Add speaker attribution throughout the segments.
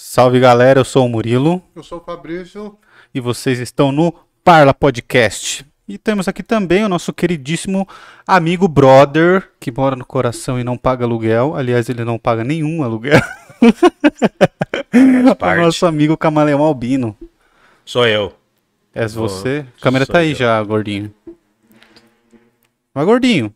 Speaker 1: Salve galera, eu sou o Murilo
Speaker 2: Eu sou o Fabrício.
Speaker 1: e vocês estão no Parla Podcast. E temos aqui também o nosso queridíssimo amigo brother, que mora no coração e não paga aluguel. Aliás, ele não paga nenhum aluguel. o nosso amigo Camaleão Albino.
Speaker 3: Sou eu.
Speaker 1: És você? A câmera
Speaker 3: sou
Speaker 1: tá aí
Speaker 3: eu.
Speaker 1: já, gordinho. Mas gordinho.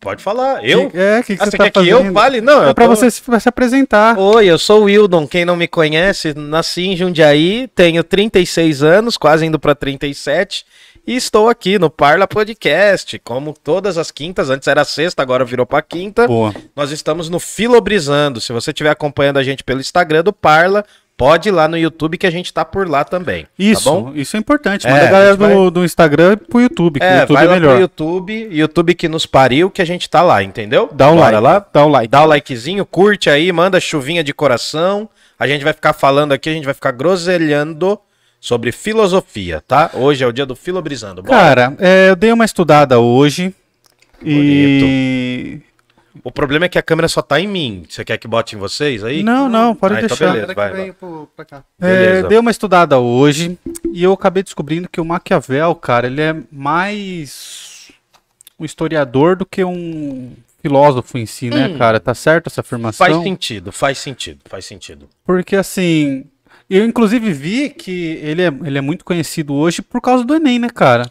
Speaker 3: Pode falar. Eu?
Speaker 1: Que- é, que, que
Speaker 3: Ah,
Speaker 1: você
Speaker 3: você
Speaker 1: tá
Speaker 3: quer que
Speaker 1: fazendo?
Speaker 3: eu fale? Não,
Speaker 1: É pra
Speaker 3: tô-
Speaker 1: você se, se apresentar.
Speaker 3: Oi, eu sou o Wildon. Quem não me conhece, nasci em Jundiaí, tenho 36 anos, quase indo pra 37. E estou aqui no Parla Podcast, como todas as quintas, antes era sexta, agora virou pra quinta.
Speaker 1: Boa.
Speaker 3: Nós estamos no Filobrizando. Se você estiver acompanhando a gente pelo Instagram do Parla, pode ir lá no YouTube que a gente tá por lá também.
Speaker 1: Isso,
Speaker 3: Tá bom?
Speaker 1: isso é importante.
Speaker 3: É,
Speaker 1: Manda a
Speaker 3: a
Speaker 1: galera
Speaker 3: vai-
Speaker 1: do, do Instagram pro YouTube, que o
Speaker 3: É,
Speaker 1: YouTube
Speaker 3: vai
Speaker 1: é
Speaker 3: lá
Speaker 1: melhor.
Speaker 3: pro YouTube, YouTube que nos pariu, que a gente tá lá, entendeu?
Speaker 1: Dá um
Speaker 3: Bora
Speaker 1: like.
Speaker 3: lá.
Speaker 1: Dá o like.
Speaker 3: Dá o likezinho, curte aí, manda chuvinha de coração. A gente vai ficar falando aqui, a gente vai ficar groselhando sobre filosofia, tá? Hoje é o dia do Filobrizando. Bora.
Speaker 1: Cara, é, eu dei uma estudada hoje e.
Speaker 3: O problema é que a câmera só tá em mim. Você quer que bote em vocês aí?
Speaker 1: Não, não, pode
Speaker 3: Ah, então
Speaker 1: deixar.
Speaker 3: beleza.
Speaker 2: Espera
Speaker 3: vai, vai.
Speaker 2: pro-.
Speaker 1: É,
Speaker 3: Beleza.
Speaker 1: dei uma estudada hoje e eu acabei descobrindo que o Maquiavel, cara, ele é mais um historiador do que um filósofo em si, né,
Speaker 3: Hum.
Speaker 1: cara? Tá certo essa afirmação?
Speaker 3: Faz sentido, faz sentido, faz sentido.
Speaker 1: Porque assim, eu inclusive vi que ele é, ele é muito conhecido hoje por causa do Enem, né, cara?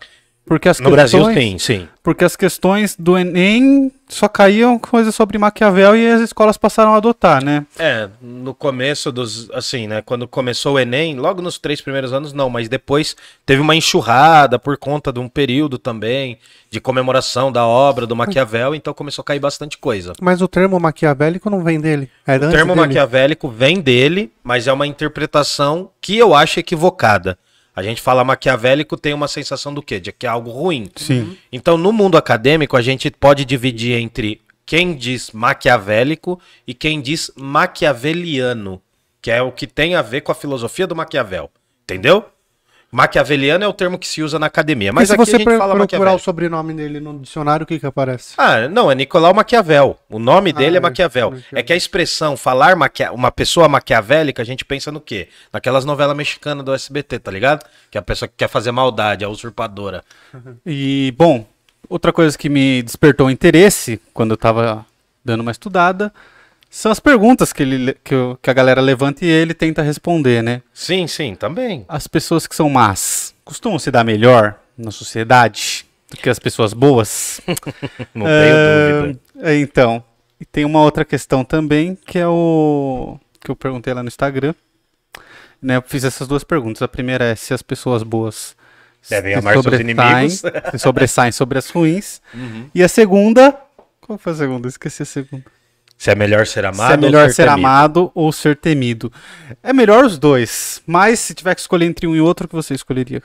Speaker 1: Porque as
Speaker 3: No
Speaker 1: questões,
Speaker 3: Brasil, sim, sim.
Speaker 1: Porque as questões do Enem só caíam coisas sobre Maquiavel e as escolas passaram a adotar, né?
Speaker 3: É, no começo dos. Assim, né? Quando começou o Enem, logo nos três primeiros anos, não, mas depois teve uma enxurrada por conta de um período também de comemoração da obra do Maquiavel, então começou a cair bastante coisa.
Speaker 2: Mas o termo maquiavélico não vem dele. É
Speaker 3: O termo maquiavélico vem dele, mas é uma interpretação que eu acho equivocada. A gente fala maquiavélico, tem uma sensação do quê? De que é algo ruim.
Speaker 1: Sim.
Speaker 3: Então, no mundo acadêmico, a gente pode dividir entre quem diz maquiavélico e quem diz maquiaveliano, que é o que tem a ver com a filosofia do Maquiavel. Entendeu? Maquiaveliano é o termo que se usa na academia,
Speaker 2: Mas se
Speaker 3: aqui
Speaker 2: você
Speaker 3: a gente fala
Speaker 2: procurar o sobrenome dele no dicionário, o que que aparece?
Speaker 3: Ah, não, é Nicolau Maquiavel. O nome dele
Speaker 2: Ah,
Speaker 3: é Maquiavel.
Speaker 2: Maquiavel.
Speaker 3: É que a expressão falar maquia... uma pessoa maquiavélica, a gente pensa no quê? Naquelas novelas mexicanas do SBT, tá ligado? Que é a pessoa que quer fazer maldade, a usurpadora.
Speaker 1: E, bom, outra coisa que me despertou interesse quando eu tava dando uma estudada são as perguntas que, ele, que, que a galera levanta e ele tenta responder, né?
Speaker 3: Sim, sim, também.
Speaker 1: As pessoas que são más costumam se dar melhor na sociedade do que as pessoas boas?
Speaker 3: Não tenho dúvida.
Speaker 1: É, então, e tem uma outra questão também, que é o que eu perguntei lá no Instagram. Né, eu fiz essas duas perguntas. A primeira é se as pessoas boas
Speaker 3: Devem
Speaker 1: se
Speaker 3: amar seus inimigos.
Speaker 1: se sobressaem sobre as ruins.
Speaker 3: Uhum.
Speaker 1: E a segunda, qual foi a segunda? Esqueci a segunda.
Speaker 3: Se é melhor ser amado
Speaker 1: se é melhor
Speaker 3: ou
Speaker 1: ser,
Speaker 3: temido.
Speaker 1: amado ou ser temido. É melhor os dois, mas se tiver que escolher entre um e outro, o que você escolheria?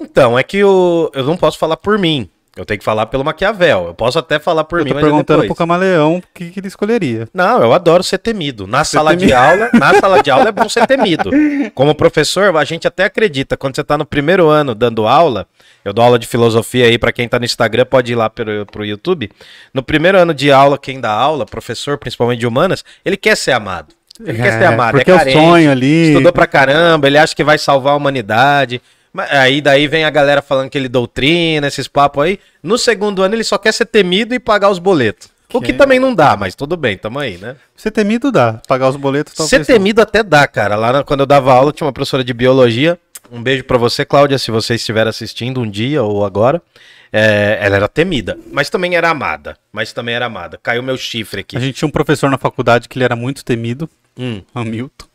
Speaker 3: Então, é que o... eu não posso falar por mim. Eu tenho que falar pelo Maquiavel. Eu posso até falar por
Speaker 1: eu
Speaker 3: mim, mas é
Speaker 1: perguntando pro
Speaker 3: depois.
Speaker 1: camaleão o que, que ele escolheria.
Speaker 3: Não, eu adoro ser temido. Na sala de
Speaker 1: temido.
Speaker 3: aula, na sala de aula é bom ser temido. Como professor, a gente até acredita, quando você tá no primeiro ano dando aula, eu dou aula de filosofia aí pra quem tá no Instagram, pode ir lá pro, pro YouTube. No primeiro ano de aula, quem dá aula, professor, principalmente de humanas, ele quer ser amado. Ele quer ser amado,
Speaker 1: porque
Speaker 3: é
Speaker 1: é o
Speaker 3: carente,
Speaker 1: sonho ali.
Speaker 3: Estudou pra caramba, ele acha que vai salvar a humanidade. Mas aí daí vem a galera falando que ele doutrina, esses papos aí. No segundo ano ele só quer ser temido e pagar os boletos. O que
Speaker 1: Que-
Speaker 3: também não dá, mas tudo bem, tamo aí, né?
Speaker 1: Ser temido dá. Pagar os boletos
Speaker 3: Ser
Speaker 1: talvez. não.
Speaker 3: temido até dá, cara. Lá na- quando eu dava aula, tinha uma professora de biologia. Um beijo pra você, Cláudia, se você estiver assistindo um dia ou agora. É, ela era temida, mas também era amada. Mas também era amada. Caiu meu chifre aqui.
Speaker 1: A gente tinha um professor na faculdade que ele era muito temido,
Speaker 3: Hum.
Speaker 1: Hamilton.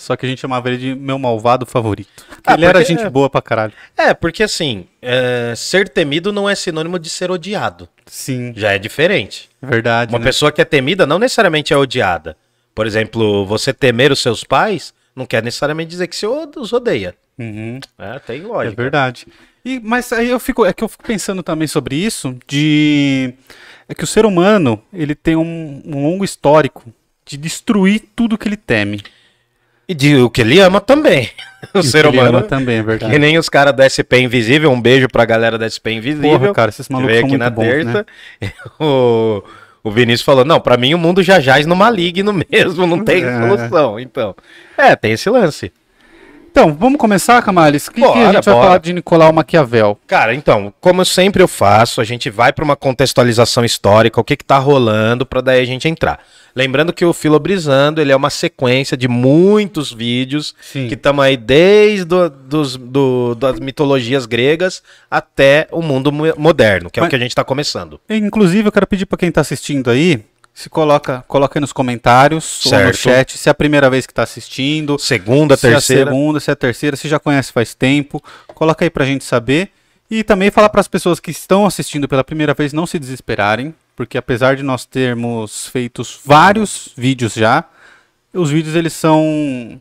Speaker 1: Só que a gente chamava ele de meu malvado favorito.
Speaker 3: Ah,
Speaker 1: ele era
Speaker 3: porque-
Speaker 1: gente boa pra caralho.
Speaker 3: É, porque assim, é, ser temido não é sinônimo de ser odiado.
Speaker 1: Sim,
Speaker 3: Já é diferente.
Speaker 1: é verdade.
Speaker 3: Uma
Speaker 1: né?
Speaker 3: pessoa que é temida não necessariamente é odiada. Por exemplo, você temer os seus pais não quer necessariamente dizer que você os odeia.
Speaker 1: Uhum.
Speaker 3: É, tem
Speaker 1: É
Speaker 3: lógica.
Speaker 1: verdade. E, mas aí eu fico, é que eu fico pensando também sobre isso, de é que o ser humano ele tem um, um longo histórico de destruir tudo que ele teme.
Speaker 3: E de o que ele ama também. O
Speaker 1: E
Speaker 3: ser
Speaker 1: ele
Speaker 3: humano.
Speaker 1: ama também, é verdade.
Speaker 3: Que nem os caras da SP Invisível. Um beijo pra galera da SP Invisível.
Speaker 1: Porra, cara, esses
Speaker 3: que
Speaker 1: malucos
Speaker 3: veio aqui
Speaker 1: muito
Speaker 3: na
Speaker 1: bons, né?
Speaker 3: terça. O, O Vinícius falou: não, pra mim o mundo já jaz no maligno mesmo, não tem
Speaker 1: É.
Speaker 3: solução. Então, é, tem esse lance.
Speaker 1: Então, vamos começar, Camales? O que, que a
Speaker 3: Bora,
Speaker 1: gente vai
Speaker 3: bora.
Speaker 1: falar de Nicolau Maquiavel?
Speaker 3: Cara, então, como sempre eu faço, a gente vai para uma contextualização histórica, o que que tá rolando, para daí a gente entrar. Lembrando que o Filobrizando, ele é uma sequência de muitos vídeos
Speaker 1: Sim.
Speaker 3: que estamos aí desde o- dos, do- das mitologias gregas até o mundo mo- moderno, que é o
Speaker 1: Mas-
Speaker 3: que a gente está começando.
Speaker 1: Inclusive, eu quero pedir pra quem tá assistindo aí, se coloca, coloca aí nos comentários ou no
Speaker 3: Certo.
Speaker 1: chat se é a primeira vez que tá assistindo,
Speaker 3: Segunda,
Speaker 1: se é a
Speaker 3: terceira.
Speaker 1: segunda, se é a terceira, se já conhece faz tempo. Coloca aí pra gente saber. E também falar para as pessoas que estão assistindo pela primeira vez não se desesperarem, porque apesar de nós termos feitos vários vídeos já, os vídeos eles são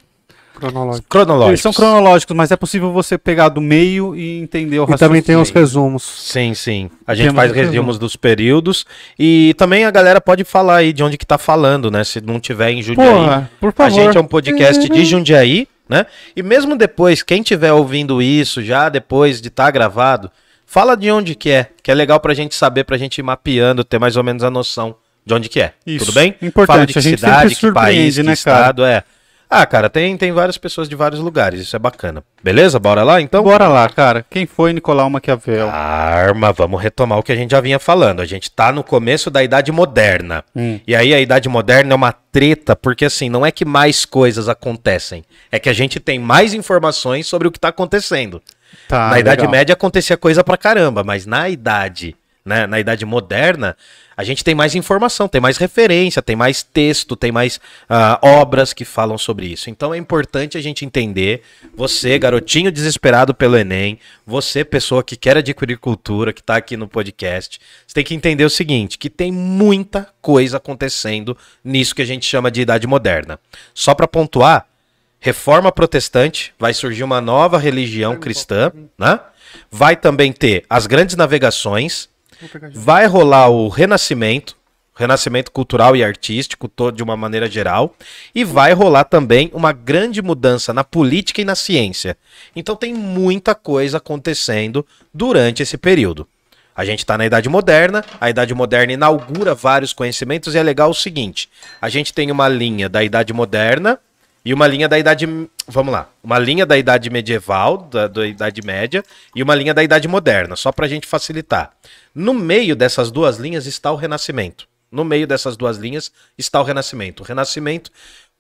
Speaker 2: Cronológico.
Speaker 3: Cronológicos.
Speaker 1: eles são cronológicos, mas é possível você pegar do meio e entender o
Speaker 2: E também tem os
Speaker 1: raciocínio.
Speaker 2: resumos.
Speaker 3: Sim, sim. A gente
Speaker 1: Temos
Speaker 3: faz resumos dos períodos e também a galera pode falar aí de onde que tá falando, né? Se não tiver em Jundiaí.
Speaker 1: Porra, por
Speaker 3: A
Speaker 1: favor.
Speaker 3: gente é um podcast de Jundiaí, né? E mesmo depois, quem tiver ouvindo isso já depois de estar gravado, fala de onde que é, que é legal pra gente saber, pra gente ir mapeando, ter mais ou menos a noção de onde que é.
Speaker 1: Isso.
Speaker 3: Tudo bem?
Speaker 1: Importante,
Speaker 3: Fala de que cidade, que país, que
Speaker 1: né, cara?
Speaker 3: estado, é. Ah, cara, tem, tem várias pessoas de vários lugares, isso é bacana. Beleza? Bora lá então?
Speaker 1: Bora lá, cara. Quem foi Nicolau Maquiavel?
Speaker 3: Arma, vamos retomar o que a gente já vinha falando. A gente tá no começo da Idade Moderna.
Speaker 1: Hum.
Speaker 3: E aí a Idade Moderna é uma treta, porque assim, não é que mais coisas acontecem, é que a gente tem mais informações sobre o que tá acontecendo.
Speaker 1: Tá,
Speaker 3: na Idade
Speaker 1: legal.
Speaker 3: Média acontecia coisa pra caramba, mas na Idade, né, na Idade Moderna, a gente tem mais informação, tem mais referência, tem mais texto, tem mais ah, obras que falam sobre isso. Então é importante a gente entender, você, garotinho desesperado pelo Enem, você, pessoa que quer adquirir cultura, que tá aqui no podcast, você tem que entender o seguinte, que tem muita coisa acontecendo nisso que a gente chama de Idade Moderna. Só pra pontuar, Reforma protestante, vai surgir uma nova religião cristã, né? Vai também ter as grandes navegações, vai rolar o renascimento, renascimento cultural e artístico, todo de uma maneira geral, e vai rolar também uma grande mudança na política e na ciência. Então tem muita coisa acontecendo durante esse período. A gente está na Idade Moderna, a Idade Moderna inaugura vários conhecimentos e é legal o seguinte: a gente tem uma linha da Idade Moderna e uma linha da Idade. Vamos lá. Uma linha da Idade Medieval, da, da Idade Média, e uma linha da Idade Moderna, só para a gente facilitar. No meio dessas duas linhas está o Renascimento. No meio dessas duas linhas está o Renascimento. O Renascimento,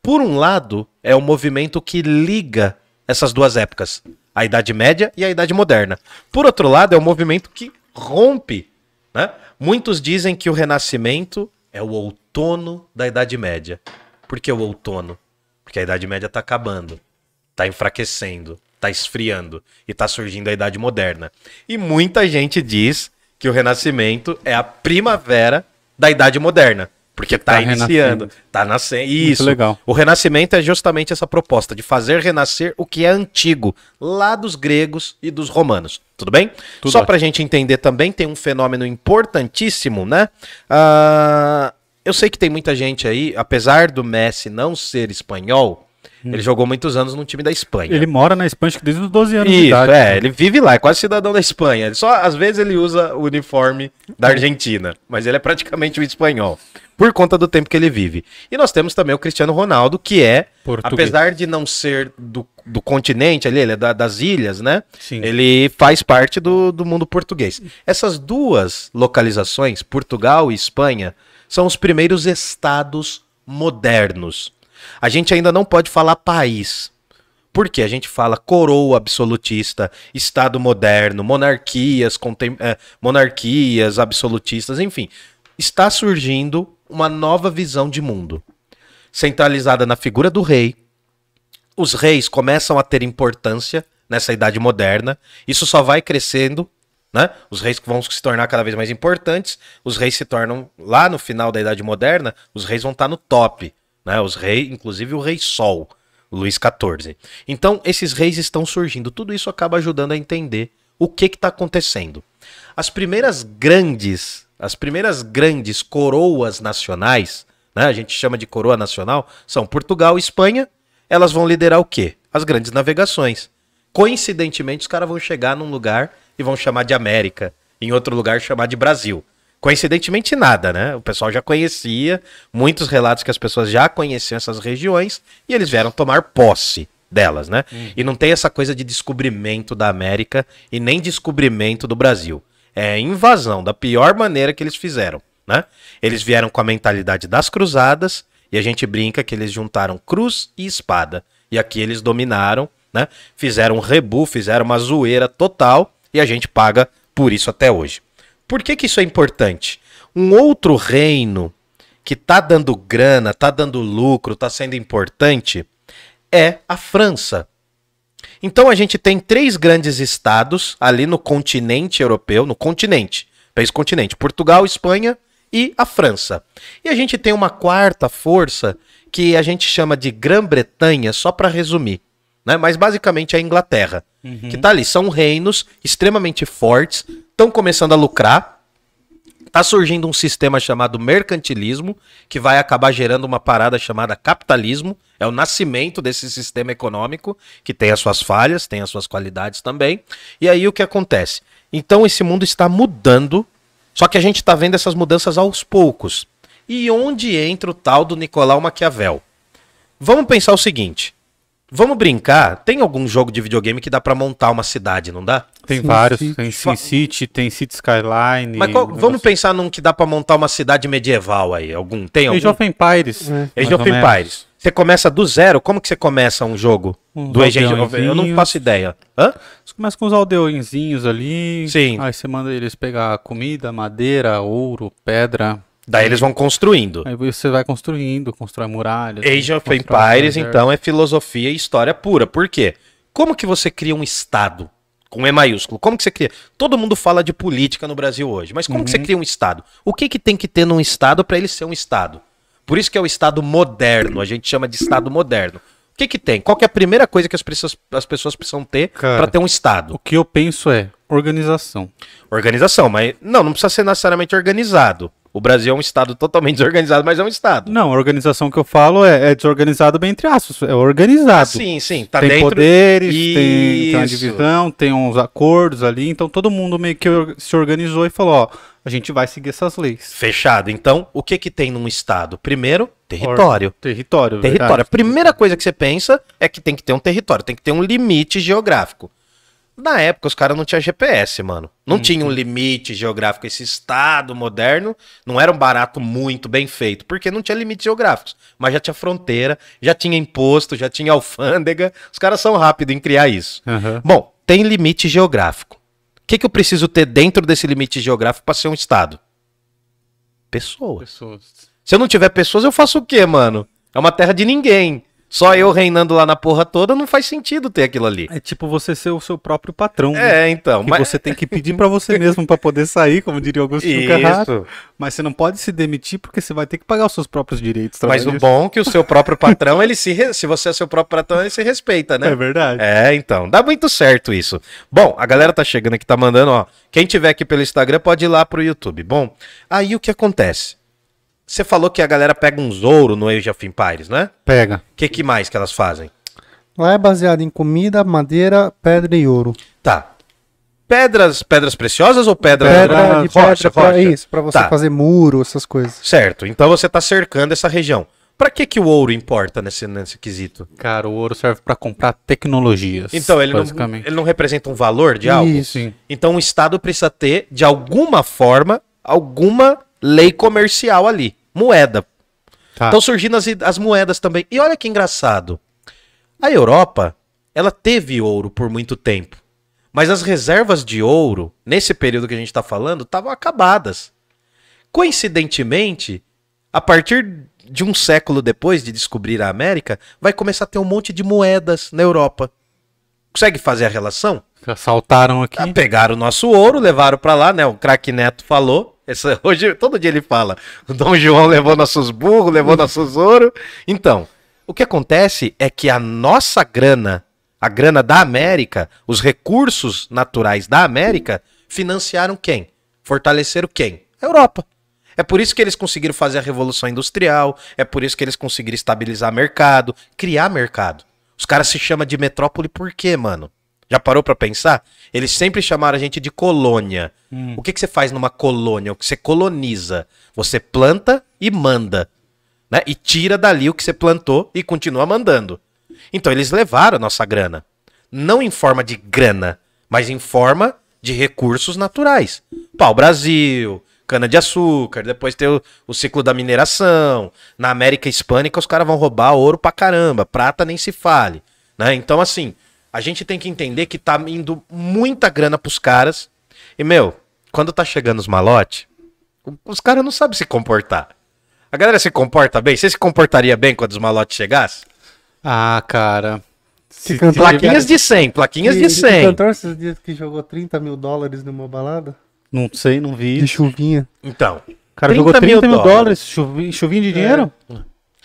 Speaker 3: por um lado, é o movimento que liga essas duas épocas, a Idade Média e a Idade Moderna. Por outro lado, é o movimento que rompe. Né? Muitos dizem que o Renascimento é o outono da Idade Média. Por que o outono? Porque a Idade Média está acabando, está enfraquecendo, está esfriando e está surgindo a Idade Moderna. E muita gente diz que o Renascimento é a primavera da Idade Moderna. Porque está
Speaker 1: Tá
Speaker 3: iniciando,
Speaker 1: renascendo.
Speaker 3: está nascendo. Isso.
Speaker 1: legal.
Speaker 3: O Renascimento é justamente essa proposta de fazer renascer o que é antigo, lá dos gregos e dos romanos. Tudo bem?
Speaker 1: Tudo
Speaker 3: Só para a gente entender também, tem um fenômeno importantíssimo, né? Ah, eu sei que tem muita gente aí, apesar do Messi não ser espanhol, ele jogou muitos anos no time da Espanha.
Speaker 1: Hum. Ele mora na Espanha desde os 12 anos de
Speaker 3: Isso,
Speaker 1: idade.
Speaker 3: é, ele vive lá, é quase cidadão da Espanha. Ele Só às vezes ele usa o uniforme da Argentina, mas ele é praticamente um espanhol, por conta do tempo que ele vive. E nós temos também o Cristiano Ronaldo, que é,
Speaker 1: Português.
Speaker 3: apesar de não ser do, do continente ali, ele é da- das ilhas, né?
Speaker 1: Sim.
Speaker 3: Ele faz parte do, do mundo português. Essas duas localizações, Portugal e Espanha, são os primeiros estados modernos. A gente ainda não pode falar país. Porque a gente fala coroa absolutista, Estado moderno, monarquias, contem eh, monarquias absolutistas, enfim. Está surgindo uma nova visão de mundo. Centralizada na figura do rei. Os reis começam a ter importância nessa idade moderna. Isso só vai crescendo. Né? Os reis vão se tornar cada vez mais importantes. Os reis se tornam, lá no final da Idade Moderna, os reis vão estar no top. Né? Os reis, inclusive o rei Sol, Luís XIV. Então, esses reis estão surgindo. Tudo isso acaba ajudando a entender o que está acontecendo. As primeiras grandes, as primeiras grandes coroas nacionais, né? a gente chama de coroa nacional, são Portugal e Espanha. Elas vão liderar o quê? As grandes navegações. Coincidentemente, os caras vão chegar num lugar e vão chamar de América, em outro lugar chamar de Brasil. Coincidentemente nada, né? O pessoal já conhecia, muitos relatos que as pessoas já conheciam essas regiões e eles vieram tomar posse delas, né? E não tem essa coisa de descobrimento da América e nem descobrimento do Brasil. É invasão da pior maneira que eles fizeram, né? Eles vieram com a mentalidade das cruzadas e a gente brinca que eles juntaram cruz e espada. E aqui eles dominaram, né? Fizeram um rebu, fizeram uma zoeira total e a gente paga por isso até hoje. Por que, que isso é importante? Um outro reino que tá dando grana, tá dando lucro, tá sendo importante é a França. Então a gente tem três grandes estados ali no continente europeu, no continente, país continente, Portugal, Espanha e a França. E a gente tem uma quarta força que a gente chama de Grã-Bretanha, só para resumir, né? Mas basicamente é a Inglaterra, que tá ali, são reinos extremamente fortes, estão começando a lucrar. Tá surgindo um sistema chamado mercantilismo, que vai acabar gerando uma parada chamada capitalismo. É o nascimento desse sistema econômico, que tem as suas falhas, tem as suas qualidades também. E aí o que acontece? Então esse mundo está mudando, só que a gente está vendo essas mudanças aos poucos. E onde entra o tal do Nicolau Maquiavel? Vamos pensar o seguinte. Vamos brincar. Tem algum jogo de videogame que dá pra montar uma cidade, não dá?
Speaker 1: Tem
Speaker 2: Sim,
Speaker 1: vários.
Speaker 2: sim.
Speaker 1: Tem Sim City, tem City Skyline.
Speaker 3: Mas qual-
Speaker 1: um
Speaker 3: vamos
Speaker 1: negócio-
Speaker 3: pensar num que dá pra montar uma cidade medieval aí. Algum? Tem algum?
Speaker 1: Age of Empires.
Speaker 2: É.
Speaker 3: Age of. Empires. Você começa do zero? Como que você começa um jogo
Speaker 1: Uns
Speaker 3: do Age of? Eu não faço ideia. Hã?
Speaker 1: Você começa com os aldeõezinhos ali.
Speaker 3: Sim.
Speaker 1: Aí você manda eles pegar comida, madeira, ouro, pedra.
Speaker 3: Daí eles vão construindo.
Speaker 1: Aí você vai construindo, constrói muralhas.
Speaker 3: Age of Empires, então, é filosofia e história pura. Por quê? Como que você cria um Estado? Com E maiúsculo. Como que você cria? Todo mundo fala de política no Brasil hoje, mas como que você cria um Estado? O que, que tem que ter num Estado para ele ser um Estado? Por isso que é o Estado moderno, a gente chama de Estado moderno. O que, que tem? Qual que é a primeira coisa que as pessoas, as pessoas precisam ter para ter um Estado?
Speaker 1: O que eu penso é organização.
Speaker 3: Organização, mas não, não precisa ser necessariamente organizado. O Brasil é um Estado totalmente desorganizado, mas é um Estado.
Speaker 1: Não, a organização que eu falo é, é desorganizado bem entre aspas. É organizado.
Speaker 3: Sim, sim, tá
Speaker 1: tem
Speaker 3: dentro.
Speaker 1: poderes, tem, tem uma divisão, tem uns acordos ali. Então todo mundo meio que or- se organizou e falou: ó, a gente vai seguir essas leis.
Speaker 3: Fechado. Então, o que que tem num estado? Primeiro, território.
Speaker 1: Território.
Speaker 3: Território. A
Speaker 1: verdade.
Speaker 3: primeira coisa que você pensa é que tem que ter um território, tem que ter um limite geográfico. Na época, os caras não tinham GPS, mano. Não tinha um limite geográfico. Esse estado moderno não era um barato muito bem feito, porque não tinha limites geográficos. Mas já tinha fronteira, já tinha imposto, já tinha alfândega. Os caras são rápidos em criar isso.
Speaker 1: Aham.
Speaker 3: Bom, tem limite geográfico. O que, que eu preciso ter dentro desse limite geográfico para ser um estado? Pessoas.
Speaker 1: Pessoas.
Speaker 3: Se eu não tiver pessoas, eu faço o quê, mano? É uma terra de ninguém. Só eu reinando lá na porra toda não faz sentido ter aquilo ali.
Speaker 1: É tipo você ser o seu próprio patrão. né?
Speaker 3: É, então.
Speaker 1: Que
Speaker 3: Mas...
Speaker 1: você tem que pedir pra você mesmo pra poder sair, como diria Augusto Carrasco. Mas você não pode se demitir porque você vai ter que pagar os seus próprios direitos.
Speaker 3: Mas o bom é que o seu próprio patrão, ele se. re- Se você é seu próprio patrão, ele se respeita, né?
Speaker 1: É verdade.
Speaker 3: É, então. Dá muito certo isso. Bom, a galera tá chegando aqui, tá mandando, ó. Quem tiver aqui pelo Instagram pode ir lá pro YouTube. Bom, aí o que acontece? Você falou que a galera pega uns ouro no Age of Empires, né?
Speaker 1: Pega.
Speaker 3: O que, que mais que elas fazem?
Speaker 2: Lá é baseado em comida, madeira, pedra e ouro.
Speaker 3: Tá. Pedras, pedras preciosas ou pedra,
Speaker 2: Pedra de
Speaker 3: rocha,
Speaker 2: pedra pra
Speaker 3: rocha?
Speaker 2: isso, pra você
Speaker 3: Tá.
Speaker 2: fazer muro, essas coisas.
Speaker 3: Certo. Então você tá cercando essa região. Pra que que o ouro importa nesse, nesse quesito?
Speaker 1: Cara, o ouro serve pra comprar tecnologias.
Speaker 3: Então ele não, ele não representa um valor de algo?
Speaker 2: Isso.
Speaker 1: Sim.
Speaker 3: Então o Estado precisa ter, de alguma forma, alguma lei comercial ali. Moeda.
Speaker 1: Tá.
Speaker 3: Estão surgindo as, as moedas também. E olha que engraçado. A Europa, ela teve ouro por muito tempo. Mas as reservas de ouro, nesse período que a gente está falando, estavam acabadas. Coincidentemente, a partir de um século depois de descobrir a América, vai começar a ter um monte de moedas na Europa. Consegue fazer a relação?
Speaker 1: Assaltaram aqui.
Speaker 3: Ah, pegaram o nosso ouro, levaram pra lá, né? O craque Neto falou. Essa, hoje, todo dia ele fala. O Dom João levou nossos burros, levou nossos ouro. Então, o que acontece é que a nossa grana, a grana da América, os recursos naturais da América, financiaram quem? Fortaleceram quem? A Europa. É por isso que eles conseguiram fazer a Revolução Industrial, é por isso que eles conseguiram estabilizar mercado, criar mercado. Os caras se chamam de metrópole por quê, mano? Já parou pra pensar? Eles sempre chamaram a gente de colônia.
Speaker 1: Hum.
Speaker 3: O que, que você faz numa colônia? O que você coloniza? Você planta e manda. Né? E tira dali o que você plantou e continua mandando. Então eles levaram a nossa grana. Não em forma de grana, mas em forma de recursos naturais. Pau Brasil, cana-de-açúcar, depois tem o, o ciclo da mineração. Na América Hispânica os caras vão roubar ouro pra caramba, prata nem se fale. Né? Então, assim, a gente tem que entender que tá indo muita grana pros caras. E, meu, quando tá chegando os malotes, o- os caras não sabem se comportar. A galera se comporta bem? Você se comportaria bem quando os malotes chegassem?
Speaker 1: Ah, cara. Se, se
Speaker 3: Plaquinhas de 100, plaquinhas
Speaker 2: E-
Speaker 3: de
Speaker 2: e
Speaker 3: 100.
Speaker 2: O cantor esses dias que jogou 30 mil dólares numa balada?
Speaker 1: Não sei, não vi.
Speaker 2: De chuvinha.
Speaker 3: Então.
Speaker 1: O cara
Speaker 3: 30
Speaker 1: jogou 30 mil
Speaker 3: mil
Speaker 1: dólares, chuvi- chuvinho de dinheiro?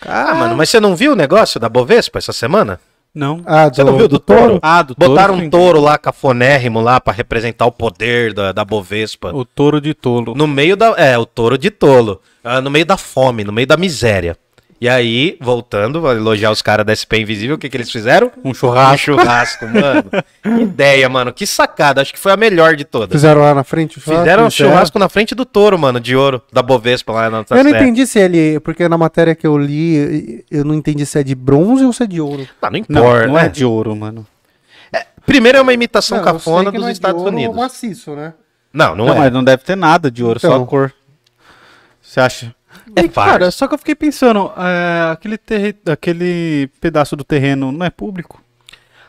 Speaker 3: Ah, mano, mas você não viu o negócio da Bovespa essa semana?
Speaker 1: Não.
Speaker 2: Ah,
Speaker 3: Você não viu do touro?
Speaker 1: Ah, do
Speaker 3: Botaram
Speaker 1: touro,
Speaker 3: um touro lá, cafonérrimo lá, pra representar o poder da, da Bovespa.
Speaker 1: O touro de tolo.
Speaker 3: No meio da. É, o touro de tolo. Ah, no meio da fome, no meio da miséria. E aí, voltando, vou elogiar os caras da SP Invisível, o que, que eles fizeram?
Speaker 1: Um
Speaker 3: Um
Speaker 1: churrasco.
Speaker 3: churrasco, mano. Que ideia, mano. Que sacada. Acho que foi a melhor de todas.
Speaker 2: Fizeram lá na frente o
Speaker 3: Fizeram um
Speaker 2: Fizeram.
Speaker 3: churrasco na frente do touro, mano, de ouro, da Bovespa lá na
Speaker 2: Eu não entendi se ele. Porque na matéria que eu li, eu não entendi se é de bronze ou se é de ouro.
Speaker 3: Ah, não
Speaker 1: Não,
Speaker 3: importa.
Speaker 1: não é
Speaker 3: né?
Speaker 1: de ouro, mano.
Speaker 3: Primeiro é uma imitação
Speaker 2: Não,
Speaker 3: cafona dos
Speaker 2: não é de
Speaker 3: Estados
Speaker 2: ouro
Speaker 3: Unidos.
Speaker 2: maciço, né?
Speaker 3: Não, não,
Speaker 1: Não,
Speaker 3: é.
Speaker 1: mas não deve ter nada de ouro, só
Speaker 2: Então.
Speaker 1: a cor. Você acha?
Speaker 3: É
Speaker 1: E, cara, só que eu fiquei pensando, é, aquele, terre... aquele pedaço do terreno não é público?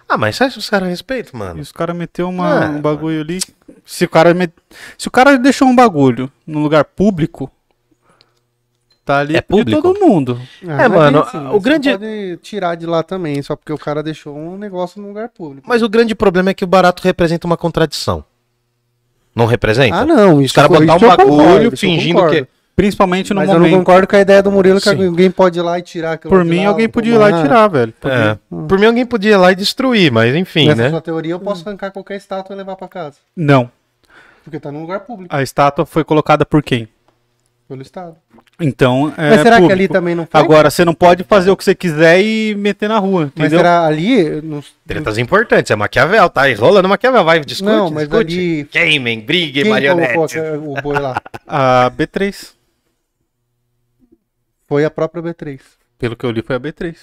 Speaker 3: Ah, mas você acha que os caras respeitam,
Speaker 1: E
Speaker 3: mano?
Speaker 1: os caras meteu uma,
Speaker 3: Ah,
Speaker 1: um bagulho ali. Se o, cara met... Se o cara deixou um bagulho num lugar público, tá ali
Speaker 3: É público?
Speaker 1: todo mundo.
Speaker 2: Ah,
Speaker 3: É,
Speaker 2: não
Speaker 3: mano,
Speaker 2: bem assim,
Speaker 3: o grande-
Speaker 2: pode tirar de lá também, só porque o cara deixou um negócio num lugar público.
Speaker 3: Mas o grande problema é que o barato representa uma contradição. Não representa?
Speaker 2: Ah, não.
Speaker 3: Os
Speaker 2: Isso
Speaker 3: caras
Speaker 2: isso
Speaker 3: botar um bagulho
Speaker 2: concordo,
Speaker 3: fingindo que.
Speaker 1: Principalmente no
Speaker 2: Mas eu não
Speaker 1: momento.
Speaker 2: concordo com a ideia do Murilo que
Speaker 3: Sim.
Speaker 2: alguém pode ir lá e tirar aquilo
Speaker 1: Por mim,
Speaker 2: lá,
Speaker 1: alguém podia ir lá e tirar, velho. Porque-
Speaker 3: É. Por mim, alguém podia ir lá e destruir, mas enfim,
Speaker 2: Nessa
Speaker 3: né?
Speaker 2: sua teoria, eu posso arrancar qualquer estátua e levar pra casa.
Speaker 1: Não.
Speaker 2: Porque tá num lugar público,
Speaker 1: A estátua foi colocada por quem?
Speaker 2: pelo Estado.
Speaker 1: Então. É
Speaker 2: Mas será que
Speaker 1: público.
Speaker 2: ali também não foi?
Speaker 1: Agora, você não pode fazer o que você quiser e meter na rua,
Speaker 2: Mas
Speaker 1: entendeu?
Speaker 2: será ali... Não,
Speaker 3: Tretas importantes, é Maquiavel, tá? E rolando Maquiavel, vai, discute,
Speaker 2: Não, mas
Speaker 3: discute.
Speaker 2: ali-
Speaker 3: Queimem, briguem,
Speaker 2: quem colocou
Speaker 3: marionete.
Speaker 2: o boi lá?
Speaker 1: A B3.
Speaker 2: Foi a própria B3.
Speaker 1: Pelo que eu li, foi a B3.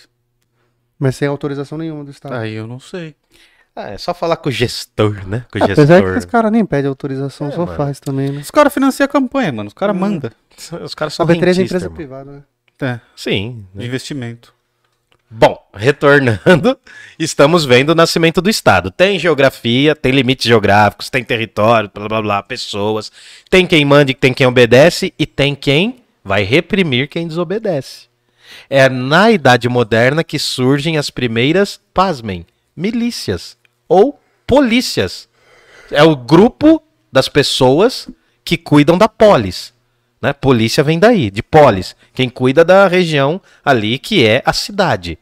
Speaker 2: Mas sem autorização nenhuma do Estado.
Speaker 1: Aí eu não sei.
Speaker 3: Ah, é só falar com o gestor, né? Com o
Speaker 2: Apesar
Speaker 3: gestor.
Speaker 2: que os caras nem pedem autorização,
Speaker 3: É,
Speaker 2: só
Speaker 3: mano.
Speaker 2: faz também, né?
Speaker 1: Os caras financiam a campanha, mano. Os
Speaker 2: Hum.
Speaker 1: caras mandam.
Speaker 3: Os caras
Speaker 2: A
Speaker 3: são
Speaker 2: B3 é empresa
Speaker 3: irmão.
Speaker 2: privada, né?
Speaker 1: É,
Speaker 3: Sim.
Speaker 1: de investimento.
Speaker 3: Bom, retornando, estamos vendo o nascimento do Estado. Tem geografia, tem limites geográficos, tem território, blá blá blá, pessoas. Tem quem manda e tem quem obedece, e tem quem vai reprimir quem desobedece. É na Idade Moderna que surgem as primeiras, pasmem, milícias ou polícias. É o grupo das pessoas que cuidam da polis. Né? Polícia vem daí, de polis. Quem cuida da região ali que é a cidade.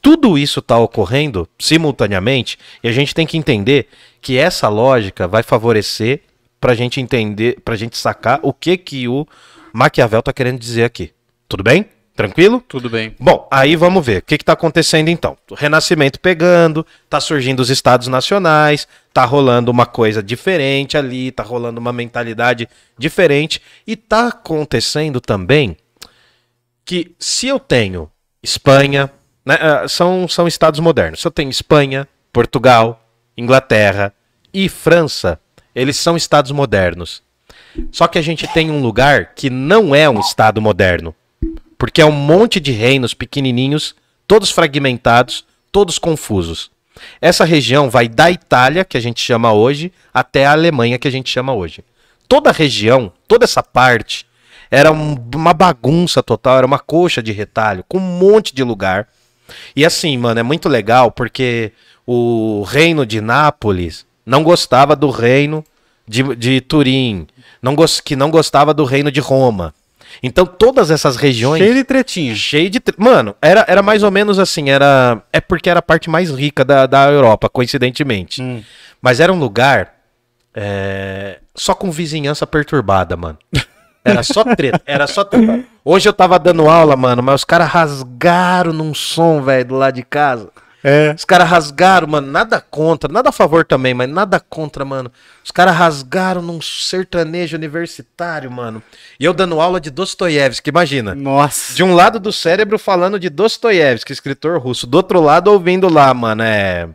Speaker 3: Tudo isso está ocorrendo simultaneamente e a gente tem que entender que essa lógica vai favorecer para a gente entender, para a gente sacar o que que o Maquiavel está querendo dizer aqui. Tudo bem? Tranquilo?
Speaker 1: Tudo bem.
Speaker 3: Bom, aí vamos ver. O que está acontecendo então? O renascimento pegando, tá surgindo os estados nacionais, tá rolando uma coisa diferente ali, tá rolando uma mentalidade diferente. E tá acontecendo também que se eu tenho Espanha, né, ah, são, são estados modernos. Se eu tenho Espanha, Portugal, Inglaterra e França, eles são estados modernos. Só que a gente tem um lugar que não é um estado moderno. Porque é um monte de reinos pequenininhos, todos fragmentados, todos confusos. Essa região vai da Itália, que a gente chama hoje, até a Alemanha, que a gente chama hoje. Toda a região, toda essa parte, era um- uma bagunça total, era uma coxa de retalho, com um monte de lugar. E assim, mano, é muito legal porque o reino de Nápoles não gostava do reino de, de Turim, não que não gostava do reino de Roma. Então todas essas regiões
Speaker 1: Cheio de tretinha.
Speaker 3: cheio de. tre- Mano, era, era mais ou menos assim, era. É porque era a parte mais rica da, da Europa, coincidentemente.
Speaker 1: Hum.
Speaker 3: Mas era um lugar é, só com vizinhança perturbada, mano. Era só treta, era só treta. Hoje eu tava dando aula, mano, mas os caras rasgaram num som, velho, do lado de casa.
Speaker 1: É.
Speaker 3: Os caras rasgaram, mano, nada contra, nada a favor também, mas nada contra, mano. Os caras rasgaram num sertanejo universitário, mano. E eu dando aula de Dostoiévski, imagina.
Speaker 1: Nossa.
Speaker 3: De um lado do cérebro falando de Dostoiévski, escritor russo. Do outro lado ouvindo lá, mano, é...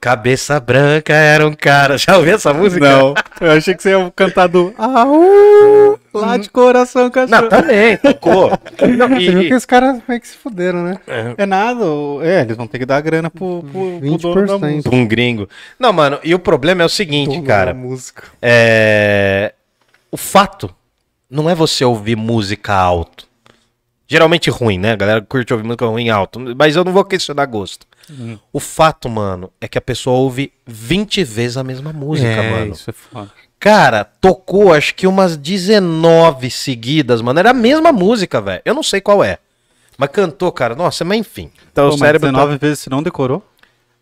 Speaker 3: Cabeça Branca era um cara... Já ouviu essa música?
Speaker 1: Não, eu achei que você ia cantar do Aú, lá de coração, cachorro.
Speaker 3: Não, também, tocou. Não,
Speaker 2: Você viu que
Speaker 3: e,
Speaker 2: os caras meio que se fuderam, né?
Speaker 1: É nada, o- é, eles vão ter que dar grana pro, pro, pro dono da
Speaker 2: 20%.
Speaker 1: música.
Speaker 3: um gringo. Não, mano, e o problema é o seguinte,
Speaker 2: Dono
Speaker 3: cara.
Speaker 2: da música.
Speaker 3: É... O fato não é você ouvir música alto. Geralmente ruim, né? A galera curte ouvir música ruim alto. Mas eu não vou questionar gosto.
Speaker 1: Uhum.
Speaker 3: O fato, mano, é que a pessoa ouve 20 vezes a mesma música,
Speaker 1: é,
Speaker 3: mano.
Speaker 1: isso é foda.
Speaker 3: Cara, tocou acho que umas 19 seguidas, mano. Era a mesma música, velho. Eu não sei qual é. Mas cantou, cara. Nossa, mas enfim. Então
Speaker 1: Pô,
Speaker 3: o cérebro.
Speaker 1: 19 vezes você não decorou?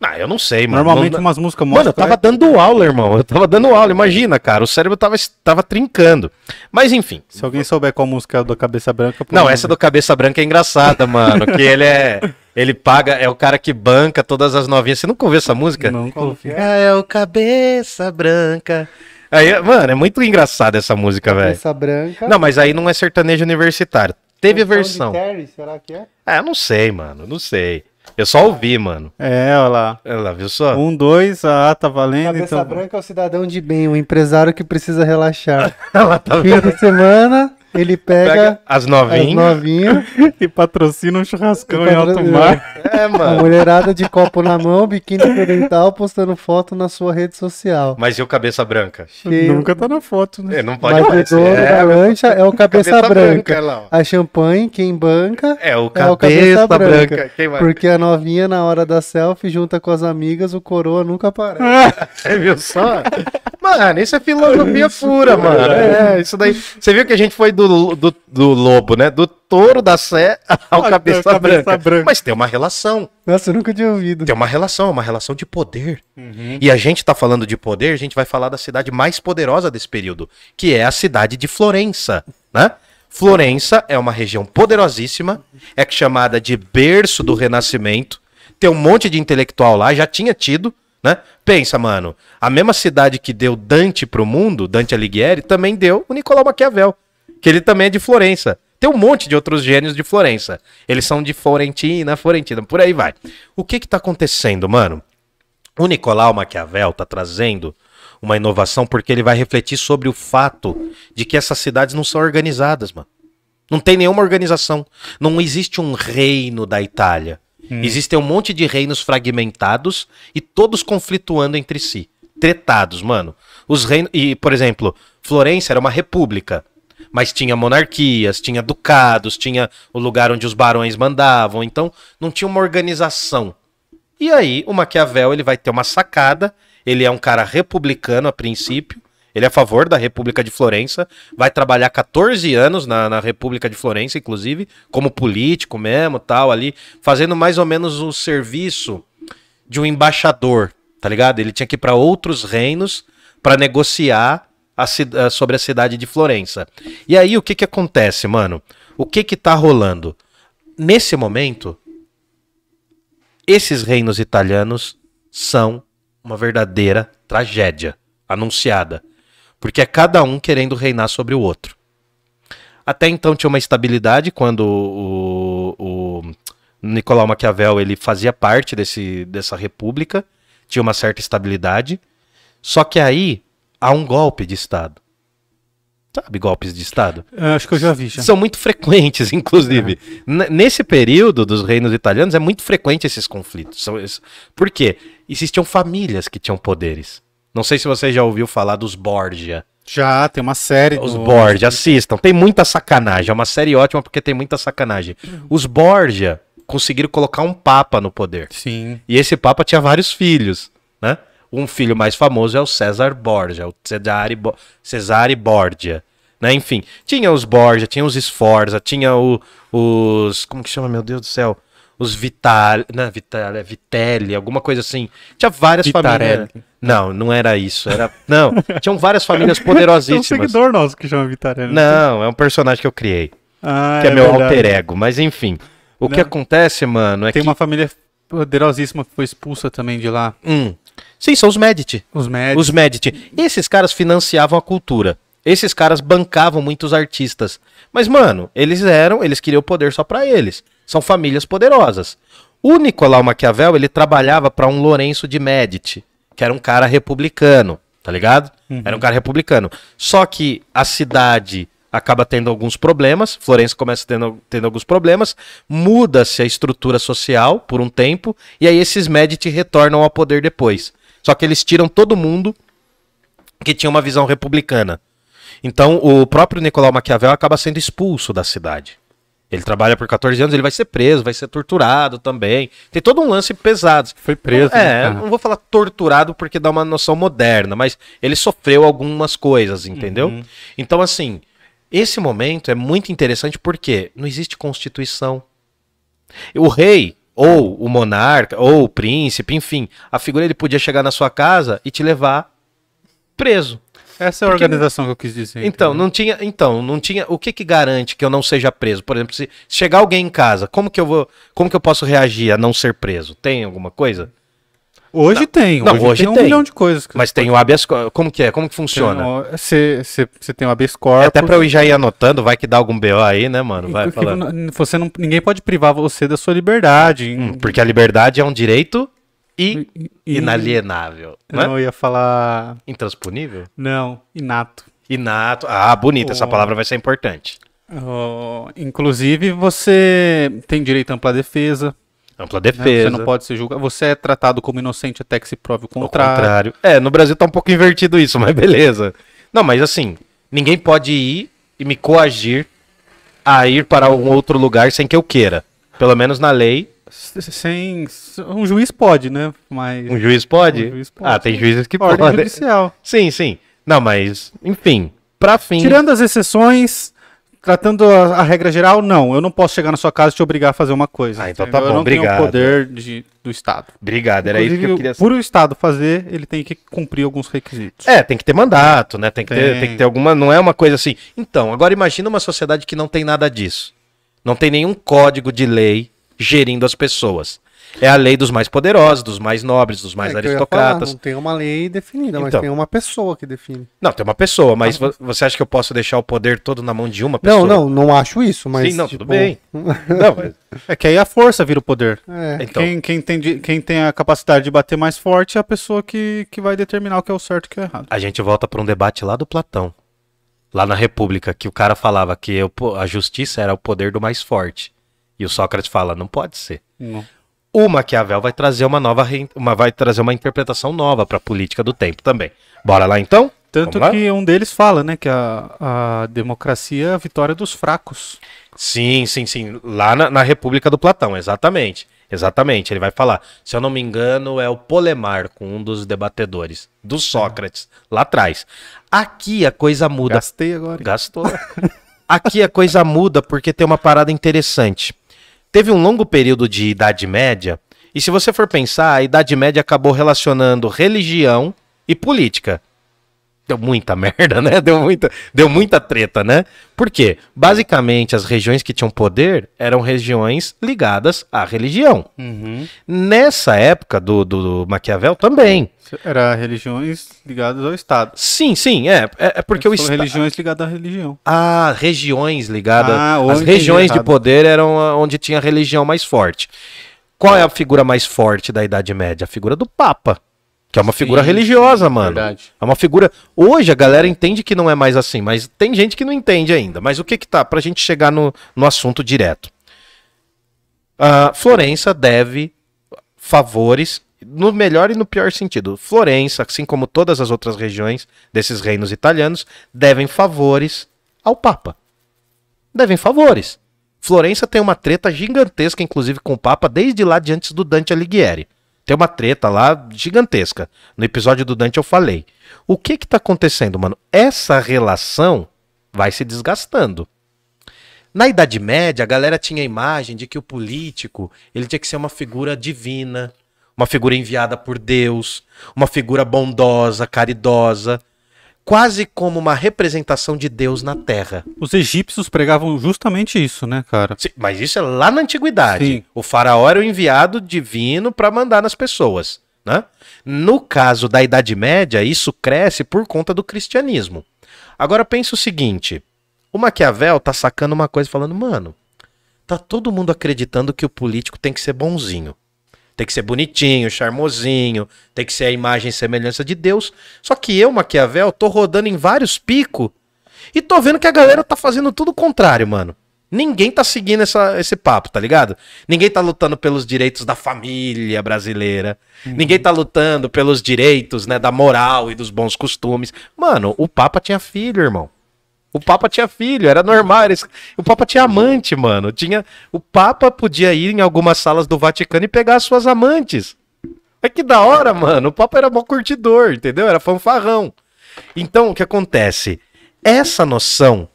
Speaker 3: Ah, eu não sei, mano.
Speaker 1: Normalmente
Speaker 3: Não-
Speaker 1: umas músicas
Speaker 3: Mano, eu
Speaker 1: mostram-
Speaker 3: tava dando aula, irmão. Eu tava dando aula. Imagina, cara. O cérebro tava, tava trincando. Mas enfim.
Speaker 1: Se alguém souber qual música é o da Cabeça Branca...
Speaker 3: Não, essa do Cabeça Branca é engraçada, mano. Que ele é. Ele paga, é o cara que banca todas as novinhas. Você nunca ouviu essa música?
Speaker 1: Não ouvi.
Speaker 3: Ah, é o Cabeça Branca. Aí, mano, é muito engraçada essa música, velho.
Speaker 2: Cabeça branca.
Speaker 3: Não, mas aí não é sertanejo universitário. Teve a versão.
Speaker 2: Terry, será que é?
Speaker 3: Ah, eu não sei, mano. Não sei. Eu só ouvi, mano.
Speaker 1: É, olha lá.
Speaker 3: Olha lá, viu só?
Speaker 1: Um, dois, ah, tá valendo,
Speaker 2: Cabeça
Speaker 1: então...
Speaker 2: branca é o cidadão de bem, o empresário que precisa relaxar.
Speaker 3: Ela tá
Speaker 2: Fim de semana, ele pega,
Speaker 3: Pega as
Speaker 2: as
Speaker 3: novinhas.
Speaker 2: novinhas,
Speaker 1: E patrocina um churrascão em alto mar.
Speaker 3: É,
Speaker 2: a
Speaker 3: mano.
Speaker 2: mulherada de copo na mão, biquíni oriental, postando foto na sua rede social.
Speaker 3: Mas e o Cabeça Branca?
Speaker 2: Cheio,
Speaker 1: Nunca tá na foto, né?
Speaker 3: É, não pode
Speaker 2: mas
Speaker 3: mais.
Speaker 2: o dono da
Speaker 3: É,
Speaker 2: lancha é o cabeça,
Speaker 3: Cabeça branca,
Speaker 2: branca.
Speaker 3: lá.
Speaker 2: A champanhe, quem banca,
Speaker 3: é o
Speaker 2: é
Speaker 3: Cabeça,
Speaker 2: o cabeça
Speaker 3: branca.
Speaker 2: branca. Porque a novinha, na hora da selfie, junta com as amigas, o coroa nunca aparece.
Speaker 3: Você viu só? Mano, isso é filosofia pura, mano. É, isso daí. Você viu que a gente foi do, do, do lobo, né? Do touro da sé ao
Speaker 1: Ah,
Speaker 3: cabeça,
Speaker 1: cabeça
Speaker 3: branca.
Speaker 1: branca.
Speaker 3: Mas tem uma relação.
Speaker 2: Nossa, eu nunca tinha ouvido.
Speaker 3: Tem uma relação, uma relação de poder.
Speaker 1: Uhum.
Speaker 3: E a gente tá falando de poder, a gente vai falar da cidade mais poderosa desse período, que é a cidade de Florença, né? Florença é uma região poderosíssima, é chamada de berço do Renascimento. Tem um monte de intelectual lá, já tinha tido, né? Pensa, mano, a mesma cidade que deu Dante pro mundo, Dante Alighieri, também deu o Nicolau Maquiavel, que ele também é de Florença. Tem um monte de outros gênios de Florença. Eles são de Florentina, Florentina, por aí vai. O que que tá acontecendo, mano? O Nicolau Maquiavel está trazendo uma inovação porque ele vai refletir sobre o fato de que essas cidades não são organizadas, mano. Não tem nenhuma organização. Não existe um reino da Itália. Existem um monte de reinos fragmentados e todos conflituando entre si. Tretados, mano. Os reinos. E, por exemplo, Florença era uma república. Mas tinha monarquias, tinha ducados, tinha o lugar onde os barões mandavam. Então, não tinha uma organização. E aí, o Maquiavel ele vai ter uma sacada. Ele é um cara republicano a princípio. Ele é a favor da República de Florença. Vai trabalhar 14 anos na, na República de Florença, inclusive, como político mesmo, tal, ali, fazendo mais ou menos o serviço de um embaixador, tá ligado? Ele tinha que ir para outros reinos para negociar a ci- eh, sobre a cidade de Florença. E aí, o que que acontece, mano? O que que tá rolando? Nesse momento, esses reinos italianos são uma verdadeira tragédia anunciada, porque é cada um querendo reinar sobre o outro. Até então tinha uma estabilidade quando o, o Nicolau Maquiavel ele fazia parte desse, dessa república, tinha uma certa estabilidade, só que aí há um golpe de Estado. Sabe golpes de Estado?
Speaker 1: Eu acho que eu já vi, já.
Speaker 3: São muito frequentes, inclusive. N- Nesse período dos reinos italianos, é muito frequente esses conflitos. São es- Por quê? Existiam famílias que tinham poderes. Não sei se você já ouviu falar dos Borgia.
Speaker 1: Já, tem uma série
Speaker 3: Os
Speaker 1: do-
Speaker 3: Borgia, assistam. Tem muita sacanagem. É uma série ótima porque tem muita sacanagem. Os Borgia conseguiram colocar um papa no poder.
Speaker 1: Sim.
Speaker 3: E esse papa tinha vários filhos, né? Um filho mais famoso é o César Borgia, o Cesare, Bo Cesare Borgia, né? Enfim, tinha os Borgia, tinha os Sforza, tinha o- os... Como que chama, meu Deus do céu? Os Vitali... Não, Vitali, é Vitelli, alguma coisa assim. Tinha várias
Speaker 1: Vitarelli.
Speaker 3: famílias... Não, não era isso. Era... Não, tinham várias famílias
Speaker 1: Tem um
Speaker 3: poderosíssimas.
Speaker 1: seguidor nosso que chama Vitarelli.
Speaker 3: Não, é um personagem que eu criei,
Speaker 1: Ah,
Speaker 3: que é, meu
Speaker 1: verdade.
Speaker 3: alter ego. Mas enfim, o que
Speaker 1: Não.
Speaker 3: acontece, mano, é
Speaker 1: Tem
Speaker 3: que...
Speaker 1: uma família poderosíssima que foi expulsa também de lá.
Speaker 3: Hum. Sim, são os Medici.
Speaker 1: Os médicos.
Speaker 3: Os Medici. Esses caras financiavam a cultura. Esses caras bancavam muitos artistas. Mas, mano, eles eram, eles queriam o poder só pra eles. São famílias poderosas. O Nicolau Maquiavel, ele trabalhava pra um Lourenço de Medici, que era um cara republicano, tá ligado? Era um cara republicano. Só que a cidade acaba tendo alguns problemas, Florença começa tendo, tendo alguns problemas, muda-se a estrutura social por um tempo, e aí esses Medici retornam ao poder depois. Só que eles tiram todo mundo que tinha uma visão republicana. Então, o próprio Nicolau Maquiavel acaba sendo expulso da cidade. Ele trabalha por 14 anos, ele vai ser preso, vai ser torturado também. Tem todo um lance pesado.
Speaker 1: Foi preso.
Speaker 3: É,
Speaker 1: né?
Speaker 3: não vou falar torturado porque dá uma noção moderna, mas ele sofreu algumas coisas, entendeu?
Speaker 1: Uhum.
Speaker 3: Então, assim, esse momento é muito interessante porque não existe constituição. O rei, ou o monarca, ou o príncipe, enfim, a figura ele podia chegar na sua casa e te levar preso.
Speaker 1: Essa é a
Speaker 3: Porque-
Speaker 1: organização que eu quis dizer.
Speaker 3: Então,
Speaker 1: entendeu?
Speaker 3: não tinha, então, não tinha, o que que garante que eu não seja preso? Por exemplo, se chegar alguém em casa, como que eu vou, como que eu posso reagir a não ser preso? Tem alguma coisa?
Speaker 1: Hoje tem.
Speaker 3: Não,
Speaker 1: hoje,
Speaker 3: hoje
Speaker 1: tem um
Speaker 3: tem.
Speaker 1: milhão de coisas. que
Speaker 3: Mas tem o habeas, co- como que é? Como que funciona?
Speaker 1: Você você tem o habeas
Speaker 3: É
Speaker 1: corpus.
Speaker 3: até pra eu já ir anotando, vai que dá algum BO aí, né, mano? Vai
Speaker 1: porque
Speaker 3: falando.
Speaker 1: não- Você não, ninguém pode privar você da sua liberdade.
Speaker 3: Hum, Porque a liberdade é um direito i-
Speaker 1: E-
Speaker 3: inalienável, né?
Speaker 1: Não, eu ia falar.
Speaker 3: Intransponível?
Speaker 1: Não, inato.
Speaker 3: Inato. Ah, bonita, essa
Speaker 1: Oh.
Speaker 3: palavra vai ser importante.
Speaker 1: Oh, inclusive, você tem direito à ampla defesa.
Speaker 3: Ampla
Speaker 1: né?
Speaker 3: defesa.
Speaker 1: Você não pode ser julgado. Você é tratado como inocente até que se prove o contrário.
Speaker 3: contrário. É, no Brasil tá um pouco invertido isso, mas beleza. Não, mas assim, ninguém pode ir e me coagir a ir para um outro lugar sem que eu queira. Pelo menos na lei,
Speaker 1: Sem. Um juiz pode, né? Mas.
Speaker 3: um juiz pode.
Speaker 1: Um juiz pode,
Speaker 3: Ah, tem juízes que
Speaker 1: Ordem
Speaker 3: podem.
Speaker 1: judicial.
Speaker 3: Sim, sim. Não, mas, enfim, pra fim.
Speaker 1: Tirando as exceções, tratando a, a regra geral, não. Eu não posso chegar na sua casa e te obrigar a fazer uma coisa.
Speaker 3: Ah, então tá bom,
Speaker 1: Eu não
Speaker 3: obrigado.
Speaker 1: tenho o poder de, do Estado.
Speaker 3: Obrigado, era isso que eu
Speaker 1: Inclusive,
Speaker 3: queria
Speaker 1: Por o Estado fazer, ele tem que cumprir alguns requisitos.
Speaker 3: É, tem que ter mandato, né? Tem que, Ter,
Speaker 1: Tem.
Speaker 3: tem que ter alguma. Não é uma coisa assim. Então, agora imagina uma sociedade que não tem nada disso. Não tem nenhum código de lei gerindo as pessoas. É a lei dos mais poderosos, dos mais nobres, dos mais
Speaker 2: É eu ia falar,
Speaker 3: aristocratas.
Speaker 2: não tem uma lei definida, mas
Speaker 3: Então.
Speaker 2: tem uma pessoa que define.
Speaker 3: Não, tem uma pessoa, mas vo- você acha que eu posso deixar o poder todo na mão de uma pessoa?
Speaker 2: Não, não, não acho isso, mas.
Speaker 3: Sim, não,
Speaker 2: tipo,
Speaker 3: tudo bem. Não, mas-
Speaker 1: É que aí a força vira o poder.
Speaker 2: É.
Speaker 3: então,
Speaker 1: Quem, quem, tem, de- quem tem a capacidade de bater mais forte é a pessoa que, que vai determinar o que é o certo e o que é o errado.
Speaker 3: a gente volta para um debate lá do Platão. Lá na República, que o cara falava que po- a justiça era o poder do mais forte. E o Sócrates fala, não pode ser.
Speaker 1: Não.
Speaker 3: O Maquiavel vai trazer uma nova uma, vai trazer uma interpretação nova para a política do tempo também. Bora lá então?
Speaker 1: Tanto
Speaker 3: lá?
Speaker 1: que um deles fala, né, que a, a democracia é a vitória dos fracos.
Speaker 3: Sim, sim, sim. Lá na, na República do Platão, exatamente. Exatamente. Ele vai falar. Se eu não me engano, é o Polemarco, um dos debatedores do Sócrates, lá atrás. Aqui a coisa muda.
Speaker 1: Gastei agora.
Speaker 3: Gastou. Aqui a coisa muda porque tem uma parada interessante. Teve um longo período de Idade Média, e se você for pensar, a Idade Média acabou relacionando religião e política. Deu muita merda, né? Deu muita, deu muita treta, né? Por quê? Basicamente, as regiões que tinham poder eram regiões ligadas à religião.
Speaker 1: Uhum.
Speaker 3: Nessa época do, do Maquiavel também.
Speaker 1: Era religiões ligadas ao Estado.
Speaker 3: Sim, sim, é. É, é porque o
Speaker 1: São
Speaker 3: Estado.
Speaker 1: religiões ligadas à religião.
Speaker 3: Ah, regiões ligadas.
Speaker 1: Ah,
Speaker 3: As regiões de poder eram onde tinha a religião mais forte. Qual é a figura mais forte da Idade Média? A figura do Papa. Que é uma figura
Speaker 1: Sim,
Speaker 3: religiosa,
Speaker 1: sim,
Speaker 3: mano.
Speaker 1: verdade.
Speaker 3: É uma figura. Hoje a galera entende que não é mais assim, mas tem gente que não entende ainda. Mas o que que tá? Pra gente chegar no, no assunto direto. Ah, Florença deve favores, no melhor e no pior sentido. Florença, assim como todas as outras regiões desses reinos italianos, devem favores ao Papa. Devem favores. Florença tem uma treta gigantesca, inclusive, com o Papa, desde lá de antes do Dante Alighieri. Tem uma treta lá gigantesca. No episódio do Dante eu falei. O que que tá acontecendo, mano? Essa relação vai se desgastando. Na Idade Média, a galera tinha a imagem de que o político ele tinha que ser uma figura divina, uma figura enviada por Deus, uma figura bondosa, caridosa. Quase como uma representação de Deus na Terra.
Speaker 1: Os egípcios pregavam justamente isso, né, cara?
Speaker 3: Sim, Mas isso é lá na antiguidade.
Speaker 1: Sim.
Speaker 3: O faraó era o enviado divino para mandar nas pessoas. Né? No caso da Idade Média, isso cresce por conta do cristianismo. Agora pense o seguinte: o Maquiavel tá sacando uma coisa falando, mano, tá todo mundo acreditando que o político tem que ser bonzinho. Tem que ser bonitinho, charmosinho, tem que ser a imagem e semelhança de Deus. Só que eu, Maquiavel, tô rodando em vários picos e tô vendo que a galera tá fazendo tudo o contrário, mano. Ninguém tá seguindo essa, esse papo, tá ligado? Ninguém tá lutando pelos direitos da família brasileira. Ninguém tá lutando pelos direitos, né, da moral e dos bons costumes. Mano, o Papa tinha filho, irmão. O Papa tinha filho, era normal. era. O Papa tinha amante, mano. Tinha, o Papa podia ir em algumas salas do Vaticano e pegar as suas amantes. É que da hora, mano. O Papa era mó curtidor, entendeu? Era fanfarrão. Então, o que acontece? Essa noção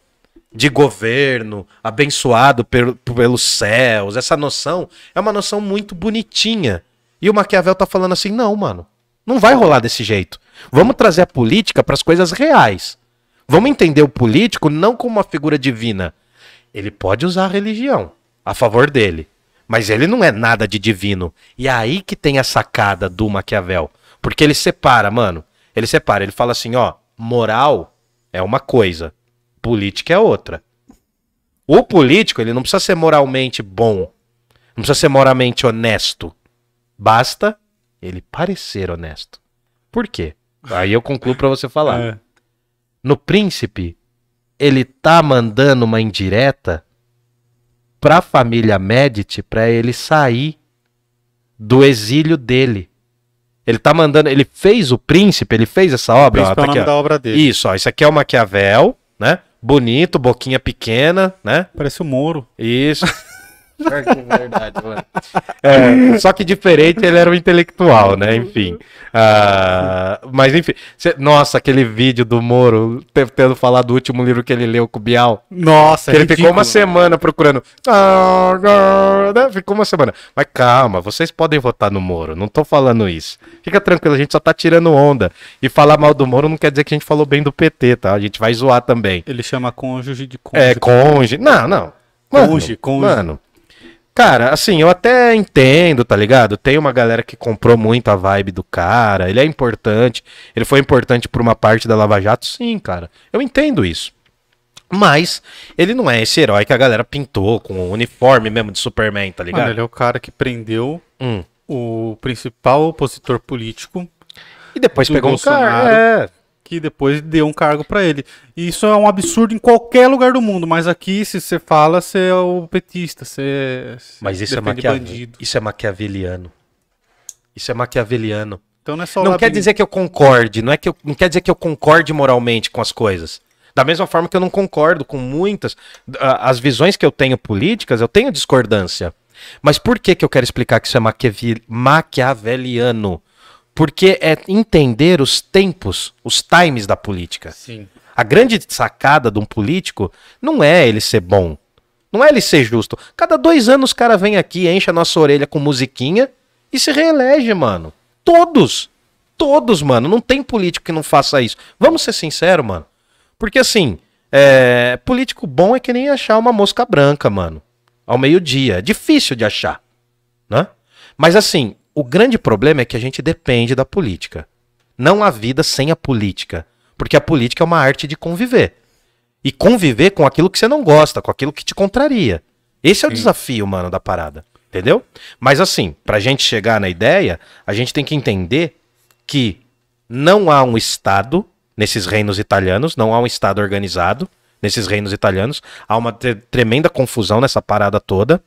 Speaker 3: de governo abençoado pelo- pelos céus, essa noção é uma noção muito bonitinha. E o Maquiavel tá falando assim: não, mano, não vai rolar desse jeito. Vamos trazer a política para as coisas reais. Vamos entender o político não como uma figura divina. Ele pode usar a religião a favor dele, mas ele não é nada de divino. E é aí que tem a sacada do Maquiavel, porque ele separa, mano. Ele separa, ele fala assim, ó, moral é uma coisa, política é outra. O político, ele não precisa ser moralmente bom, não precisa ser moralmente honesto. Basta ele parecer honesto. Por quê? Aí eu concluo pra você falar.
Speaker 1: É.
Speaker 3: No príncipe, ele tá mandando uma indireta pra família Medici pra ele sair do exílio dele. Ele tá mandando, ele fez o príncipe, ele fez essa obra, ó,
Speaker 1: Príncipe é
Speaker 3: tá
Speaker 1: o nome
Speaker 3: aqui,
Speaker 1: da obra dele.
Speaker 3: Isso, ó, isso aqui é o Maquiavel, né? Bonito, boquinha pequena, né?
Speaker 1: Parece o Moro.
Speaker 3: Isso. Pior que é verdade, mano. É, só que diferente, ele era um intelectual, né? Enfim. Ah, mas enfim. cê- nossa, aquele vídeo do Moro te- tendo falado do último livro que ele leu com o Bial.
Speaker 1: Nossa,
Speaker 3: Que ele ficou uma semana procurando. Né? Ficou uma semana. Mas calma, vocês podem votar no Moro. Não tô falando isso. Fica tranquilo, a gente só tá tirando onda. E falar mal do Moro não quer dizer que a gente falou bem do PT, tá? A gente vai zoar também.
Speaker 1: Ele chama cônjuge de cônjuge.
Speaker 3: É, conge. Não, não. Mano,
Speaker 1: Conge, conge.
Speaker 3: Mano. Cara, assim, eu até entendo, tá ligado? Tem uma galera que comprou muito a vibe do cara. Ele é importante. Ele foi importante por uma parte da Lava Jato, sim, cara. Eu entendo isso. Mas ele não é esse herói que a galera pintou com o uniforme mesmo de Superman, tá ligado?
Speaker 1: Mano, ele é o cara que prendeu
Speaker 3: Hum.
Speaker 1: o principal opositor político,
Speaker 3: E depois pegou um cara. É.
Speaker 1: que depois deu um cargo pra ele. E isso é um absurdo em qualquer lugar do mundo, mas aqui, se você fala, você é o petista, você
Speaker 3: Mas isso é,
Speaker 1: bandido.
Speaker 3: isso é maquiaveliano. Isso é maquiaveliano.
Speaker 1: Então não é só
Speaker 3: não quer dizer que eu concorde, não é que eu, não quer dizer que eu concorde moralmente com as coisas. Da mesma forma que eu não concordo com muitas as visões que eu tenho políticas, eu tenho discordância. Mas por que que eu quero explicar que isso é maquiavel- maquiaveliano? Porque é entender os tempos, os times da política.
Speaker 1: Sim.
Speaker 3: A grande sacada de um político não é ele ser bom. Não é ele ser justo. Cada dois anos o cara vem aqui, enche a nossa orelha com musiquinha e se reelege, mano. Todos. Todos, mano. Não tem político que não faça isso. Vamos ser sinceros, mano. Porque assim, é, político bom é que nem achar uma mosca branca, mano. Ao meio-dia. É difícil de achar. Né? Mas assim, o grande problema é que a gente depende da política. Não há vida sem a política. Porque a política é uma arte de conviver. E conviver com aquilo que você não gosta, com aquilo que te contraria. Esse é o desafio, mano, da parada. Entendeu? Mas assim, pra gente chegar na ideia, a gente tem que entender que não há um Estado nesses reinos italianos, não há um Estado organizado nesses reinos italianos. Há uma tre- tremenda confusão nessa parada toda.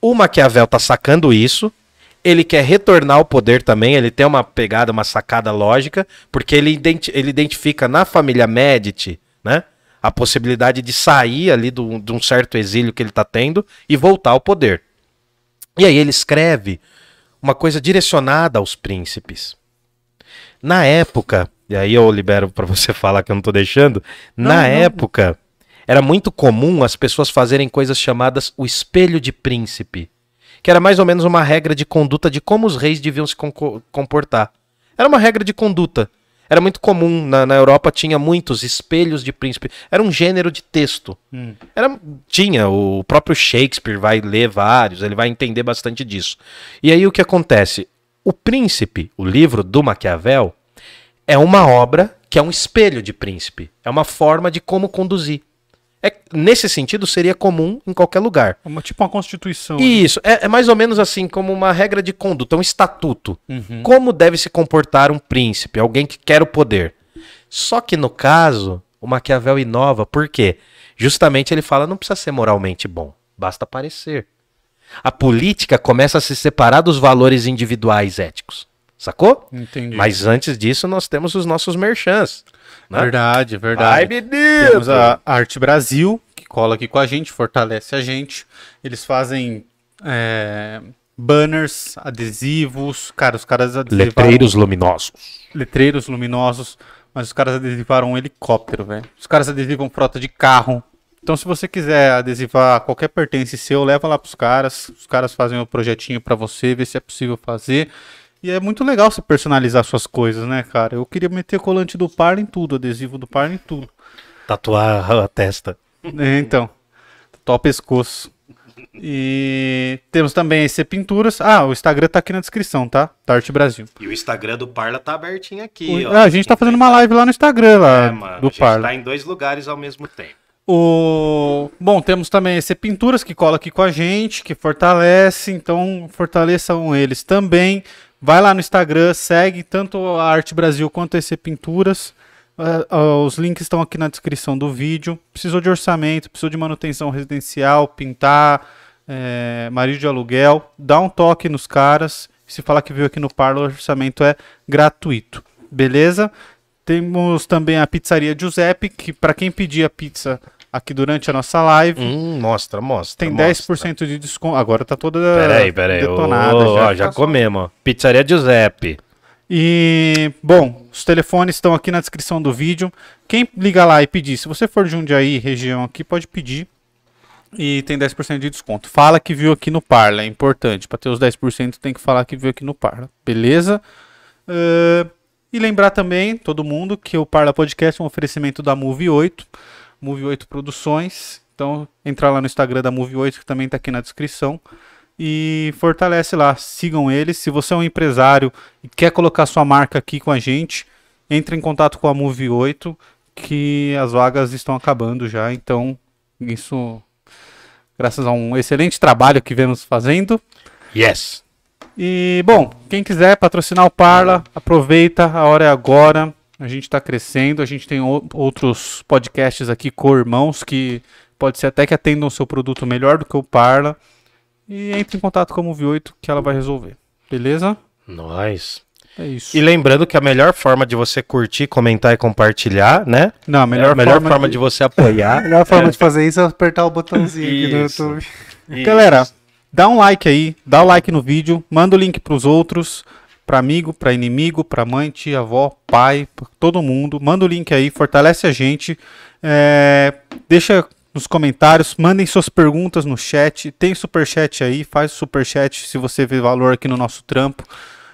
Speaker 3: O Maquiavel tá sacando isso. Ele quer retornar ao poder também. Ele tem uma pegada, uma sacada lógica, porque ele, identi- ele identifica na família Medici, né? A possibilidade de sair ali do- de um certo exílio que ele tá tendo e voltar ao poder. E aí ele escreve uma coisa direcionada aos príncipes. Na época, e aí eu libero pra você falar que eu não tô deixando, na época era muito comum as pessoas fazerem coisas chamadas o espelho de príncipe, que era mais ou menos uma regra de conduta de como os reis deviam se comportar. Era uma regra de conduta. Era muito comum, na, na Europa tinha muitos espelhos de príncipe. Era um gênero de texto.
Speaker 1: Hum.
Speaker 3: Era, tinha, o próprio Shakespeare vai ler vários, ele vai entender bastante disso. E aí o que acontece? O Príncipe, o livro do Maquiavel, é uma obra que é um espelho de príncipe. É uma forma de como conduzir. Nesse sentido, seria comum em qualquer lugar.
Speaker 1: Uma, tipo uma constituição.
Speaker 3: Isso, é, é mais ou menos assim como uma regra de conduta, um estatuto.
Speaker 1: Uhum.
Speaker 3: Como deve se comportar um príncipe, alguém que quer o poder. Só que no caso, o Maquiavel inova, por quê? Justamente ele fala, não precisa ser moralmente bom, basta parecer. A política começa a se separar dos valores individuais éticos. Sacou?
Speaker 1: Entendi.
Speaker 3: Mas antes disso, nós temos os nossos merchants. Né?
Speaker 1: Verdade,
Speaker 3: Ai,
Speaker 1: verdade.
Speaker 3: menino!
Speaker 1: Temos a Arte Brasil, que cola aqui com a gente, fortalece a gente. Eles fazem é, banners, adesivos. Cara, os caras adesivaram...
Speaker 3: Letreiros luminosos.
Speaker 1: letreiros luminosos, mas os caras adesivaram um helicóptero, velho. Os caras adesivam frota de carro. Então, se você quiser adesivar qualquer pertence seu, leva lá pros caras. Os caras fazem o projetinho pra você, ver se é possível fazer. E é muito legal você personalizar suas coisas, né, cara? Eu queria meter colante do Parla em tudo, adesivo do Parla em tudo.
Speaker 3: Tatuar a testa.
Speaker 1: É, então, top pescoço. E temos também esse Pinturas. Ah, o Instagram tá aqui na descrição, tá? Da Arte Brasil.
Speaker 3: E o Instagram do Parla tá abertinho aqui,
Speaker 1: O- ah, a gente tá fazendo uma live lá no Instagram lá,
Speaker 3: É, mano,
Speaker 1: do
Speaker 3: a gente
Speaker 1: Parla.
Speaker 3: tá em dois lugares ao mesmo tempo.
Speaker 1: O... Bom, temos também esse Pinturas que cola aqui com a gente, que fortalece, então fortaleçam eles também. Vai lá no Instagram, segue tanto a Arte Brasil quanto a EC Pinturas. Ah, ah, os links estão aqui na descrição do vídeo. Precisou de orçamento, precisou de manutenção residencial, pintar, é, marido de aluguel, dá um toque nos caras. Se falar que viu aqui no Parla, o orçamento é gratuito. Beleza? Temos também a pizzaria Giuseppe, que para quem pedir a pizza aqui durante a nossa live,
Speaker 3: Hum, mostra, mostra.
Speaker 1: tem
Speaker 3: mostra.
Speaker 1: 10% de desconto. Agora tá toda
Speaker 3: Peraí, peraí.
Speaker 1: detonada.
Speaker 3: Ô,
Speaker 1: já.
Speaker 3: ó, já comemos. ó. Pizzaria Giuseppe.
Speaker 1: E, bom, os telefones estão aqui na descrição do vídeo. Quem ligar lá e pedir, se você for de Jundiaí, região aqui, pode pedir. E tem 10% de desconto. Fala que viu aqui no Parla, é importante. Para ter os 10% tem que falar que viu aqui no Parla. Beleza? Ahn, e lembrar também, todo mundo, que o Parla Podcast é um oferecimento da Move 8. Move 8 Produções. Então, entra lá no Instagram da Move 8, que também está aqui na descrição. E fortalece lá, sigam eles. Se você é um empresário e quer colocar sua marca aqui com a gente, entre em contato com a Move 8, que as vagas estão acabando já. Então, isso, graças a um excelente trabalho que vemos fazendo.
Speaker 3: Yes.
Speaker 1: E, bom, quem quiser patrocinar o Parla, aproveita, a hora é agora. A gente está crescendo, a gente tem o- outros podcasts aqui com irmãos que pode ser até que atendam o seu produto melhor do que o Parla. E entre em contato com a Move 8 que ela vai resolver. Beleza?
Speaker 3: Nós.
Speaker 1: É isso.
Speaker 3: E lembrando que a melhor forma de você curtir, comentar e compartilhar, né?
Speaker 1: Não, a melhor,
Speaker 3: é a melhor forma,
Speaker 1: forma,
Speaker 3: de... você apoiar.
Speaker 2: A melhor forma de fazer isso é apertar o botãozinho aqui no
Speaker 3: Isso.
Speaker 2: YouTube.
Speaker 1: Galera, dá um like aí, dá o like no vídeo, manda o link pros outros, pra amigo, pra inimigo, pra mãe, tia, avó, pai, todo mundo. Manda o link aí, fortalece a gente. É, deixa nos comentários, mandem suas perguntas no chat. Tem superchat aí, faz o superchat se você vê valor aqui no nosso trampo.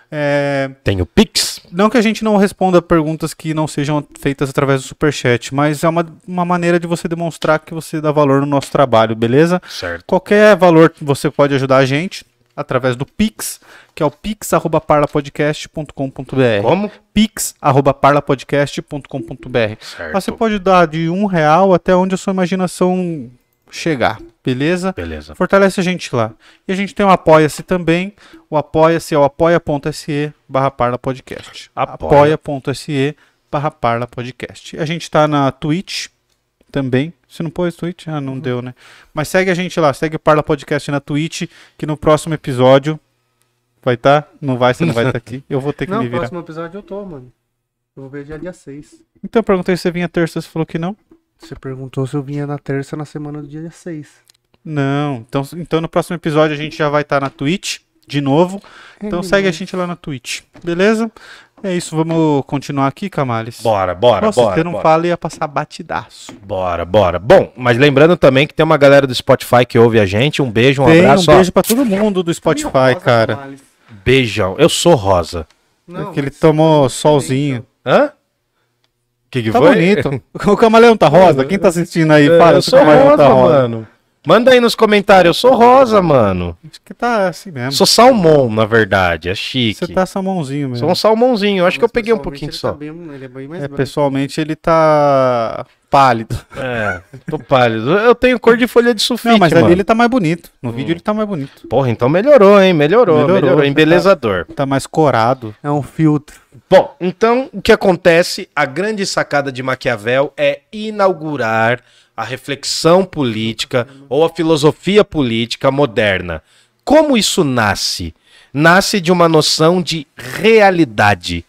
Speaker 1: É,
Speaker 3: Tem o Pix.
Speaker 1: não que a gente não responda perguntas que não sejam feitas através do superchat, mas é uma, uma maneira de você demonstrar que você dá valor no nosso trabalho, beleza?
Speaker 3: Certo.
Speaker 1: Qualquer valor que você pode ajudar a gente através do Pix, que é o pix@parlapodcast.com.br.
Speaker 3: Como?
Speaker 1: pix@parlapodcast.com.br. Você pode dar de um real até onde a sua imaginação chegar, beleza?
Speaker 3: Beleza.
Speaker 1: Fortalece a gente lá. E a gente tem o Apoia-se também. O Apoia-se é o apoia.se barra Parla Podcast.
Speaker 3: Apoia.
Speaker 1: Apoia.se barra Parla Podcast. A gente tá na Twitch também. Você não pôs Twitch? Ah, não deu, né? Mas segue a gente lá. Segue o Parla Podcast na Twitch, que no próximo episódio vai estar? Não vai, você não vai estar aqui. Eu vou ter que
Speaker 2: Não,
Speaker 1: me
Speaker 2: no
Speaker 1: virar.
Speaker 2: próximo episódio eu tô, mano. Eu vou ver dia, dia 6.
Speaker 1: Então eu perguntei se você vinha terça, você falou que não.
Speaker 2: Você perguntou se eu vinha na terça na semana do dia 6.
Speaker 1: Não. Então, então no próximo episódio a gente já vai estar na Twitch de novo. Então segue a gente lá na Twitch, beleza? É isso, vamos continuar aqui, Camales.
Speaker 3: Bora, bora,
Speaker 1: Nossa,
Speaker 3: bora.
Speaker 1: você não
Speaker 3: bora.
Speaker 1: fala ia passar batidaço.
Speaker 3: Bora, bora. Bom, mas lembrando também que tem uma galera do Spotify que ouve a gente. Um beijo, um
Speaker 1: Tem
Speaker 3: abraço.
Speaker 1: um
Speaker 3: ó.
Speaker 1: beijo pra todo mundo do Spotify, cara.
Speaker 3: Beijão. Eu sou rosa.
Speaker 1: É que ele tomou solzinho.
Speaker 3: Hã? Que que
Speaker 1: Tá
Speaker 3: foi?
Speaker 1: bonito. O camaleão tá rosa? Quem tá assistindo aí,
Speaker 3: É,
Speaker 1: fala
Speaker 3: eu
Speaker 1: se o
Speaker 3: sou
Speaker 1: camaleão
Speaker 3: rosa,
Speaker 1: tá rosa.
Speaker 3: mano. Manda aí nos comentários, eu sou rosa, mano.
Speaker 1: Acho que tá assim mesmo.
Speaker 3: Sou salmão, na verdade, é chique.
Speaker 1: Você tá salmãozinho mesmo.
Speaker 3: Sou um salmãozinho, eu acho que eu
Speaker 2: Mas
Speaker 3: peguei um pouquinho
Speaker 2: ele
Speaker 3: só.
Speaker 2: tá bem- ele é bem mais
Speaker 1: É, pessoalmente ele tá pálido.
Speaker 3: É, tô pálido. Eu tenho cor de folha de sulfite,
Speaker 1: Não, mas
Speaker 3: mano.
Speaker 1: ali ele tá mais bonito. No vídeo ele tá mais bonito.
Speaker 3: Porra, então melhorou, hein? Melhorou, melhorou.
Speaker 1: Melhorou, tá-
Speaker 3: embelezador.
Speaker 1: Tá mais corado.
Speaker 2: É um filtro.
Speaker 3: Bom, então o que acontece? A grande sacada de Maquiavel é inaugurar a reflexão política ou a filosofia política moderna. Como isso nasce? Nasce de uma noção de realidade.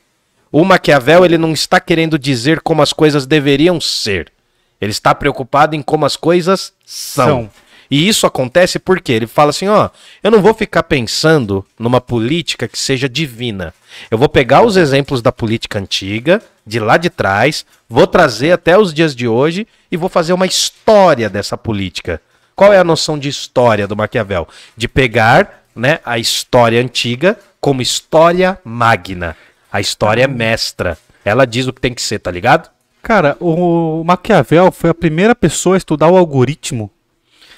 Speaker 3: O Maquiavel ele não está querendo dizer como as coisas deveriam ser. Ele está preocupado em como as coisas são.
Speaker 1: São.
Speaker 3: E isso acontece porque ele fala assim, ó, eu não vou ficar pensando numa política que seja divina. Eu vou pegar os exemplos da política antiga, de lá de trás, vou trazer até os dias de hoje e vou fazer uma história dessa política. Qual é a noção de história do Maquiavel? De pegar, né, a história antiga como história magna, a história mestra. Ela diz o que tem que ser, tá ligado?
Speaker 1: Cara, o Maquiavel foi a primeira pessoa a estudar o algoritmo.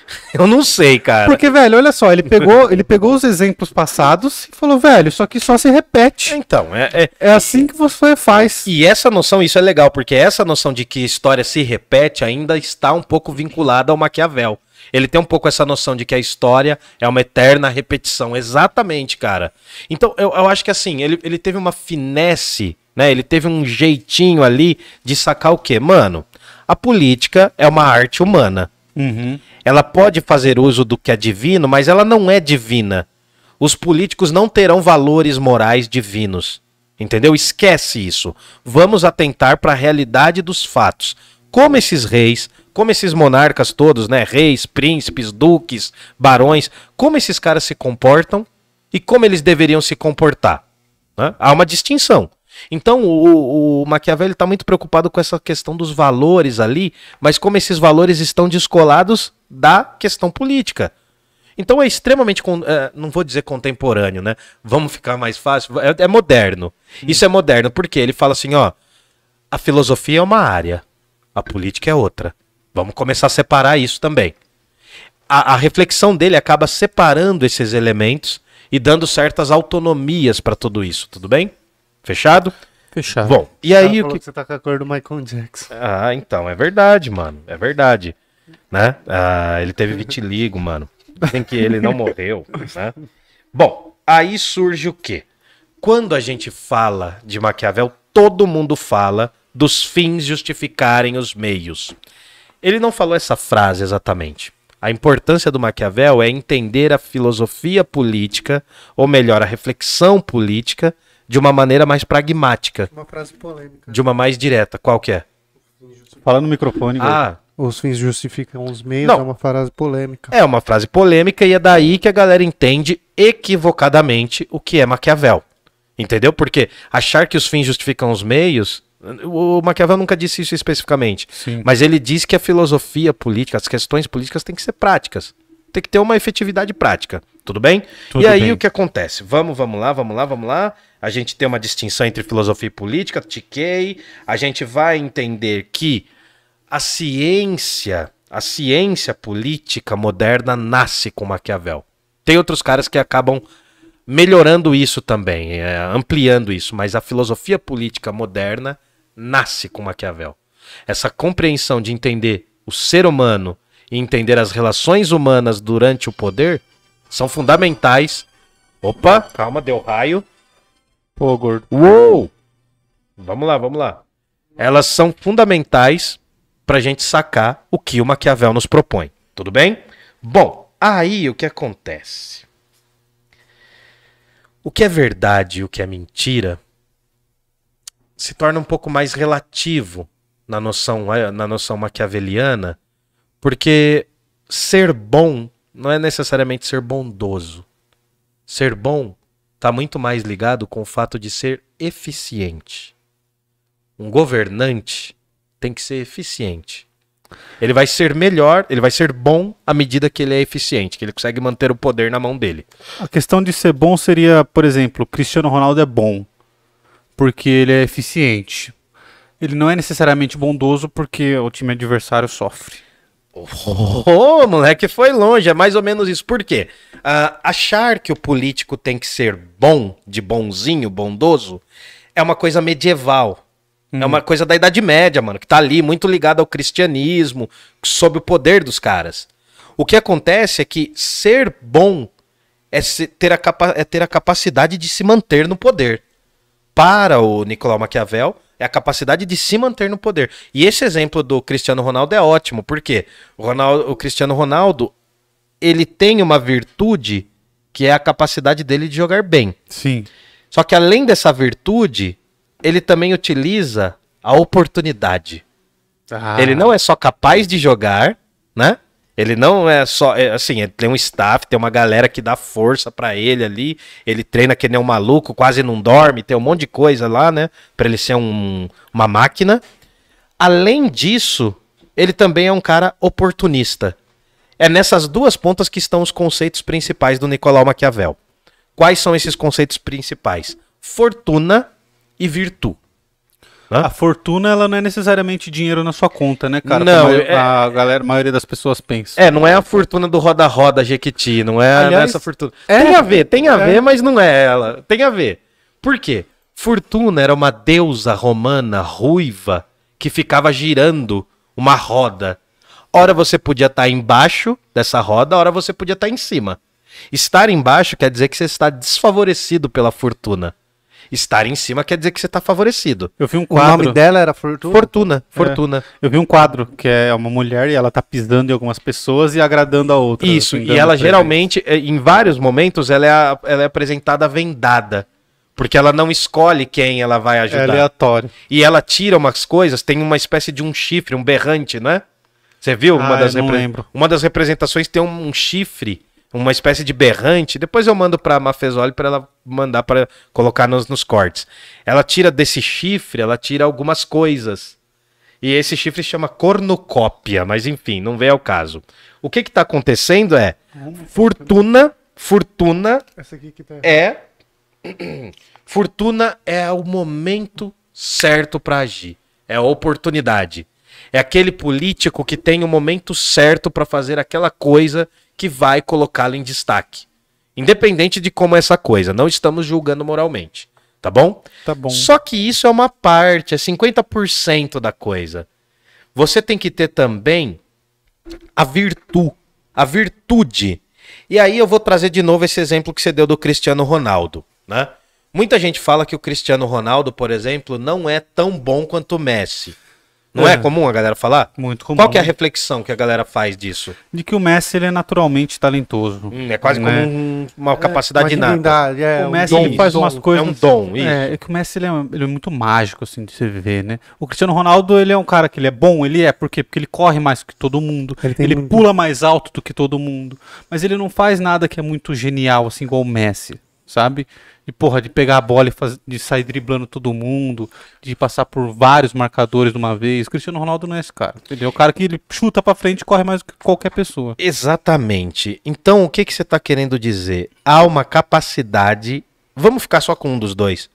Speaker 3: Eu não sei, cara.
Speaker 1: Porque, velho, olha só, ele pegou, ele pegou os exemplos passados e falou, velho, isso aqui só se repete.
Speaker 3: Então, é- é,
Speaker 1: É assim que você faz.
Speaker 3: E essa noção, isso é legal, porque essa noção de que história se repete ainda está um pouco vinculada ao Maquiavel. Ele tem um pouco essa noção de que a história é uma eterna repetição. Exatamente, cara. Então, eu, eu acho que assim, ele, ele teve uma finesse, né? Ele teve um jeitinho ali de sacar o quê? Mano, a política é uma arte humana.
Speaker 1: Uhum.
Speaker 3: Ela pode fazer uso do que é divino, mas ela não é divina. Os políticos não terão valores morais divinos. Entendeu? Esquece isso. Vamos atentar para a realidade dos fatos. Como esses reis, como esses monarcas todos, né? Reis, príncipes, duques, barões, como esses caras se comportam e como eles deveriam se comportar. né? Há uma distinção. Então o, o Maquiavel está muito preocupado com essa questão dos valores ali, mas como esses valores estão descolados da questão política. Então é extremamente, é, não vou dizer contemporâneo, né? Vamos ficar mais fácil. É, é moderno. Isso é moderno porque ele fala assim, ó, a filosofia é uma área, a política é outra. Vamos começar a separar isso também. A, a reflexão dele acaba separando esses elementos e dando certas autonomias para tudo isso, tudo bem? Fechado?
Speaker 1: Fechado.
Speaker 3: Bom, e aí
Speaker 2: aí
Speaker 3: o que
Speaker 2: que você tá com a cor do Michael Jackson.
Speaker 3: ah, então, é verdade, mano. É verdade. Né? Ah, ele teve vitiligo, mano. Tem que ele não morreu, né? Bom, aí surge o quê? Quando a gente fala de Maquiavel, todo mundo fala dos fins justificarem os meios. Ele não falou essa frase exatamente. A importância do Maquiavel é entender a filosofia política, ou melhor, a reflexão política, de uma maneira mais pragmática,
Speaker 2: Uma frase polêmica.
Speaker 3: de uma mais direta. Qual que é?
Speaker 1: Fala no microfone.
Speaker 3: Ah,
Speaker 2: Os fins justificam os meios,
Speaker 3: Não.
Speaker 2: é uma frase polêmica.
Speaker 3: É uma frase polêmica e é daí que a galera entende equivocadamente o que é Maquiavel. Entendeu? Porque achar que os fins justificam os meios. O Maquiavel nunca disse isso especificamente.
Speaker 1: Sim.
Speaker 3: Mas ele diz que a filosofia política, as questões políticas têm que ser práticas. Tem que ter uma efetividade prática. Tudo bem?
Speaker 1: Tudo
Speaker 3: e aí
Speaker 1: bem.
Speaker 3: o que acontece? Vamos, vamos lá, vamos lá, vamos lá. A gente tem uma distinção entre filosofia e política, tiquei. A gente vai entender que a ciência, a ciência política moderna nasce com Maquiavel. Tem outros caras que acabam melhorando isso também, é, ampliando isso, mas a filosofia política moderna nasce com Maquiavel. Essa compreensão de entender o ser humano e entender as relações humanas durante o poder são fundamentais. Opa, calma, deu raio.
Speaker 1: Pô, gordo.
Speaker 3: Uou! Vamos lá, vamos lá. Elas são fundamentais para a gente sacar o que o Maquiavel nos propõe. Tudo bem? Bom, aí o que acontece? O que é verdade e o que é mentira se torna um pouco mais relativo na noção, eh, na noção maquiaveliana, porque ser bom não é necessariamente ser bondoso. Ser bom está muito mais ligado com o fato de ser eficiente. Um governante tem que ser eficiente. Ele vai ser melhor, ele vai ser bom à medida que ele é eficiente, que ele consegue manter o poder na mão dele.
Speaker 1: A questão de ser bom seria, por exemplo, Cristiano Ronaldo é bom porque ele é eficiente. Ele não é necessariamente bondoso porque o time adversário sofre.
Speaker 3: Ô, moleque, foi longe, é mais ou menos isso. Por quê? Ah, achar que o político tem que ser bom, de bonzinho, bondoso, é uma coisa medieval. É uma coisa da Idade Média, mano, que tá ali muito ligado ao cristianismo, sob o poder dos caras. O que acontece é que ser bom é, ter, a capa- é ter a capacidade de se manter no poder. Para o Nicolau Maquiavel, é a capacidade de se manter no poder. E esse exemplo do Cristiano Ronaldo é ótimo, porque o, Ronaldo, o Cristiano Ronaldo, ele tem uma virtude que é a capacidade dele de jogar bem.
Speaker 1: Sim.
Speaker 3: Só que além dessa virtude, ele também utiliza a oportunidade.
Speaker 1: Ah,
Speaker 3: Ele não é só capaz de jogar, né? Ele não é só, é, assim, ele tem um staff, tem uma galera que dá força pra ele ali. Ele treina que nem um maluco, quase não dorme, tem um monte de coisa lá, né? Pra ele ser um- uma máquina. Além disso, ele também é um cara oportunista. É nessas duas pontas que estão os conceitos principais do Nicolau Maquiavel. Quais são esses conceitos principais? Fortuna e virtude.
Speaker 1: A fortuna, ela não é necessariamente dinheiro na sua conta, né, cara?
Speaker 3: Não, é-
Speaker 1: a galera, a maioria das pessoas pensa.
Speaker 3: É, não é a fortuna do roda-roda Jequiti, não é
Speaker 2: Aliás,
Speaker 3: essa fortuna.
Speaker 2: é.
Speaker 3: tem a ver, tem a
Speaker 2: É.
Speaker 3: ver, mas não é ela. Tem a ver. Por quê? Fortuna era uma deusa romana ruiva que ficava girando uma roda. Ora você podia estar embaixo dessa roda, ora você podia estar em cima. Estar embaixo quer dizer que você está desfavorecido pela fortuna. Estar em cima quer dizer que você está favorecido.
Speaker 1: Eu vi um
Speaker 2: O
Speaker 1: quadro.
Speaker 2: nome dela era Fortuna?
Speaker 3: Fortuna, fortuna.
Speaker 1: Eu vi um quadro que é uma mulher e ela tá pisando em algumas pessoas e agradando a outra.
Speaker 3: Isso,
Speaker 1: assim,
Speaker 3: e ela geralmente, eh, em vários momentos, ela é, a- ela é apresentada vendada. Porque ela não escolhe quem ela vai
Speaker 1: É
Speaker 3: ajudar.
Speaker 1: aleatório.
Speaker 3: E ela tira umas coisas, tem uma espécie de um chifre, um berrante, né? Você viu? Uma,
Speaker 1: Ah,
Speaker 3: das
Speaker 1: eu não
Speaker 3: repre-
Speaker 1: lembro.
Speaker 3: uma das representações tem um, um chifre, uma espécie de berrante. Depois eu mando pra Mafezoli pra ela mandar para colocar nos, nos cortes. Ela tira desse chifre, ela tira algumas coisas. E esse chifre chama cornucópia, mas enfim, não vem ao caso. O que que tá acontecendo é fortuna, fortuna
Speaker 2: Essa aqui que tá...
Speaker 3: é fortuna é o momento certo para agir, é a oportunidade. É aquele político que tem o momento certo para fazer aquela coisa que vai colocá-lo em destaque. Independente de como é essa coisa, não estamos julgando moralmente, tá bom?
Speaker 1: Tá bom.
Speaker 3: Só que isso é uma parte, é 50% da coisa. Você tem que ter também a virtude, a virtude. E aí eu vou trazer de novo esse exemplo que você deu do Cristiano Ronaldo, né? Muita gente fala que o Cristiano Ronaldo, por exemplo, não é tão bom quanto o Messi. Não é,
Speaker 1: É.
Speaker 3: comum a galera falar?
Speaker 1: Muito comum.
Speaker 3: Qual que é a reflexão que a galera faz disso?
Speaker 1: De que o Messi ele é naturalmente talentoso.
Speaker 3: Hum, é quase
Speaker 1: Né?
Speaker 3: como um- uma capacidade
Speaker 2: Uma
Speaker 3: inata.
Speaker 2: divindade, é,
Speaker 1: o
Speaker 2: um
Speaker 1: Messi
Speaker 2: dom,
Speaker 1: ele faz
Speaker 2: dom.
Speaker 1: umas coisas.
Speaker 3: É um dom, isso.
Speaker 1: É, é que o Messi ele é, ele é muito mágico, assim, de se ver, né? O Cristiano Ronaldo, ele é um cara que ele é bom, ele é, por quê? Porque ele corre mais que todo mundo.
Speaker 2: Ele
Speaker 1: Ele,
Speaker 2: muito-
Speaker 1: pula mais alto do que todo mundo. Mas ele não faz nada que é muito genial, assim, igual o Messi, sabe? De, porra, de pegar a bola e faz- de sair driblando todo mundo, de passar por vários marcadores de uma vez. Cristiano Ronaldo não é esse cara, entendeu? É o cara que ele chuta pra frente e corre mais do que qualquer pessoa.
Speaker 3: Exatamente. Então, o que, que você está querendo dizer? Há uma capacidade. Vamos ficar só com um dos dois.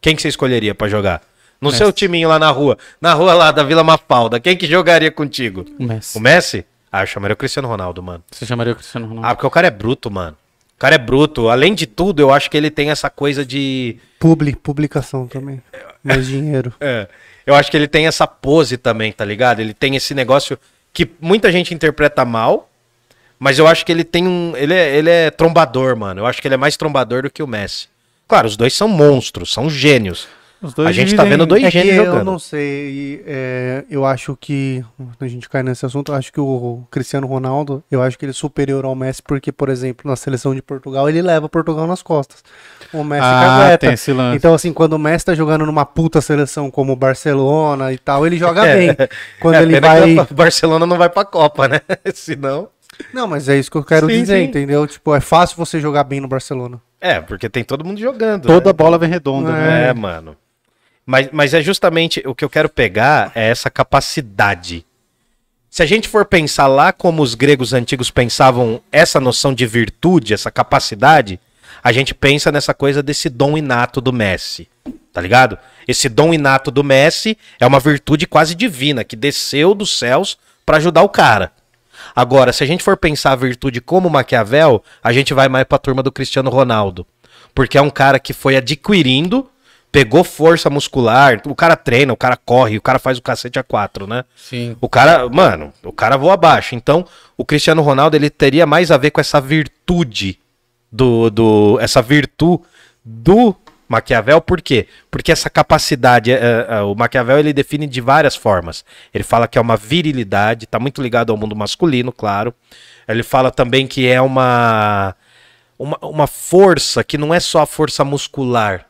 Speaker 3: Quem que você escolheria para jogar? No
Speaker 1: Messi.
Speaker 3: seu timinho lá na rua. Na rua lá da Vila Mafalda. Quem que jogaria contigo?
Speaker 1: O Messi.
Speaker 3: O Messi? Ah, eu chamaria o Cristiano Ronaldo, mano.
Speaker 1: Você chamaria o Cristiano Ronaldo?
Speaker 3: Ah, porque o cara é bruto, mano. O cara é bruto. Além de tudo, eu acho que ele tem essa coisa de.
Speaker 2: Publi, publicação também. Mais dinheiro.
Speaker 3: É, eu acho que ele tem essa pose também, tá ligado? Ele tem esse negócio que muita gente interpreta mal, mas eu acho que ele tem um. Ele é, ele é trombador, mano. Eu acho que ele é mais trombador do que o Messi. Claro, os dois são monstros, são gênios.
Speaker 1: Os dois
Speaker 3: a gente tá vendo dois
Speaker 2: É
Speaker 3: gênios
Speaker 2: eu
Speaker 3: jogando.
Speaker 2: não sei, é, eu acho que, a gente cai nesse assunto, eu acho que o Cristiano Ronaldo, eu acho que ele é superior ao Messi, porque, por exemplo, na seleção de Portugal, ele leva Portugal nas costas. O Messi
Speaker 1: Ah,
Speaker 2: cagueta.
Speaker 1: tem esse lance.
Speaker 2: Então, assim, quando o Messi tá jogando numa puta seleção como o Barcelona e tal, ele joga bem. Quando
Speaker 3: É,
Speaker 2: ele vai...
Speaker 3: Barcelona não vai pra Copa, né? Senão.
Speaker 2: Não, mas é isso que eu quero
Speaker 3: Sim,
Speaker 2: dizer,
Speaker 3: sim.
Speaker 2: entendeu? Tipo, é fácil você jogar bem no Barcelona.
Speaker 3: É, porque tem todo mundo jogando.
Speaker 1: Toda
Speaker 3: né?
Speaker 1: bola vem redonda, né?
Speaker 3: É, mano. Mas, mas é justamente o que eu quero pegar é essa capacidade. Se a gente for pensar lá como os gregos antigos pensavam essa noção de virtude, essa capacidade, a gente pensa nessa coisa desse dom inato do Messi. Tá ligado? Esse dom inato do Messi é uma virtude quase divina que desceu dos céus pra ajudar o cara. Agora, se a gente for pensar a virtude como Maquiavel, a gente vai mais pra turma do Cristiano Ronaldo. Porque é um cara que foi adquirindo, pegou força muscular, o cara treina, o cara corre, o cara faz o cacete a quatro, né?
Speaker 1: Sim.
Speaker 3: O cara, mano, o cara voa abaixo. Então, o Cristiano Ronaldo, ele teria mais a ver com essa virtude do, do essa virtude do Maquiavel, por quê? Porque essa capacidade, é, é, o Maquiavel ele define de várias formas. Ele fala que é uma virilidade, tá muito ligado ao mundo masculino, claro. Ele fala também que é uma, uma, uma força que não é só a força muscular.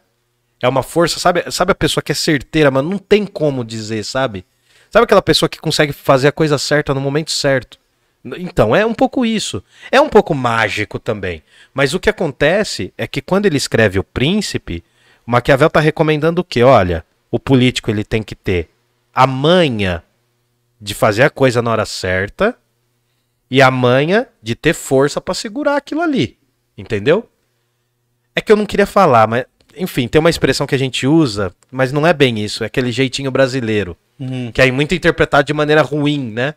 Speaker 3: É uma força, sabe, sabe a pessoa que é certeira, mas não tem como dizer, sabe? Sabe aquela pessoa que consegue fazer a coisa certa no momento certo? Então, é um pouco isso. É um pouco mágico também. Mas o que acontece é que quando ele escreve O Príncipe, o Maquiavel está recomendando o quê? Olha, o político ele tem que ter a manha de fazer a coisa na hora certa e a manha de ter força para segurar aquilo ali. Entendeu? É que eu não queria falar, mas enfim, tem uma expressão que a gente usa, mas não é bem isso, é aquele jeitinho brasileiro,
Speaker 1: Uhum.
Speaker 3: que é muito interpretado de maneira ruim, né?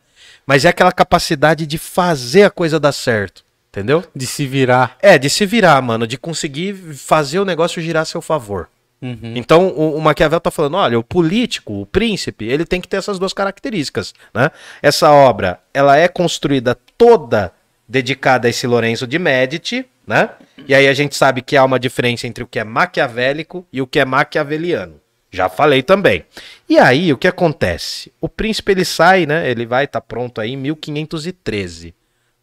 Speaker 3: Mas é aquela capacidade de fazer a coisa dar certo, entendeu?
Speaker 1: De se virar.
Speaker 3: É, de se virar, mano, de conseguir fazer o negócio girar a seu favor.
Speaker 1: Uhum.
Speaker 3: Então, o, o Maquiavel tá falando, olha, o político, o príncipe, ele tem que ter essas duas características, né? Essa obra, ela é construída toda dedicada a esse Lorenzo de Medici, né? E aí a gente sabe que há uma diferença entre o que é maquiavélico e o que é maquiaveliano. Já falei também. E aí, o que acontece? O príncipe, ele sai, né? Ele vai estar pronto aí em 1513. O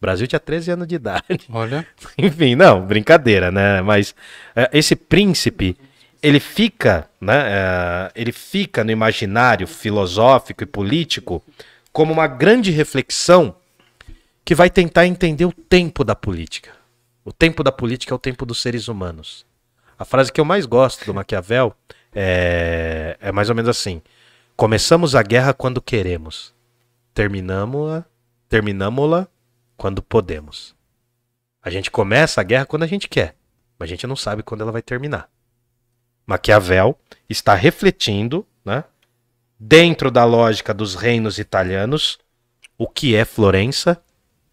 Speaker 3: Brasil tinha 13 anos de idade.
Speaker 1: Olha.
Speaker 3: Enfim, não, brincadeira, né? Mas é, esse príncipe, ele fica, né? é, ele fica no imaginário filosófico e político como uma grande reflexão que vai tentar entender o tempo da política. O tempo da política é o tempo dos seres humanos. A frase que eu mais gosto do Maquiavel é, é mais ou menos assim: começamos a guerra quando queremos, terminamos-la, terminamos-la quando podemos. A gente começa a guerra quando a gente quer, mas a gente não sabe quando ela vai terminar. Maquiavel está refletindo, né, dentro da lógica dos reinos italianos, o que é Florença,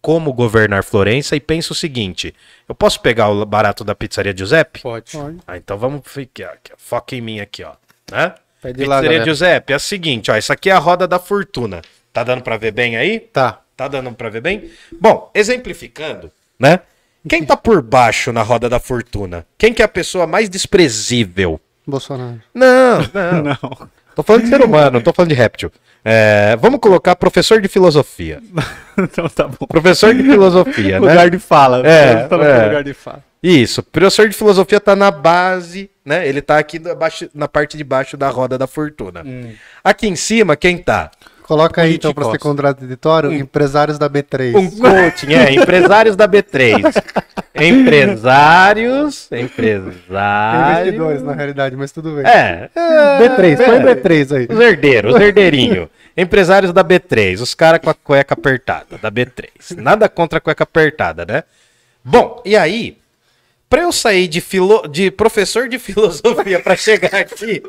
Speaker 3: como governar Florença, e pensa o seguinte: eu posso pegar o barato da pizzaria Giuseppe?
Speaker 1: Pode.
Speaker 2: Pode.
Speaker 3: Ah, então vamos ficar aqui, ó. foca em mim aqui, ó. Né?
Speaker 1: Pede lá,
Speaker 3: Pizzaria
Speaker 1: galera.
Speaker 3: Giuseppe, é o seguinte, ó, isso aqui é a roda da fortuna. Tá dando pra ver bem aí?
Speaker 1: Tá.
Speaker 3: Tá dando pra ver bem? Bom, exemplificando, né? Quem tá por baixo na roda da fortuna? Quem que é a pessoa mais desprezível?
Speaker 2: Bolsonaro.
Speaker 3: Não, não.
Speaker 1: Não.
Speaker 3: Tô falando de ser humano, não tô falando de réptil. É, vamos colocar professor de filosofia.
Speaker 1: então tá bom.
Speaker 3: Professor de filosofia, né?
Speaker 1: Lugar de fala.
Speaker 3: É,
Speaker 1: Tá no
Speaker 3: é.
Speaker 1: lugar de fala.
Speaker 3: Isso, professor de filosofia tá na base, né? Ele tá aqui na, baixo- na parte de baixo da roda da fortuna. Aqui em cima, quem tá?
Speaker 2: Coloca aí então pra ser contraditório, empresários da B3.
Speaker 3: Um coaching, é, empresários da B3. Empresários, empresários.
Speaker 2: Investidores, na realidade, mas tudo bem.
Speaker 3: É,
Speaker 2: B3, põe
Speaker 3: é.
Speaker 2: B3 aí.
Speaker 3: Os herdeiros, os herdeirinhos. Empresários da B3, os caras com a cueca apertada, da B3. Nada contra a cueca apertada, né? Bom, e aí, pra eu sair de, filo... de professor de filosofia pra chegar aqui,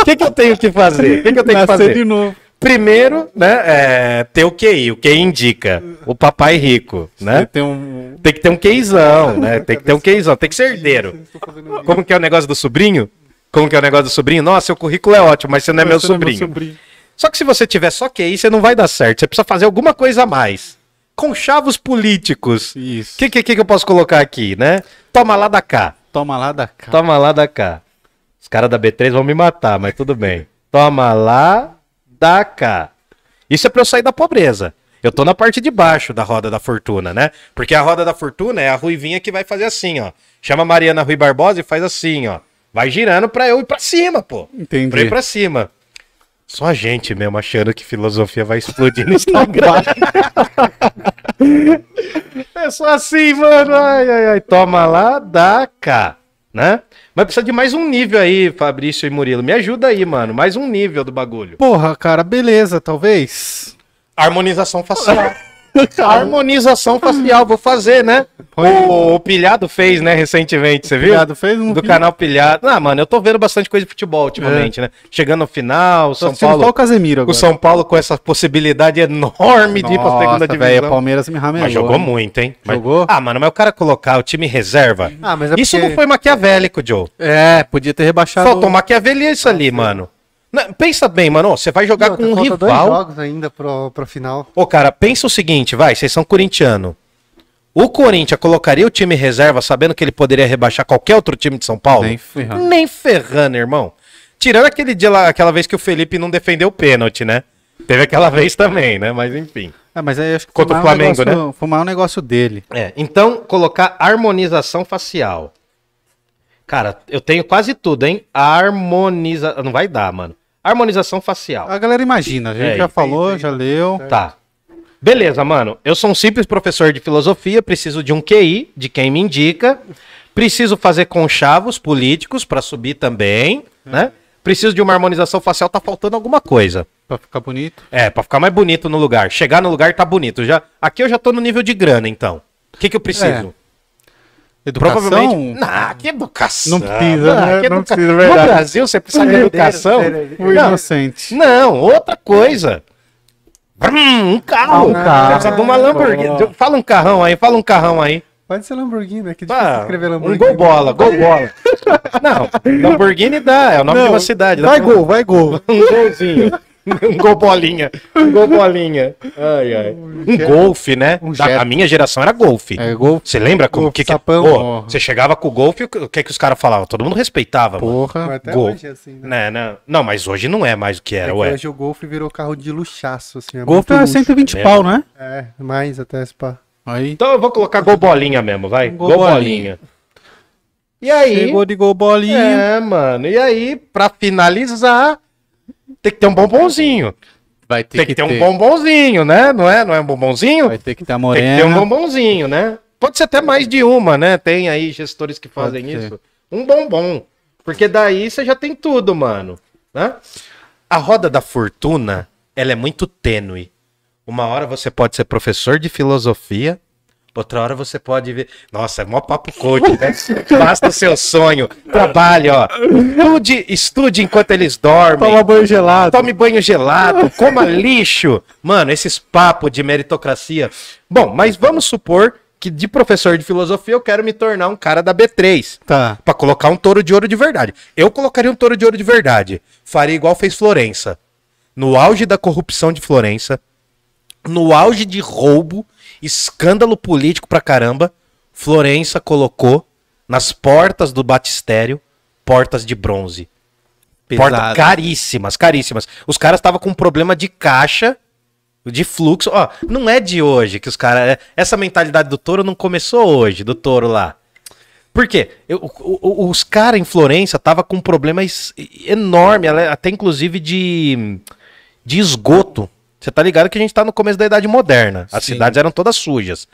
Speaker 3: o que, que eu tenho que fazer? O que, que eu tenho que
Speaker 1: Nascer
Speaker 3: fazer?
Speaker 1: de novo.
Speaker 3: Primeiro, né, é, ter o QI, o QI indica, o papai rico, né?
Speaker 1: Tem um.
Speaker 3: Tem que ter um QIzão, né? Tem que ter um QIzão, tem que ser herdeiro. Como que é o negócio do sobrinho? Como que é o negócio do sobrinho? Nossa, seu currículo é ótimo, mas você não é meu
Speaker 1: Você não
Speaker 3: sobrinho. Só que se você tiver só QI, você não vai dar certo. Você precisa fazer alguma coisa a mais. Conchavos políticos. O
Speaker 1: Isso.
Speaker 3: que, que, que eu posso colocar aqui, né? Toma lá da cá.
Speaker 1: Toma lá da cá.
Speaker 3: Toma lá da cá. Os caras da B3 vão me matar, mas tudo bem. Toma lá da cá. Isso é pra eu sair da pobreza. Eu tô na parte de baixo da roda da fortuna, né? Porque a roda da fortuna é a ruivinha que vai fazer assim, ó. Chama Mariana Rui Barbosa e faz assim, ó. Vai girando pra eu ir pra cima, pô.
Speaker 1: Entendi.
Speaker 3: Pra ir pra cima. Só a gente mesmo achando que filosofia vai explodir no Instagram. é só assim, mano. Ai, ai, ai. Toma lá, dá cá. Né? Mas precisa de mais um nível aí, Fabrício e Murilo. Me ajuda aí, mano. Mais um nível do bagulho.
Speaker 1: Porra, cara, beleza, talvez.
Speaker 3: Harmonização facial. Harmonização facial, vou fazer, né? O, o Pilhado fez, né, recentemente, você viu?
Speaker 1: Pilhado fez um
Speaker 3: Do canal Pilhado. Ah, mano, eu tô vendo bastante coisa de futebol ultimamente, né? Chegando no final, São
Speaker 1: só o
Speaker 3: Paulo.
Speaker 1: Casemiro
Speaker 3: O
Speaker 1: agora.
Speaker 3: São Paulo com essa possibilidade enorme de ir pra segunda
Speaker 1: Nossa,
Speaker 3: divisão.
Speaker 1: o Palmeiras me ramelou.
Speaker 3: Mas jogou
Speaker 1: hein?
Speaker 3: muito, hein? Mas-
Speaker 1: Jogou?
Speaker 3: Ah, mano, mas o cara colocar o time reserva.
Speaker 2: Ah, mas é
Speaker 3: Isso
Speaker 2: porque-
Speaker 3: não foi maquiavélico, Joe.
Speaker 1: É, podia ter rebaixado.
Speaker 3: Faltou maquiavelia isso ali, mano. Não, pensa bem, mano. Você vai jogar
Speaker 2: Não,
Speaker 3: com um
Speaker 2: falta dois
Speaker 3: rival.
Speaker 2: jogos ainda pro, pro final.
Speaker 3: Ô, cara, pensa o seguinte, vai, vocês são corintiano. O Corinthians colocaria o time reserva sabendo que ele poderia rebaixar qualquer outro time de São Paulo?
Speaker 1: Nem ferrando.
Speaker 3: Nem ferrando, irmão. Tirando aquele dia lá, aquela vez que o Felipe não defendeu o pênalti, né? Teve aquela vez também, né? Mas enfim.
Speaker 1: Ah, mas aí acho que
Speaker 3: Contra
Speaker 1: foi
Speaker 3: o
Speaker 1: maior
Speaker 3: Flamengo, né?
Speaker 1: negócio- Foi o maior negócio dele.
Speaker 3: É, então colocar harmonização facial. Cara, eu tenho quase tudo, hein? Harmoniza... Não vai dar, mano. Harmonização facial.
Speaker 1: A galera imagina, a gente
Speaker 3: É,
Speaker 1: já falou, já leu.
Speaker 3: Tá. Beleza, mano. Eu sou um simples professor de filosofia, preciso de um QI, de quem me indica. Preciso fazer conchavos políticos pra subir também, né? Preciso de uma harmonização facial, tá faltando alguma coisa.
Speaker 1: Pra ficar bonito.
Speaker 3: É, pra ficar mais bonito no lugar. Chegar no lugar tá bonito. Já, aqui eu já tô no nível de grana, então. O que que eu preciso?
Speaker 1: Educação.
Speaker 3: Provavelmente. Nah, que educação.
Speaker 1: Não precisa,
Speaker 3: Ah,
Speaker 1: né? Não
Speaker 3: educa-
Speaker 1: precisa,
Speaker 3: No
Speaker 1: verdade.
Speaker 3: Brasil, você precisa de educação? Não,
Speaker 1: inocente.
Speaker 3: não, outra coisa. Um carro.
Speaker 1: Um carro.
Speaker 3: Precisa de uma Lamborghini. Fala um carrão aí, fala um carrão aí.
Speaker 2: Pode ser Lamborghini, é que difícil
Speaker 3: Ah,
Speaker 2: escrever
Speaker 3: um
Speaker 2: Lamborghini.
Speaker 3: gol bola, gol bola. Não, Lamborghini dá, é o nome de uma cidade.
Speaker 1: Vai
Speaker 3: pra-
Speaker 1: gol, vai gol.
Speaker 3: Um golzinho. Um gol bolinha. Um gol bolinha. Ai, ai. Um golfe, né?
Speaker 1: Um
Speaker 3: Da- a minha geração era golfe.
Speaker 1: É gol.
Speaker 3: Você lembra como
Speaker 1: Golfe,
Speaker 3: que, que
Speaker 1: sapão.
Speaker 3: Ô, você chegava com o golfe, o que que os caras falavam? Todo mundo respeitava, mano.
Speaker 1: Porra.
Speaker 2: até
Speaker 3: Gol.
Speaker 2: hoje é assim, né?
Speaker 3: Né, né? Não, mas hoje não é mais o que
Speaker 2: É
Speaker 3: era,
Speaker 2: que
Speaker 3: ué.
Speaker 2: hoje o Golf virou carro de luxaço, assim. É
Speaker 1: Gol
Speaker 2: muito
Speaker 1: é
Speaker 2: luxo.
Speaker 1: 120
Speaker 3: É.
Speaker 1: pau, né?
Speaker 2: É, mais até esse pá.
Speaker 1: Aí.
Speaker 3: Então eu vou colocar gol bolinha mesmo, vai.
Speaker 1: Gol
Speaker 3: Gol,
Speaker 1: bolinha.
Speaker 3: bolinha. E aí?
Speaker 1: Chegou de gol bolinha.
Speaker 3: É, mano. E aí, pra finalizar, tem que ter um bombonzinho.
Speaker 1: Vai ter
Speaker 3: Tem que ter um bombonzinho, né? Não é? Não é um bombonzinho?
Speaker 1: Vai ter que ter a
Speaker 3: Tem que ter um
Speaker 1: morena.
Speaker 3: bombonzinho, né? Pode ser até mais de uma, né? Tem aí gestores que fazem isso. Um bombom. Porque daí você já tem tudo, mano. Né? A roda da fortuna, ela é muito tênue. Uma hora você pode ser professor de filosofia, outra hora você pode ver. Nossa, é mó papo coach, né? Basta o seu sonho. Trabalhe, ó. Estude, estude enquanto eles dormem.
Speaker 1: Toma banho gelado.
Speaker 3: Tome banho gelado, coma lixo. Mano, esses papos de meritocracia. Bom, mas vamos supor que de professor de filosofia eu quero me tornar um cara da B3.
Speaker 1: Tá.
Speaker 3: Pra colocar um touro de ouro de verdade. Eu colocaria um touro de ouro de verdade. Faria igual fez Florença. No auge da corrupção de Florença, no auge de roubo, escândalo político pra caramba, Florença colocou nas portas do batistério portas de bronze. Portas caríssimas, caríssimas. Os caras estavam com um problema de caixa, de fluxo. Ó, não é de hoje que os caras. Essa mentalidade do touro não começou hoje, do touro lá. Por quê? Eu- o- o- os caras em Florença estavam com um problema enorme, ela- até inclusive de, de esgoto. Você tá ligado que a gente tá no começo da Idade Moderna. As
Speaker 1: Sim.
Speaker 3: cidades eram todas sujas.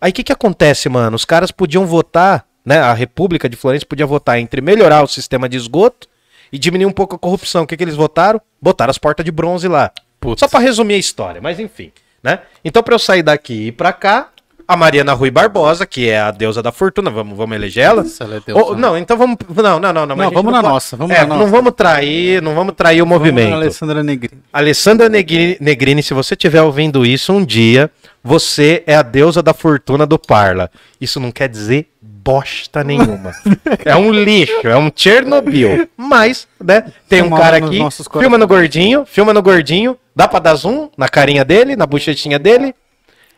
Speaker 3: Aí o que que acontece, mano? Os caras podiam votar, né? A República de Florença podia votar entre melhorar o sistema de esgoto e diminuir um pouco a corrupção. O que que eles votaram? Botaram as portas de bronze lá.
Speaker 1: Putz.
Speaker 3: Só pra resumir a história, mas enfim, né? Então pra eu sair daqui e ir pra cá, a Mariana Rui Barbosa, que é a deusa da fortuna, vamos, vamos eleger ela?
Speaker 1: Nossa, ela é deusa.
Speaker 3: Ou- não, então vamos. Não, não, não. não,
Speaker 1: Não, vamos na
Speaker 3: pode-
Speaker 1: nossa, vamos
Speaker 3: é,
Speaker 1: na nossa.
Speaker 3: Não vamos trair, não vamos trair o movimento.
Speaker 1: Vamos, Alessandra Negrini.
Speaker 3: Alessandra Negrini, Negrini, se você estiver ouvindo isso um dia, você é a deusa da fortuna do Parla. Isso não quer dizer bosta nenhuma. é um lixo, é um Chernobyl. Mas, né, tem um cara aqui, filma no gordinho, filma no gordinho, dá pra dar zoom na carinha dele, na bochechinha dele.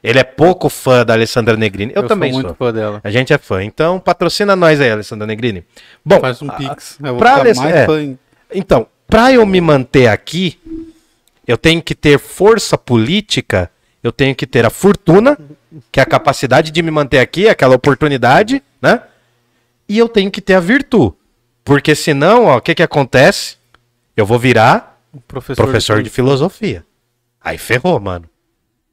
Speaker 3: Ele é pouco fã da Alessandra Negrini. Eu, também
Speaker 1: sou
Speaker 3: sou.
Speaker 1: muito fã dela.
Speaker 3: A gente é fã. Então, patrocina nós aí, Alessandra Negrini. Bom,
Speaker 1: Faz um
Speaker 3: a-
Speaker 1: pix. Eu vou
Speaker 3: pra Aless-
Speaker 1: mais
Speaker 3: é.
Speaker 1: fã.
Speaker 3: então, para eu me manter aqui, eu tenho que ter força política, eu tenho que ter a fortuna, que é a capacidade de me manter aqui, aquela oportunidade, né? E eu tenho que ter a virtude. Porque senão, ó, o que que acontece? Eu vou virar
Speaker 1: professor,
Speaker 3: professor de filosofia. Aí ferrou, mano.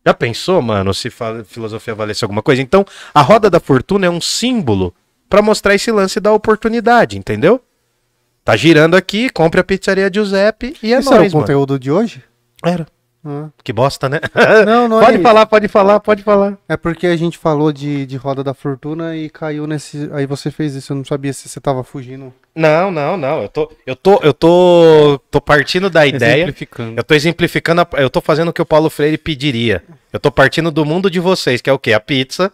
Speaker 3: Já pensou, mano, se filosofia valesse alguma coisa? Então, a roda da fortuna é um símbolo pra mostrar esse lance da oportunidade, entendeu? Tá girando aqui, compre a pizzaria Giuseppe e é
Speaker 2: Esse era o
Speaker 3: nóis, mano.
Speaker 2: conteúdo de hoje?
Speaker 3: Era.
Speaker 2: Ah.
Speaker 3: Que bosta, né?
Speaker 2: Não, não
Speaker 3: pode
Speaker 2: é.
Speaker 3: falar, pode falar, pode falar.
Speaker 2: É porque a gente falou de, de Roda da Fortuna e caiu nesse. Aí você fez isso, eu não sabia se você tava fugindo.
Speaker 3: Não, não, não. Eu tô, eu tô, eu tô, tô partindo da ideia.
Speaker 1: Exemplificando.
Speaker 3: Eu tô exemplificando, a- eu tô fazendo o que o Paulo Freire pediria. Eu tô partindo do mundo de vocês, que é o quê? A pizza,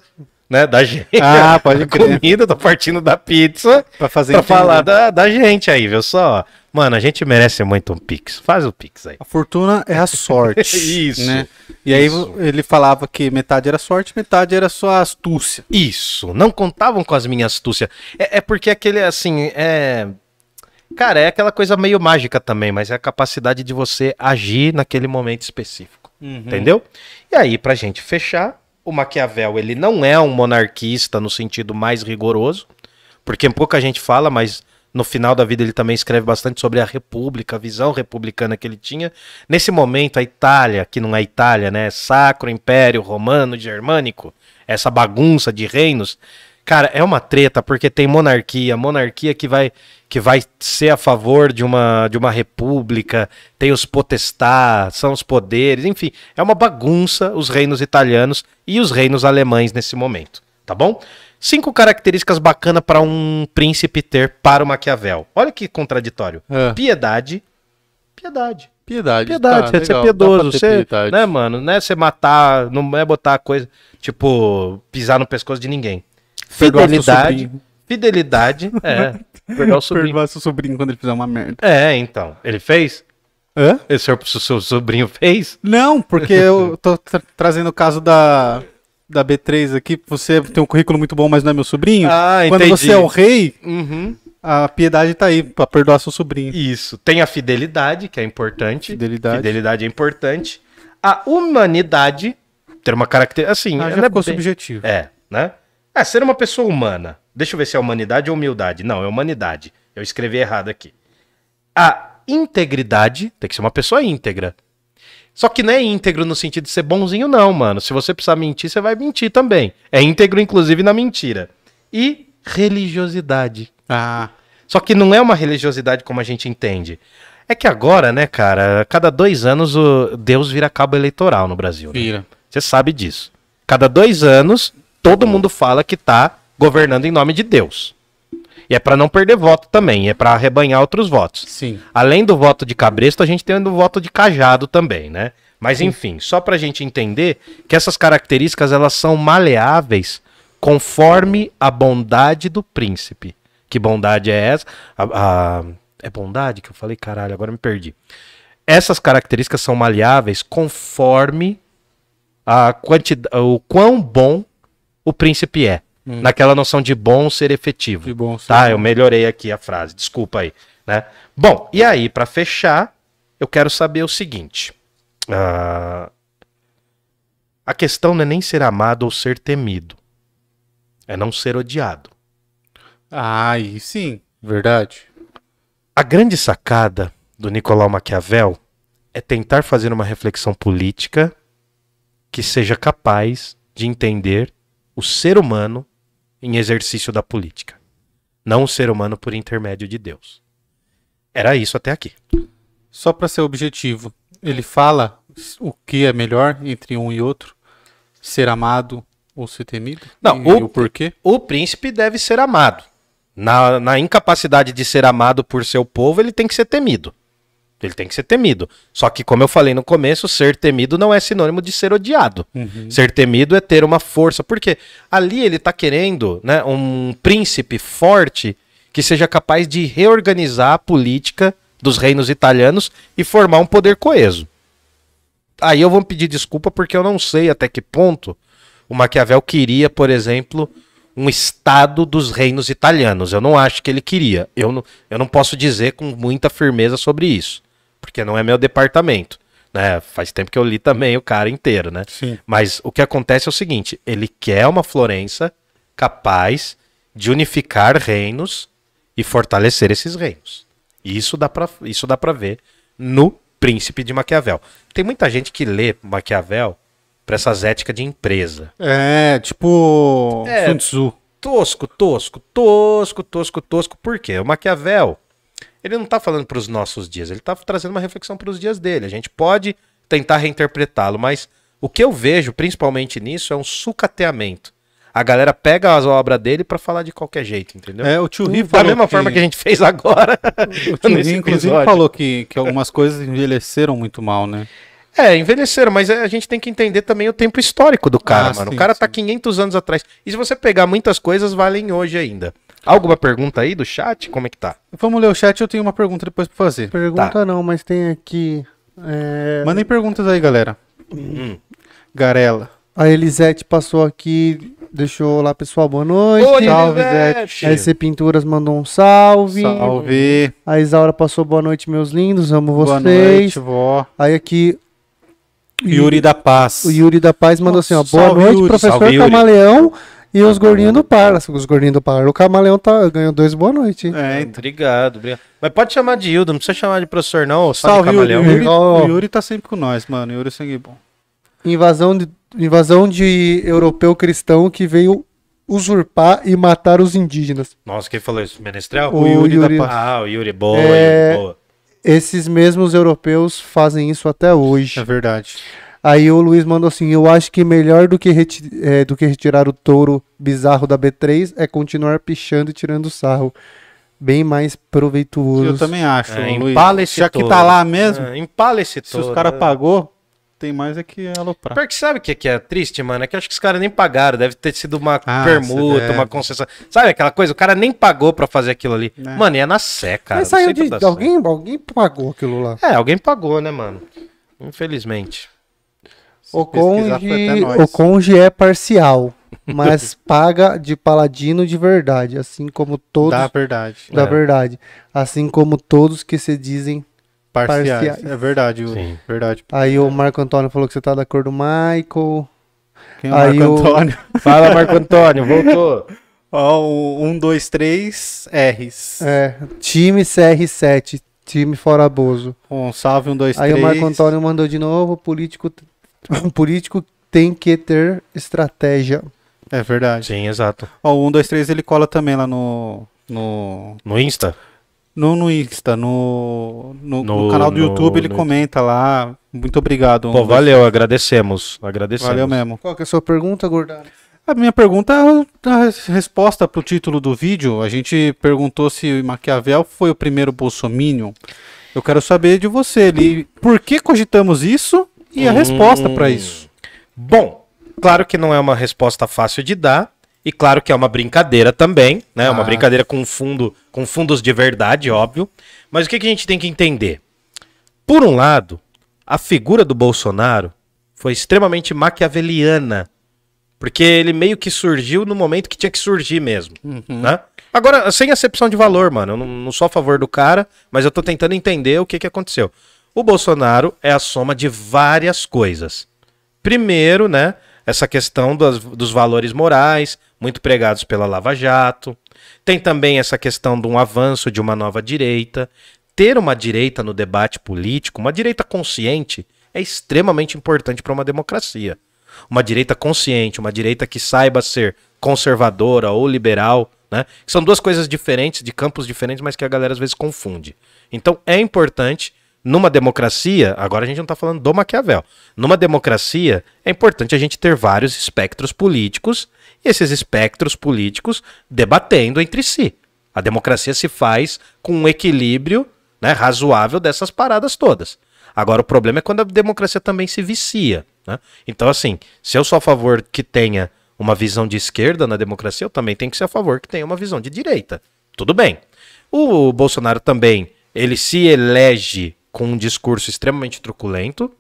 Speaker 3: né? Da gente.
Speaker 1: Ah, pode crer.
Speaker 3: comida, eu tô partindo da pizza
Speaker 1: Pra fazer
Speaker 3: pra
Speaker 1: entender.
Speaker 3: falar da, da gente aí, viu só? Mano, a gente merece muito um Pix. Faz o Pix aí.
Speaker 1: A fortuna é a sorte.
Speaker 3: Isso,
Speaker 1: Né? E aí
Speaker 3: isso.
Speaker 1: ele falava que metade era sorte, metade era sua astúcia.
Speaker 3: Isso, não contavam com as minhas astúcias. É, é porque aquele, assim, é. Cara, é aquela coisa meio mágica também, mas é a capacidade de você agir naquele momento específico. Entendeu? E aí, pra gente fechar, o Maquiavel, ele não é um monarquista no sentido mais rigoroso, porque pouca gente fala, mas no final da vida ele também escreve bastante sobre a república, a visão republicana que ele tinha. Nesse momento, a Itália, que não é Itália, né? Sacro Império Romano Germânico, essa bagunça de reinos, cara, é uma treta porque tem monarquia, monarquia que vai que vai ser a favor de uma de uma república, tem os potestá, são os poderes, enfim, é uma bagunça os reinos italianos e os reinos alemães nesse momento, tá bom? Cinco características bacanas para um príncipe ter para o Maquiavel. Olha que contraditório.
Speaker 1: É.
Speaker 3: Piedade. Piedade.
Speaker 1: Piedade.
Speaker 3: Piedade,
Speaker 1: tá,
Speaker 3: você ser
Speaker 1: legal, dá pra
Speaker 3: piedoso, você,
Speaker 1: piedade.
Speaker 3: né, mano? Não é você matar, não é botar coisa, tipo, pisar no pescoço de ninguém. Fidelidade, fidelidade, é, perdoar o sobrinho.
Speaker 1: Perdoar seu sobrinho quando ele fizer uma merda.
Speaker 3: É, então, ele fez?
Speaker 1: Hã?
Speaker 3: Esse seu, seu sobrinho fez?
Speaker 1: Não, porque eu tô tra- trazendo o caso da, da B3 aqui. Você tem um currículo muito bom, mas não é meu sobrinho.
Speaker 3: Ah,
Speaker 1: Quando
Speaker 3: entendi.
Speaker 1: você é o rei,
Speaker 3: Uhum.
Speaker 1: a piedade tá aí pra perdoar seu sobrinho.
Speaker 3: Isso. Tem a fidelidade, que é importante.
Speaker 1: Fidelidade.
Speaker 3: Fidelidade é importante. A humanidade, ter uma característica, assim,
Speaker 1: Ah, já
Speaker 3: é
Speaker 1: ficou
Speaker 3: bem-
Speaker 1: subjetivo.
Speaker 3: É, né? É, ser uma pessoa humana. Deixa eu ver se é humanidade ou humildade. Não, é humanidade. Eu escrevi errado aqui. A integridade tem que ser uma pessoa íntegra. Só que não é íntegro no sentido de ser bonzinho, não, mano. Se você precisar mentir, você vai mentir também. É íntegro, inclusive, na mentira. E religiosidade.
Speaker 1: Ah,
Speaker 3: Só que não é uma religiosidade como a gente entende. É que agora, né, cara, cada dois anos o Deus vira cabo eleitoral no Brasil. né?
Speaker 1: vira.
Speaker 3: Você sabe disso. Cada dois anos, todo mundo fala que tá governando em nome de Deus. E é pra não perder voto também, é pra arrebanhar outros votos.
Speaker 1: Sim.
Speaker 3: Além do voto de cabresto, a gente tem o voto de cajado também, né? Mas enfim, só pra gente entender que essas características elas são maleáveis conforme a bondade do príncipe. Que bondade é essa? A- a- É bondade que eu falei, caralho, agora me perdi. Essas características são maleáveis conforme a quantidade, o quão bom o príncipe é. Naquela noção de bom ser efetivo.
Speaker 1: De bom ser
Speaker 3: Tá,
Speaker 1: bom.
Speaker 3: eu melhorei aqui a frase, desculpa aí, né? Bom, e aí, pra fechar, eu quero saber o seguinte. ah, a questão não é nem ser amado ou ser temido. É não ser odiado.
Speaker 1: Ah, aí sim. Verdade.
Speaker 3: A grande sacada do Nicolau Maquiavel é tentar fazer uma reflexão política que seja capaz de entender o ser humano em exercício da política, não o ser humano por intermédio de Deus. Era isso até aqui.
Speaker 1: Só pra ser objetivo, ele fala o que é melhor entre um e outro? Ser amado ou ser temido?
Speaker 3: Não,
Speaker 1: e
Speaker 3: o-
Speaker 1: o porquê?
Speaker 3: O príncipe deve ser amado. Na, na incapacidade de ser amado por seu povo, ele tem que ser temido. Ele tem que ser temido. Só que, como eu falei no começo, ser temido não é sinônimo de ser odiado. Ser temido é ter uma força. Porque ali ele está querendo né, um príncipe forte que seja capaz de reorganizar a política dos reinos italianos e formar um poder coeso. Aí eu vou pedir desculpa porque eu não sei até que ponto o Maquiavel queria, por exemplo, um estado dos reinos italianos. Eu não acho que ele queria. Eu não, eu não posso dizer com muita firmeza sobre isso, porque não é meu departamento. Né? Faz tempo que eu li também o cara inteiro, né?
Speaker 1: Sim.
Speaker 3: Mas o que acontece é o seguinte: ele quer uma Florença capaz de unificar reinos e fortalecer esses reinos. Isso dá pra, isso dá pra ver no Príncipe de Maquiavel. Tem muita gente que lê Maquiavel pra essas éticas de empresa.
Speaker 1: É, tipo
Speaker 3: É.
Speaker 1: Sun Tzu.
Speaker 3: Tosco, tosco, tosco, tosco, tosco. Por quê? O Maquiavel, ele não tá falando pros nossos dias, ele tá trazendo uma reflexão pros dias dele. A gente pode tentar reinterpretá-lo, mas o que eu vejo, principalmente nisso, é um sucateamento. A galera pega as obras dele pra falar de qualquer jeito, entendeu?
Speaker 1: É, o tio Ri
Speaker 3: da
Speaker 1: falou
Speaker 3: mesma forma que a gente fez agora.
Speaker 1: O tio Ri, inclusive, falou que, que algumas coisas envelheceram muito mal, né?
Speaker 3: É, envelheceram, mas a gente tem que entender também o tempo histórico do cara,
Speaker 1: Ah,
Speaker 3: mano.
Speaker 1: sim,
Speaker 3: o cara tá
Speaker 1: sim.
Speaker 3: 500 anos atrás. E se você pegar muitas coisas, valem hoje ainda. Alguma pergunta aí do chat? Como é que tá?
Speaker 1: Vamos ler o chat, eu tenho uma pergunta depois pra fazer.
Speaker 2: Pergunta
Speaker 3: Tá.
Speaker 2: não, mas tem aqui. é,
Speaker 1: Mandem perguntas aí, galera.
Speaker 3: Hum.
Speaker 1: Garela.
Speaker 2: A Elisete passou aqui, deixou lá, pessoal, boa noite.
Speaker 3: Oi,
Speaker 1: salve,
Speaker 3: Elisete.
Speaker 2: A SC Pinturas mandou um salve.
Speaker 1: Salve.
Speaker 2: A Isaura passou boa noite, meus lindos, amo
Speaker 1: Boa
Speaker 2: vocês.
Speaker 1: noite, vó.
Speaker 2: Aí aqui.
Speaker 1: Yuri da Paz.
Speaker 2: O Yuri da Paz mandou assim, ó. Boa noite,
Speaker 1: Yuri.
Speaker 2: professor
Speaker 3: Salve, Yuri.
Speaker 2: E os gordinhos do Parla. Os gordinhos do Parla. O Camaleão tá, ganhou dois boa noite. hein?
Speaker 1: É, então.
Speaker 3: Obrigado, obrigado. Mas pode chamar de Hildo, não precisa chamar de professor, não. Só de
Speaker 1: Salve, Yuri.
Speaker 3: camaleão.
Speaker 1: O Yuri, o Yuri tá sempre com nós, mano. Yuri é sangue bom.
Speaker 2: Invasão, de, invasão de europeu cristão que veio usurpar e matar os indígenas.
Speaker 3: Nossa, quem falou isso? Menestrel?
Speaker 2: O
Speaker 1: Yuri da
Speaker 2: Yuri-
Speaker 1: Paz.
Speaker 3: Ah, o Yuri, boa,
Speaker 2: É,
Speaker 3: Yuri, boa.
Speaker 2: Esses mesmos europeus fazem isso até hoje.
Speaker 1: É verdade.
Speaker 2: Aí o Luiz mandou assim: Eu acho que melhor do que, reti- é, do que retirar o touro bizarro da B3 é continuar pichando e tirando sarro. Bem mais proveituoso.
Speaker 1: Eu também acho,
Speaker 3: É,
Speaker 1: Luiz.
Speaker 3: empala esse
Speaker 1: Já que
Speaker 3: touro.
Speaker 1: tá lá mesmo,
Speaker 3: Ah, empala esse
Speaker 1: se
Speaker 3: touro.
Speaker 1: os caras
Speaker 3: né?
Speaker 1: pagou, tem mais é que aloprar.
Speaker 3: Pior que sabe o que, que é triste, mano? É que eu acho que os caras nem pagaram. Deve ter sido uma
Speaker 1: Ah,
Speaker 3: permuta,
Speaker 1: deve.
Speaker 3: uma concessão. Sabe aquela coisa? O cara nem pagou pra fazer aquilo ali.
Speaker 1: É.
Speaker 3: Mano, ia na sé, cara.
Speaker 2: Mas saiu de, alguém, alguém pagou aquilo lá.
Speaker 3: É, alguém pagou, né, mano? Infelizmente.
Speaker 2: O conge, o conge é parcial, mas paga de paladino de verdade, assim como todos
Speaker 1: Dá verdade.
Speaker 2: da
Speaker 3: É.
Speaker 2: verdade, assim como todos que se dizem.
Speaker 1: Parciais.
Speaker 2: Parciais.
Speaker 1: É verdade.
Speaker 3: Sim.
Speaker 1: Verdade.
Speaker 2: Aí o Marco Antônio falou que você tá da cor do Michael.
Speaker 1: Quem é o
Speaker 2: Aí
Speaker 1: Marco
Speaker 2: o-
Speaker 1: Antônio?
Speaker 3: Fala, Marco Antônio, voltou.
Speaker 1: Ó, o 1, 2, 3, R's.
Speaker 2: É, time CR7, time fora Bozo.
Speaker 1: Um salve, 1, 2, 3.
Speaker 2: Aí o Marco Antônio mandou de novo, político, político tem que ter estratégia.
Speaker 1: É verdade.
Speaker 3: Sim, exato.
Speaker 1: Ó, o 1, 2, 3 ele cola também lá no. No,
Speaker 3: No Insta?
Speaker 1: no, no Insta, no, no, no
Speaker 3: No-
Speaker 1: canal do
Speaker 3: no-
Speaker 1: YouTube, ele
Speaker 3: no-
Speaker 1: comenta lá. Muito obrigado. um,
Speaker 3: Pô,
Speaker 1: dois,
Speaker 3: valeu, agradecemos. Agradecemos.
Speaker 1: Valeu mesmo.
Speaker 2: Qual que é a sua pergunta, Gordano?
Speaker 1: A minha pergunta é a res- resposta pro título do vídeo. A gente perguntou se Maquiavel foi o primeiro bolsominion. Eu quero saber de você, Li. Por que cogitamos isso e a
Speaker 3: Hum.
Speaker 1: resposta pra isso?
Speaker 3: Bom, claro que não é uma resposta fácil de dar. E claro que é uma brincadeira também, né? Uma
Speaker 1: Ah.
Speaker 3: brincadeira com fundo, com fundos de verdade, óbvio. Mas o que, que a gente tem que entender? Por um lado, a figura do Bolsonaro foi extremamente maquiaveliana. Porque ele meio que surgiu no momento que tinha que surgir mesmo. Né? Agora, sem acepção de valor, mano. Eu não, não sou a favor do cara, mas eu tô tentando entender o que, que aconteceu. O Bolsonaro é a soma de várias coisas. Primeiro, né, essa questão das- dos valores morais, muito pregados pela Lava Jato. Tem também essa questão de um avanço de uma nova direita. Ter uma direita no debate político, uma direita consciente, é extremamente importante para uma democracia. Uma direita consciente, uma direita que saiba ser conservadora ou liberal, né? São duas coisas diferentes, de campos diferentes, mas que a galera às vezes confunde. Então é importante numa democracia, agora a gente não está falando do Maquiavel. Numa democracia, é importante a gente ter vários espectros políticos e esses espectros políticos debatendo entre si. A democracia se faz com um equilíbrio né, razoável dessas paradas todas. Agora, o problema é quando a democracia também se vicia. né? Então, assim, se eu sou a favor que tenha uma visão de esquerda na democracia, eu também tenho que ser a favor que tenha uma visão de direita. Tudo bem. O Bolsonaro também, ele se elege com um discurso extremamente truculento,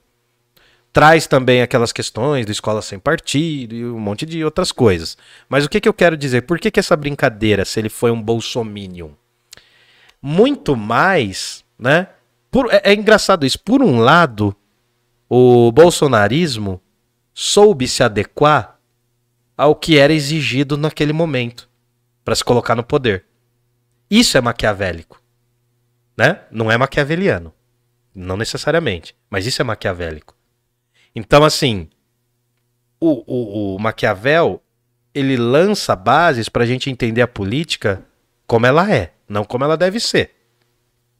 Speaker 3: traz também aquelas questões do escola sem partido e um monte de outras coisas. Mas o que, que eu quero dizer? Por que, que essa brincadeira, se ele foi um bolsominion? Muito mais, né? Por- é, é engraçado isso. Por um lado, o bolsonarismo soube se adequar ao que era exigido naquele momento para se colocar no poder. Isso é maquiavélico, né? Não é maquiaveliano, não necessariamente, mas isso é maquiavélico. Então, assim, o, o, o Maquiavel ele lança bases para a gente entender a política como ela é, não como ela deve ser.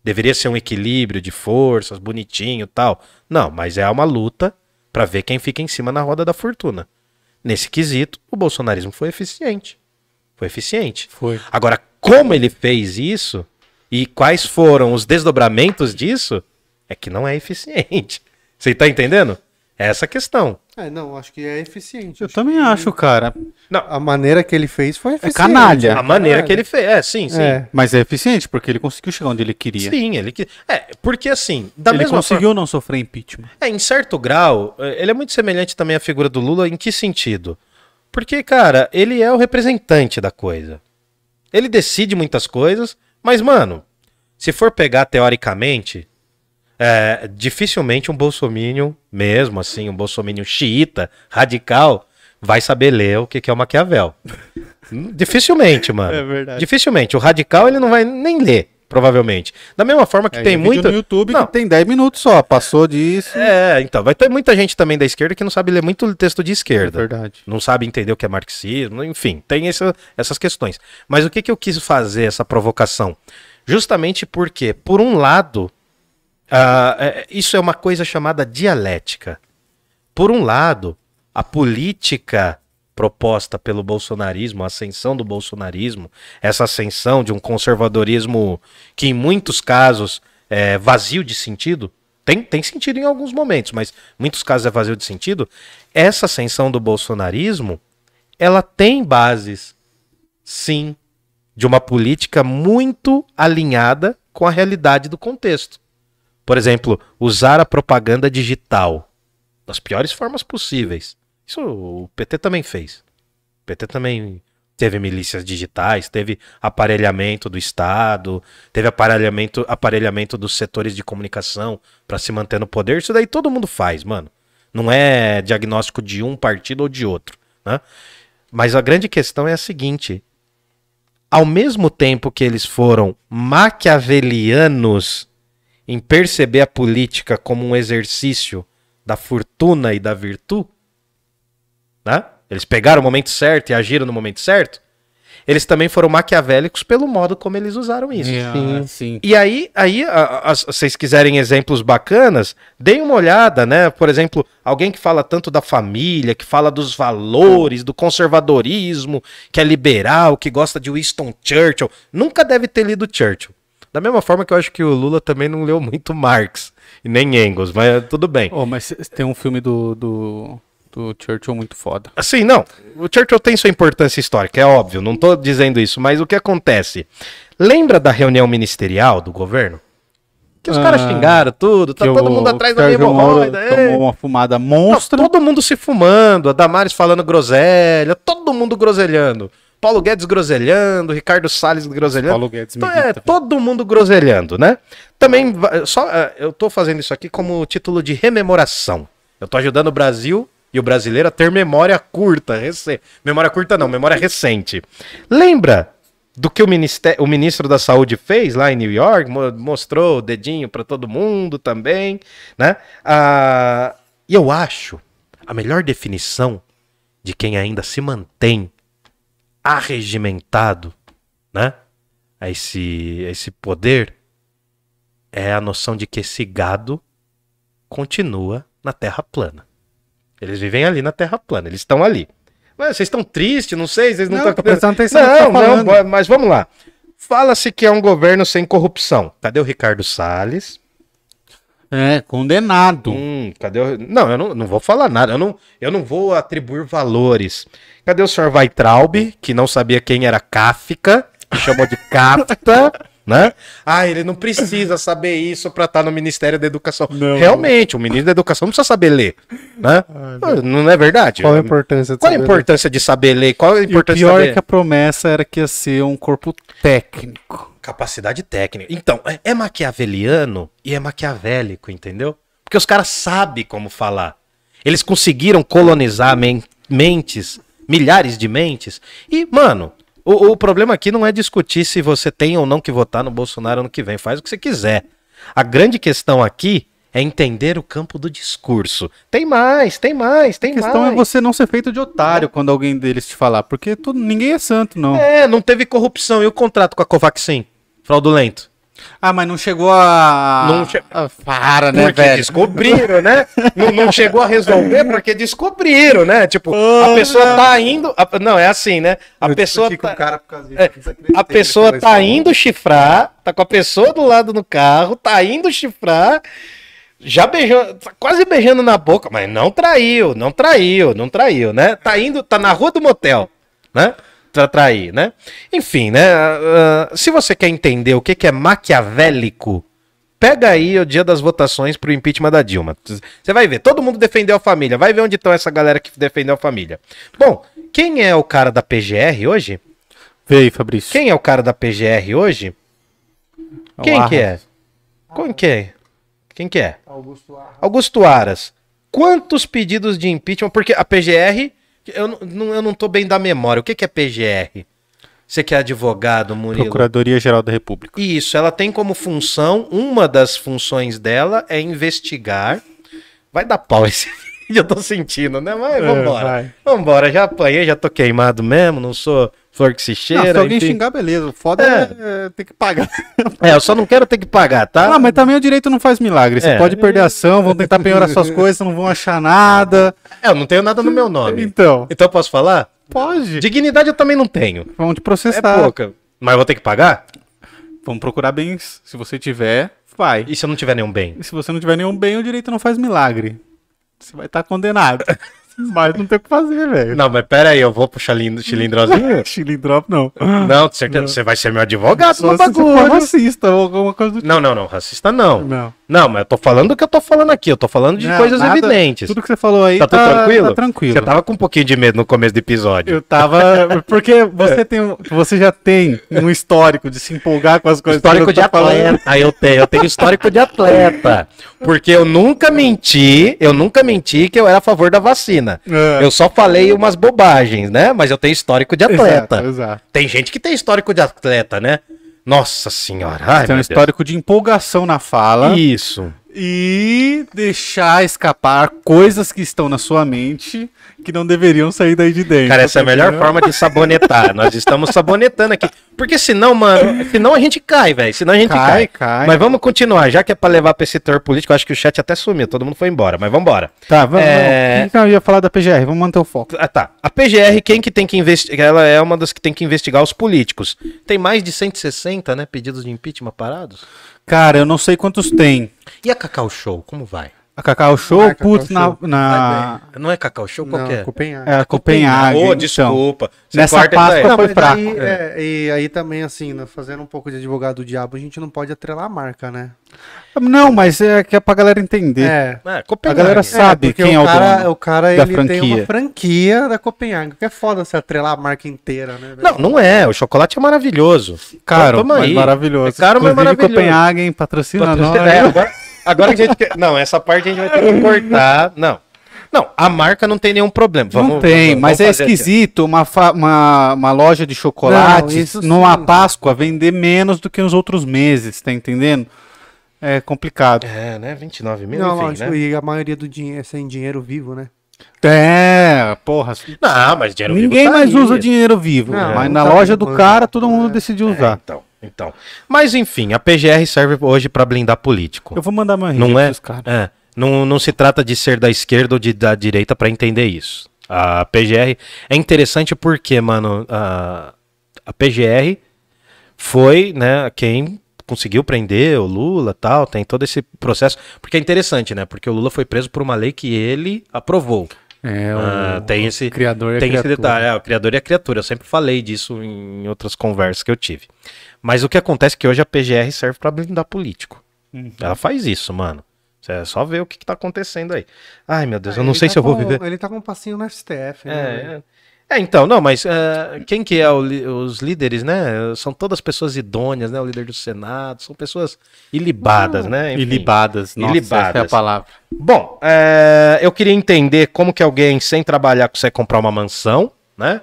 Speaker 3: Deveria ser um equilíbrio de forças, bonitinho e tal. Não, mas é uma luta pra ver quem fica em cima na roda da fortuna. Nesse quesito, o bolsonarismo foi eficiente. Foi eficiente.
Speaker 1: Foi.
Speaker 3: Agora, como ele fez isso e quais foram os desdobramentos disso, é que não é eficiente. Você tá entendendo? É essa a questão.
Speaker 2: É, não, acho que é eficiente.
Speaker 1: Eu também acho, cara.
Speaker 2: A maneira que ele fez foi eficiente.
Speaker 1: canalha.
Speaker 3: A maneira que ele fez. É, sim, sim.
Speaker 2: É.
Speaker 1: Mas é eficiente porque ele conseguiu chegar onde ele queria.
Speaker 3: Sim, ele que. É, porque assim, da
Speaker 1: ele
Speaker 3: mesma
Speaker 1: conseguiu não sofrer impeachment.
Speaker 3: É, em certo grau, eh, ele é muito semelhante também à figura do Lula, em que sentido? Porque, cara, ele é o representante da coisa. Ele decide muitas coisas, mas, mano, se for pegar teoricamente, é, dificilmente um bolsominion, mesmo assim, um bolsominion xiita, radical, vai saber ler o que que é o Maquiavel. Dificilmente, mano.
Speaker 1: É verdade.
Speaker 3: Dificilmente. O radical, ele não vai nem ler, provavelmente. Da mesma forma que
Speaker 1: É,
Speaker 3: tem muito...
Speaker 1: no YouTube
Speaker 3: Não.
Speaker 1: que tem 10 minutos só. Passou disso.
Speaker 3: É, então, vai ter muita gente também da esquerda que não sabe ler muito texto de
Speaker 1: É
Speaker 3: esquerda.
Speaker 1: verdade.
Speaker 3: não sabe entender o que é marxismo, enfim, tem essa- essas questões. Mas o que, que eu quis fazer essa provocação? Justamente porque, por um lado, é, isso é uma coisa chamada dialética. Por um lado, a política proposta pelo bolsonarismo, a ascensão do bolsonarismo, essa ascensão de um conservadorismo que em muitos casos é vazio de sentido, tem, tem sentido em alguns momentos, mas muitos casos é vazio de sentido. Essa ascensão do bolsonarismo, ela tem bases, sim, de uma política muito alinhada com a realidade do contexto. Por exemplo, usar a propaganda digital das piores formas possíveis. Isso o PT também fez. O PT também teve milícias digitais, teve aparelhamento do Estado, teve aparelhamento, aparelhamento dos setores de comunicação para se manter no poder. Isso daí todo mundo faz, mano. Não é diagnóstico de um partido ou de outro. Né? Mas a grande questão é a seguinte: ao mesmo tempo que eles foram maquiavelianos em perceber a política como um exercício da fortuna e da virtude, né? Eles pegaram o momento certo e agiram no momento certo. Eles também foram maquiavélicos pelo modo como eles usaram isso.
Speaker 1: Ah, sim.
Speaker 3: E aí, aí a- a- se vocês quiserem exemplos bacanas, deem uma olhada, né? Por exemplo, alguém que fala tanto da família, que fala dos valores, do conservadorismo, que é liberal, que gosta de Winston Churchill, nunca deve ter lido Churchill. Da mesma forma que eu acho que o Lula também não leu muito Marx e nem Engels, mas tudo bem.
Speaker 1: Oh, mas tem um filme do, do, do Churchill muito foda.
Speaker 3: Assim, não. O Churchill tem sua importância histórica, é óbvio, não tô dizendo isso, mas o que acontece? Lembra da reunião ministerial do governo? Que os
Speaker 1: Ah,
Speaker 3: caras xingaram tudo, tá todo mundo atrás da
Speaker 1: Sérgio Moro
Speaker 3: hemorroida. é.
Speaker 1: Tomou uma fumada
Speaker 3: Não,
Speaker 1: monstra.
Speaker 3: todo mundo se fumando, a Damares falando groselha, todo mundo groselhando. Paulo Guedes groselhando, Ricardo Salles groselhando.
Speaker 1: Paulo Guedes
Speaker 3: Então, é, todo mundo groselhando, né? Também, só, é, eu tô fazendo isso aqui como título de rememoração. Eu tô ajudando o Brasil e o brasileiro a ter memória curta, recente. Memória curta não, memória recente. Lembra do que o, ministé- o ministro da Saúde fez lá em New York? Mo- mostrou o dedinho para todo mundo também, né? Ah, e eu acho a melhor definição de quem ainda se mantém arregimentado, né? A esse, a esse poder é a noção de que esse gado continua na Terra plana. Eles vivem ali na Terra plana, eles estão ali. Mas vocês estão tristes, não sei, vocês não estão
Speaker 1: prestando atenção
Speaker 3: Não,
Speaker 1: tá
Speaker 3: não, mas vamos lá. Fala-se que é um governo sem corrupção. Cadê o Ricardo Salles?
Speaker 1: É, condenado.
Speaker 3: Hum, cadê o... Não, eu não, não vou falar nada. Eu não, eu não vou atribuir valores. Cadê o senhor Weitraub, que não sabia quem era Kafka, que chamou de Kafta, né? Ah, ele não precisa saber isso pra estar no Ministério da Educação.
Speaker 1: Não.
Speaker 3: Realmente, o ministro da Educação não precisa saber ler, né? não é verdade?
Speaker 2: Qual a importância de
Speaker 3: Qual a
Speaker 2: saber
Speaker 3: importância de saber ler? Qual a
Speaker 1: E o
Speaker 3: importância de
Speaker 1: pior
Speaker 3: saber...
Speaker 1: é que a promessa era que ia ser um corpo técnico.
Speaker 3: Capacidade técnica. Então, é, é maquiaveliano e é maquiavélico, entendeu? Porque os caras sabem como falar. Eles conseguiram colonizar men- mentes, milhares de mentes. E, mano, o, o problema aqui não é discutir se você tem ou não que votar no Bolsonaro ano que vem. Faz o que você quiser. A grande questão aqui é entender o campo do discurso. Tem mais, tem mais, tem
Speaker 1: A questão
Speaker 3: mais.
Speaker 1: é você não ser feito de otário quando alguém deles te falar, porque todo, ninguém é santo, não.
Speaker 3: É, não teve corrupção. E o contrato com a Covaxin? Fraudulento.
Speaker 1: Ah, mas não chegou a.
Speaker 3: Não che-
Speaker 1: Ah, Para, né,
Speaker 3: Porque
Speaker 1: velho?
Speaker 3: descobriram, né? não, não chegou a resolver porque descobriram, né? Tipo, a pessoa tá indo. a- não, é assim, né? A
Speaker 2: Eu
Speaker 3: pessoa tá,
Speaker 2: o cara por causa disso,
Speaker 3: é, a pessoa tá
Speaker 2: história.
Speaker 3: indo chifrar, tá com a pessoa do lado no carro, tá indo chifrar, já beijou, tá quase beijando na boca, mas não traiu, não traiu, não traiu, né? Tá indo, tá na rua do motel, né? Pra trair, né? Enfim, né? ah, se você quer entender o que, que é maquiavélico, pega aí o dia das votações pro impeachment da Dilma. Você vai ver, todo mundo defendeu a família. Vai ver onde estão essa galera que defendeu a família. Bom, quem é o cara da PGR hoje?
Speaker 1: Veio, Fabrício.
Speaker 3: Quem é o cara da PGR hoje? Quem
Speaker 1: Arras.
Speaker 3: que é? Quem que é? Quem que é?
Speaker 2: Augusto Arra.
Speaker 3: Augusto Aras. Quantos pedidos de impeachment? Porque a PGR, eu não, eu não tô bem da memória. O que, que é PGR? Você que é advogado, Murilo.
Speaker 1: Procuradoria Geral da República.
Speaker 3: Isso, ela tem como função, uma das funções dela é investigar. Vai dar pau esse vídeo, eu tô sentindo, né? Mas vambora.
Speaker 2: vai.
Speaker 3: Vambora, já apanhei, já tô queimado mesmo, não sou flor que se
Speaker 1: Não,
Speaker 3: cheira.
Speaker 1: se alguém
Speaker 3: enfim.
Speaker 1: xingar, beleza. O foda é, é ter que pagar.
Speaker 3: É, eu só não quero ter que pagar, tá?
Speaker 1: Ah, mas também o direito não faz milagre. Você
Speaker 3: É.
Speaker 1: pode perder a ação, vão tentar penhorar suas coisas, não vão achar nada.
Speaker 3: É, eu não tenho nada no meu nome.
Speaker 1: Então,
Speaker 3: Então eu posso falar?
Speaker 1: pode.
Speaker 3: Dignidade eu também não tenho.
Speaker 1: Vão te
Speaker 3: É
Speaker 1: processar.
Speaker 3: pouca. Mas eu vou ter que pagar?
Speaker 1: Vamos procurar bens. Se você tiver, vai.
Speaker 3: E se eu não tiver nenhum bem?
Speaker 1: E se você não tiver nenhum bem, o direito não faz milagre. Você vai estar condenado. Mas não tem o que fazer, velho.
Speaker 3: Não, mas pera aí, eu vou pro chilindro, cilindrozinho?
Speaker 1: Chile drop, não.
Speaker 3: Não, de certeza. Você vai ser meu advogado
Speaker 1: Só
Speaker 3: no
Speaker 1: se você for
Speaker 3: bagulho.
Speaker 1: racista ou alguma coisa do tipo.
Speaker 3: Não, não, não. Racista não.
Speaker 1: Não.
Speaker 3: Não, mas eu tô falando do que eu tô falando aqui. Eu tô falando de
Speaker 1: Não,
Speaker 3: coisas
Speaker 1: nada-
Speaker 3: evidentes.
Speaker 1: Tudo que você falou aí
Speaker 3: Tá tudo tranquilo?
Speaker 1: Tá tranquilo.
Speaker 3: Você tava com um pouquinho de medo no começo do episódio.
Speaker 1: Eu tava. Porque você, tem, um- você já tem um histórico de se empolgar com as coisas
Speaker 3: Histórico
Speaker 1: que
Speaker 3: de
Speaker 1: tá
Speaker 3: atleta. Eu tenho, eu tenho histórico de atleta. Porque eu nunca menti, eu nunca menti que eu era a favor da vacina.
Speaker 1: É.
Speaker 3: Eu só falei umas bobagens, né? Mas eu tenho histórico de atleta.
Speaker 1: Exato, exato.
Speaker 3: Tem gente que tem histórico de atleta, né? Nossa senhora. Ai,
Speaker 1: Tem um histórico de empolgação na fala
Speaker 3: Deus. Isso.
Speaker 1: e deixar escapar coisas que estão na sua mente que não deveriam sair daí de dentro.
Speaker 3: Cara, essa é a melhor forma de sabonetar. Nós estamos sabonetando aqui. Porque senão, mano, senão a gente cai, velho. Senão a gente cai.
Speaker 1: Cai, cai.
Speaker 3: Mas vamos continuar. Já que é pra levar pra esse setor político, acho que o chat até sumiu. Todo mundo foi embora. Mas vambora.
Speaker 1: Tá, vamos.
Speaker 3: É.
Speaker 1: vamos. Eu ia falar da PGR, vamos manter o foco.
Speaker 3: Ah, tá. A PGR, quem que tem que investigar? Ela é uma das que tem que investigar os políticos. Tem mais de 160, né? Pedidos de impeachment parados.
Speaker 1: Cara, eu não sei quantos tem.
Speaker 3: E a Cacau Show, como vai?
Speaker 1: A Cacau Show,
Speaker 2: Ah, Cacau
Speaker 1: putz, na, na
Speaker 3: Não é Cacau Show? Qual que é?
Speaker 2: Não, Copenhague.
Speaker 1: é, a Copenhague. Então.
Speaker 3: desculpa. Você
Speaker 1: Nessa. Páscoa
Speaker 2: Não,
Speaker 1: foi
Speaker 2: mas
Speaker 1: fraco.
Speaker 2: aí, é, e aí também, assim, né, fazendo um pouco de advogado do diabo, a gente não pode atrelar a marca, né?
Speaker 1: Não, mas é que é pra galera entender.
Speaker 2: É.
Speaker 3: É,
Speaker 1: A
Speaker 3: Copenhague.
Speaker 1: galera sabe
Speaker 2: porque
Speaker 1: quem é o
Speaker 2: cara,
Speaker 1: dono
Speaker 2: o cara
Speaker 1: da
Speaker 2: ele tem
Speaker 1: franquia.
Speaker 2: uma franquia da Copenhague, que é foda você atrelar a marca inteira, né?
Speaker 3: Não, não é. O chocolate é maravilhoso.
Speaker 1: Caro, mas
Speaker 3: aí.
Speaker 1: maravilhoso.
Speaker 3: É caro, mas
Speaker 1: Inclusive,
Speaker 3: maravilhoso.
Speaker 1: Copenhagen patrocina nós.
Speaker 3: É, agora, agora que a gente quer... Não, essa parte a gente vai ter que cortar. Não. Não, a marca não tem nenhum problema.
Speaker 1: Não
Speaker 3: Vamos-
Speaker 1: tem,
Speaker 3: vamos-
Speaker 1: mas
Speaker 3: vamos
Speaker 1: é esquisito uma, fa- uma, uma loja de
Speaker 2: Não,
Speaker 1: chocolates
Speaker 2: isso
Speaker 1: numa
Speaker 2: sim.
Speaker 1: Páscoa vender menos do que nos outros meses, tá entendendo? É complicado.
Speaker 3: É, né? 29 mil,
Speaker 2: Não,
Speaker 3: enfim,
Speaker 2: lógico,
Speaker 3: né?
Speaker 2: e a maioria do dinheiro é sem dinheiro vivo, né?
Speaker 1: É, porra.
Speaker 3: Não, mas dinheiro vivo
Speaker 1: Ninguém
Speaker 3: tá
Speaker 1: mais
Speaker 3: aí.
Speaker 1: usa dinheiro vivo,
Speaker 2: Não,
Speaker 1: mas
Speaker 2: não
Speaker 1: na
Speaker 2: tá
Speaker 1: loja
Speaker 2: bom,
Speaker 1: do cara todo mundo
Speaker 2: é.
Speaker 1: decidiu
Speaker 3: É,
Speaker 1: usar.
Speaker 3: então, então. Mas enfim, a PGR serve hoje pra blindar político.
Speaker 1: Eu vou mandar RG
Speaker 3: Não é?
Speaker 1: caras.
Speaker 3: É, não, não se trata de ser da esquerda ou de, da direita pra entender isso. A PGR é interessante porque, mano, a, a PGR foi, né, quem conseguiu prender o Lula tal, tem todo esse processo. Porque é interessante, né? Porque o Lula foi preso por uma lei que ele aprovou.
Speaker 1: É, o,
Speaker 3: Ah, tem esse,
Speaker 1: criador e a
Speaker 3: tem esse
Speaker 1: criatura.
Speaker 3: detalhe, é, o criador e a criatura. Eu sempre falei disso em outras conversas que eu tive. Mas o que acontece é que hoje a PGR serve pra blindar político.
Speaker 1: Uhum.
Speaker 3: Ela faz isso, mano. Você é só ver o que, que tá acontecendo aí. Ai, meu Deus, eu
Speaker 2: É,
Speaker 3: não
Speaker 2: ele
Speaker 3: sei
Speaker 2: tá
Speaker 3: se eu vou
Speaker 2: com-
Speaker 3: viver.
Speaker 2: Ele tá com um passinho no STF, né?
Speaker 3: É, é. É, então, não, mas é, quem que é o os líderes, né? São todas pessoas idôneas, né? O líder do Senado, são pessoas ilibadas, né? Enfim.
Speaker 1: Ilibadas, nossa, essa é a
Speaker 3: Ilibadas.
Speaker 1: palavra.
Speaker 3: Bom, é, eu queria entender como que alguém sem trabalhar consegue comprar uma mansão, né?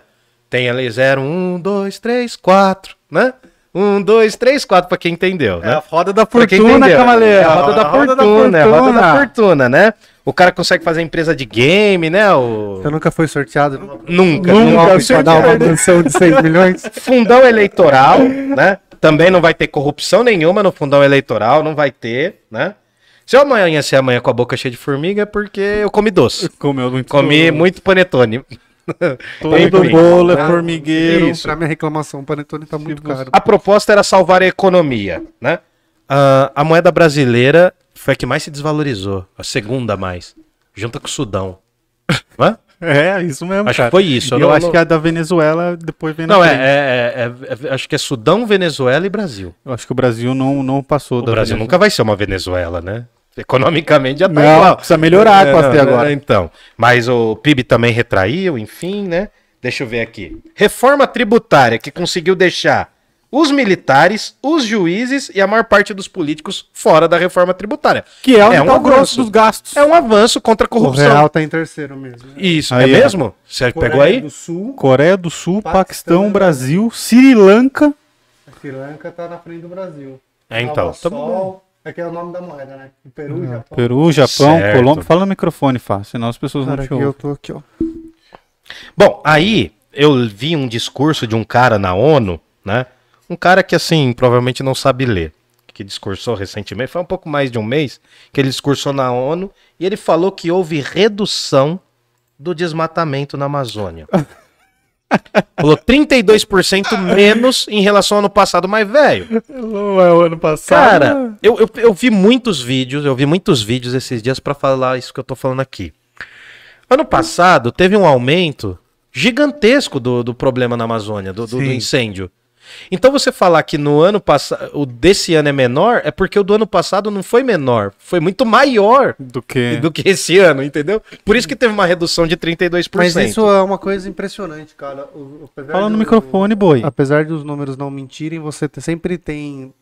Speaker 3: Tem ali 0, 1, 2, 3, 4, né? 1, 2, 3, 4, pra quem entendeu, né?
Speaker 1: É a roda da fortuna, cavaleiro.
Speaker 3: É a roda da fortuna, é a roda da
Speaker 1: fortuna.
Speaker 3: fortuna, né? O cara consegue fazer empresa de game, né? O...
Speaker 2: Você nunca foi sorteado
Speaker 3: Nunca,
Speaker 1: Nunca,
Speaker 3: nunca.
Speaker 2: dar uma mansão de 6 milhões?
Speaker 3: Fundão eleitoral, né? Também não vai ter corrupção nenhuma no fundão eleitoral, não vai ter, né? Se eu amanhecer amanhã com a boca cheia de formiga é porque eu comi doce.
Speaker 1: Comeu muito.
Speaker 3: Comi muito panetone.
Speaker 1: Todo
Speaker 3: Enfim.
Speaker 1: bolo é
Speaker 2: né?
Speaker 1: formigueiro.
Speaker 3: Isso.
Speaker 2: Pra minha reclamação, o panetone tá muito caro.
Speaker 3: A proposta era salvar a economia, né? Ah, a moeda brasileira foi a que mais se desvalorizou, a segunda mais, junto com o Sudão. Hã?
Speaker 1: É, isso mesmo,
Speaker 3: Acho
Speaker 1: cara.
Speaker 3: que foi isso.
Speaker 1: Eu,
Speaker 3: não-
Speaker 1: acho
Speaker 3: não-
Speaker 1: que a da Venezuela depois vem
Speaker 3: Não, é, é- é- é- acho que é Sudão, Venezuela e Brasil.
Speaker 1: Eu acho que o Brasil não, não passou
Speaker 3: O
Speaker 1: da
Speaker 3: Brasil
Speaker 1: Venezuela.
Speaker 3: nunca vai ser uma Venezuela, né? Economicamente já tá
Speaker 1: Não,
Speaker 3: igual.
Speaker 1: precisa melhorar
Speaker 3: É,
Speaker 1: agora.
Speaker 3: é, Então, mas o PIB também retraiu, enfim, né? Deixa eu ver aqui. Reforma tributária que conseguiu deixar os militares, os juízes e a maior parte dos políticos fora da reforma tributária.
Speaker 1: Que é,
Speaker 3: É um
Speaker 1: tá o grosso
Speaker 3: avanço.
Speaker 1: dos gastos.
Speaker 3: É um avanço contra a
Speaker 2: O
Speaker 3: corrupção.
Speaker 2: real tá em terceiro mesmo. né?
Speaker 3: Isso,
Speaker 1: Aí,
Speaker 3: é mesmo? Você pegou aí?
Speaker 2: do Sul,
Speaker 1: Coreia do Sul, Paquistão,
Speaker 2: Paquistão,
Speaker 1: Brasil, Sri Lanka.
Speaker 2: a Sri Lanka tá na frente do Brasil.
Speaker 3: É, então.
Speaker 2: Nova Sol, é que é o nome da moeda, né? O Peru, Japão.
Speaker 1: Peru, Japão,
Speaker 3: Certo.
Speaker 1: Colômbia. Fala no microfone, Fá, senão as pessoas
Speaker 2: Cara,
Speaker 1: não te ouvem.
Speaker 2: eu tô aqui, ó.
Speaker 3: Bom, aí eu vi um discurso de um cara na ONU, né? Um cara que, assim, provavelmente não sabe ler. Que discursou recentemente, foi um pouco mais de um mês, que ele discursou na ONU e ele falou que houve redução do desmatamento na Amazônia. Falou 32% menos em relação ao ano passado, mas, velho,
Speaker 1: Não é o ano passado.
Speaker 3: Cara, eu, eu, eu vi muitos vídeos, eu vi muitos vídeos esses dias pra falar isso que eu tô falando aqui. Ano passado teve um aumento gigantesco do, do problema na Amazônia, do, do- do incêndio. Então você falar que no ano passado, o desse ano é menor, é porque o do ano passado não foi menor, foi muito maior
Speaker 1: do que.
Speaker 3: do que esse ano, entendeu? Por isso que teve uma redução de 32%.
Speaker 2: Mas isso é uma coisa impressionante, cara. O-
Speaker 1: Fala no
Speaker 2: do-
Speaker 1: microfone, boi.
Speaker 2: Apesar dos números não mentirem, você sempre tem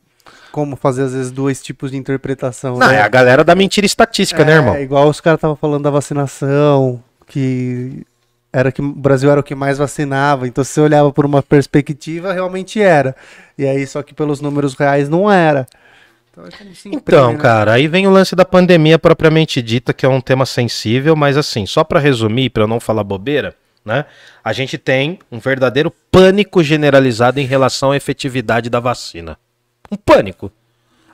Speaker 2: como fazer, às vezes, dois tipos de interpretação.
Speaker 3: Não,
Speaker 2: né?
Speaker 3: é a galera da mentira estatística, né, irmão?
Speaker 2: É, igual os caras estavam falando da vacinação, que era que o Brasil era o que mais vacinava, então se você olhava por uma perspectiva, realmente era. E aí, só que pelos números reais não era. Então, é se
Speaker 3: Então,
Speaker 2: imprime, né?
Speaker 3: cara, aí vem o lance da pandemia propriamente dita, que é um tema sensível, mas assim, só pra resumir, pra eu não falar bobeira, né? A gente tem um verdadeiro pânico generalizado em relação à efetividade da vacina. Um pânico.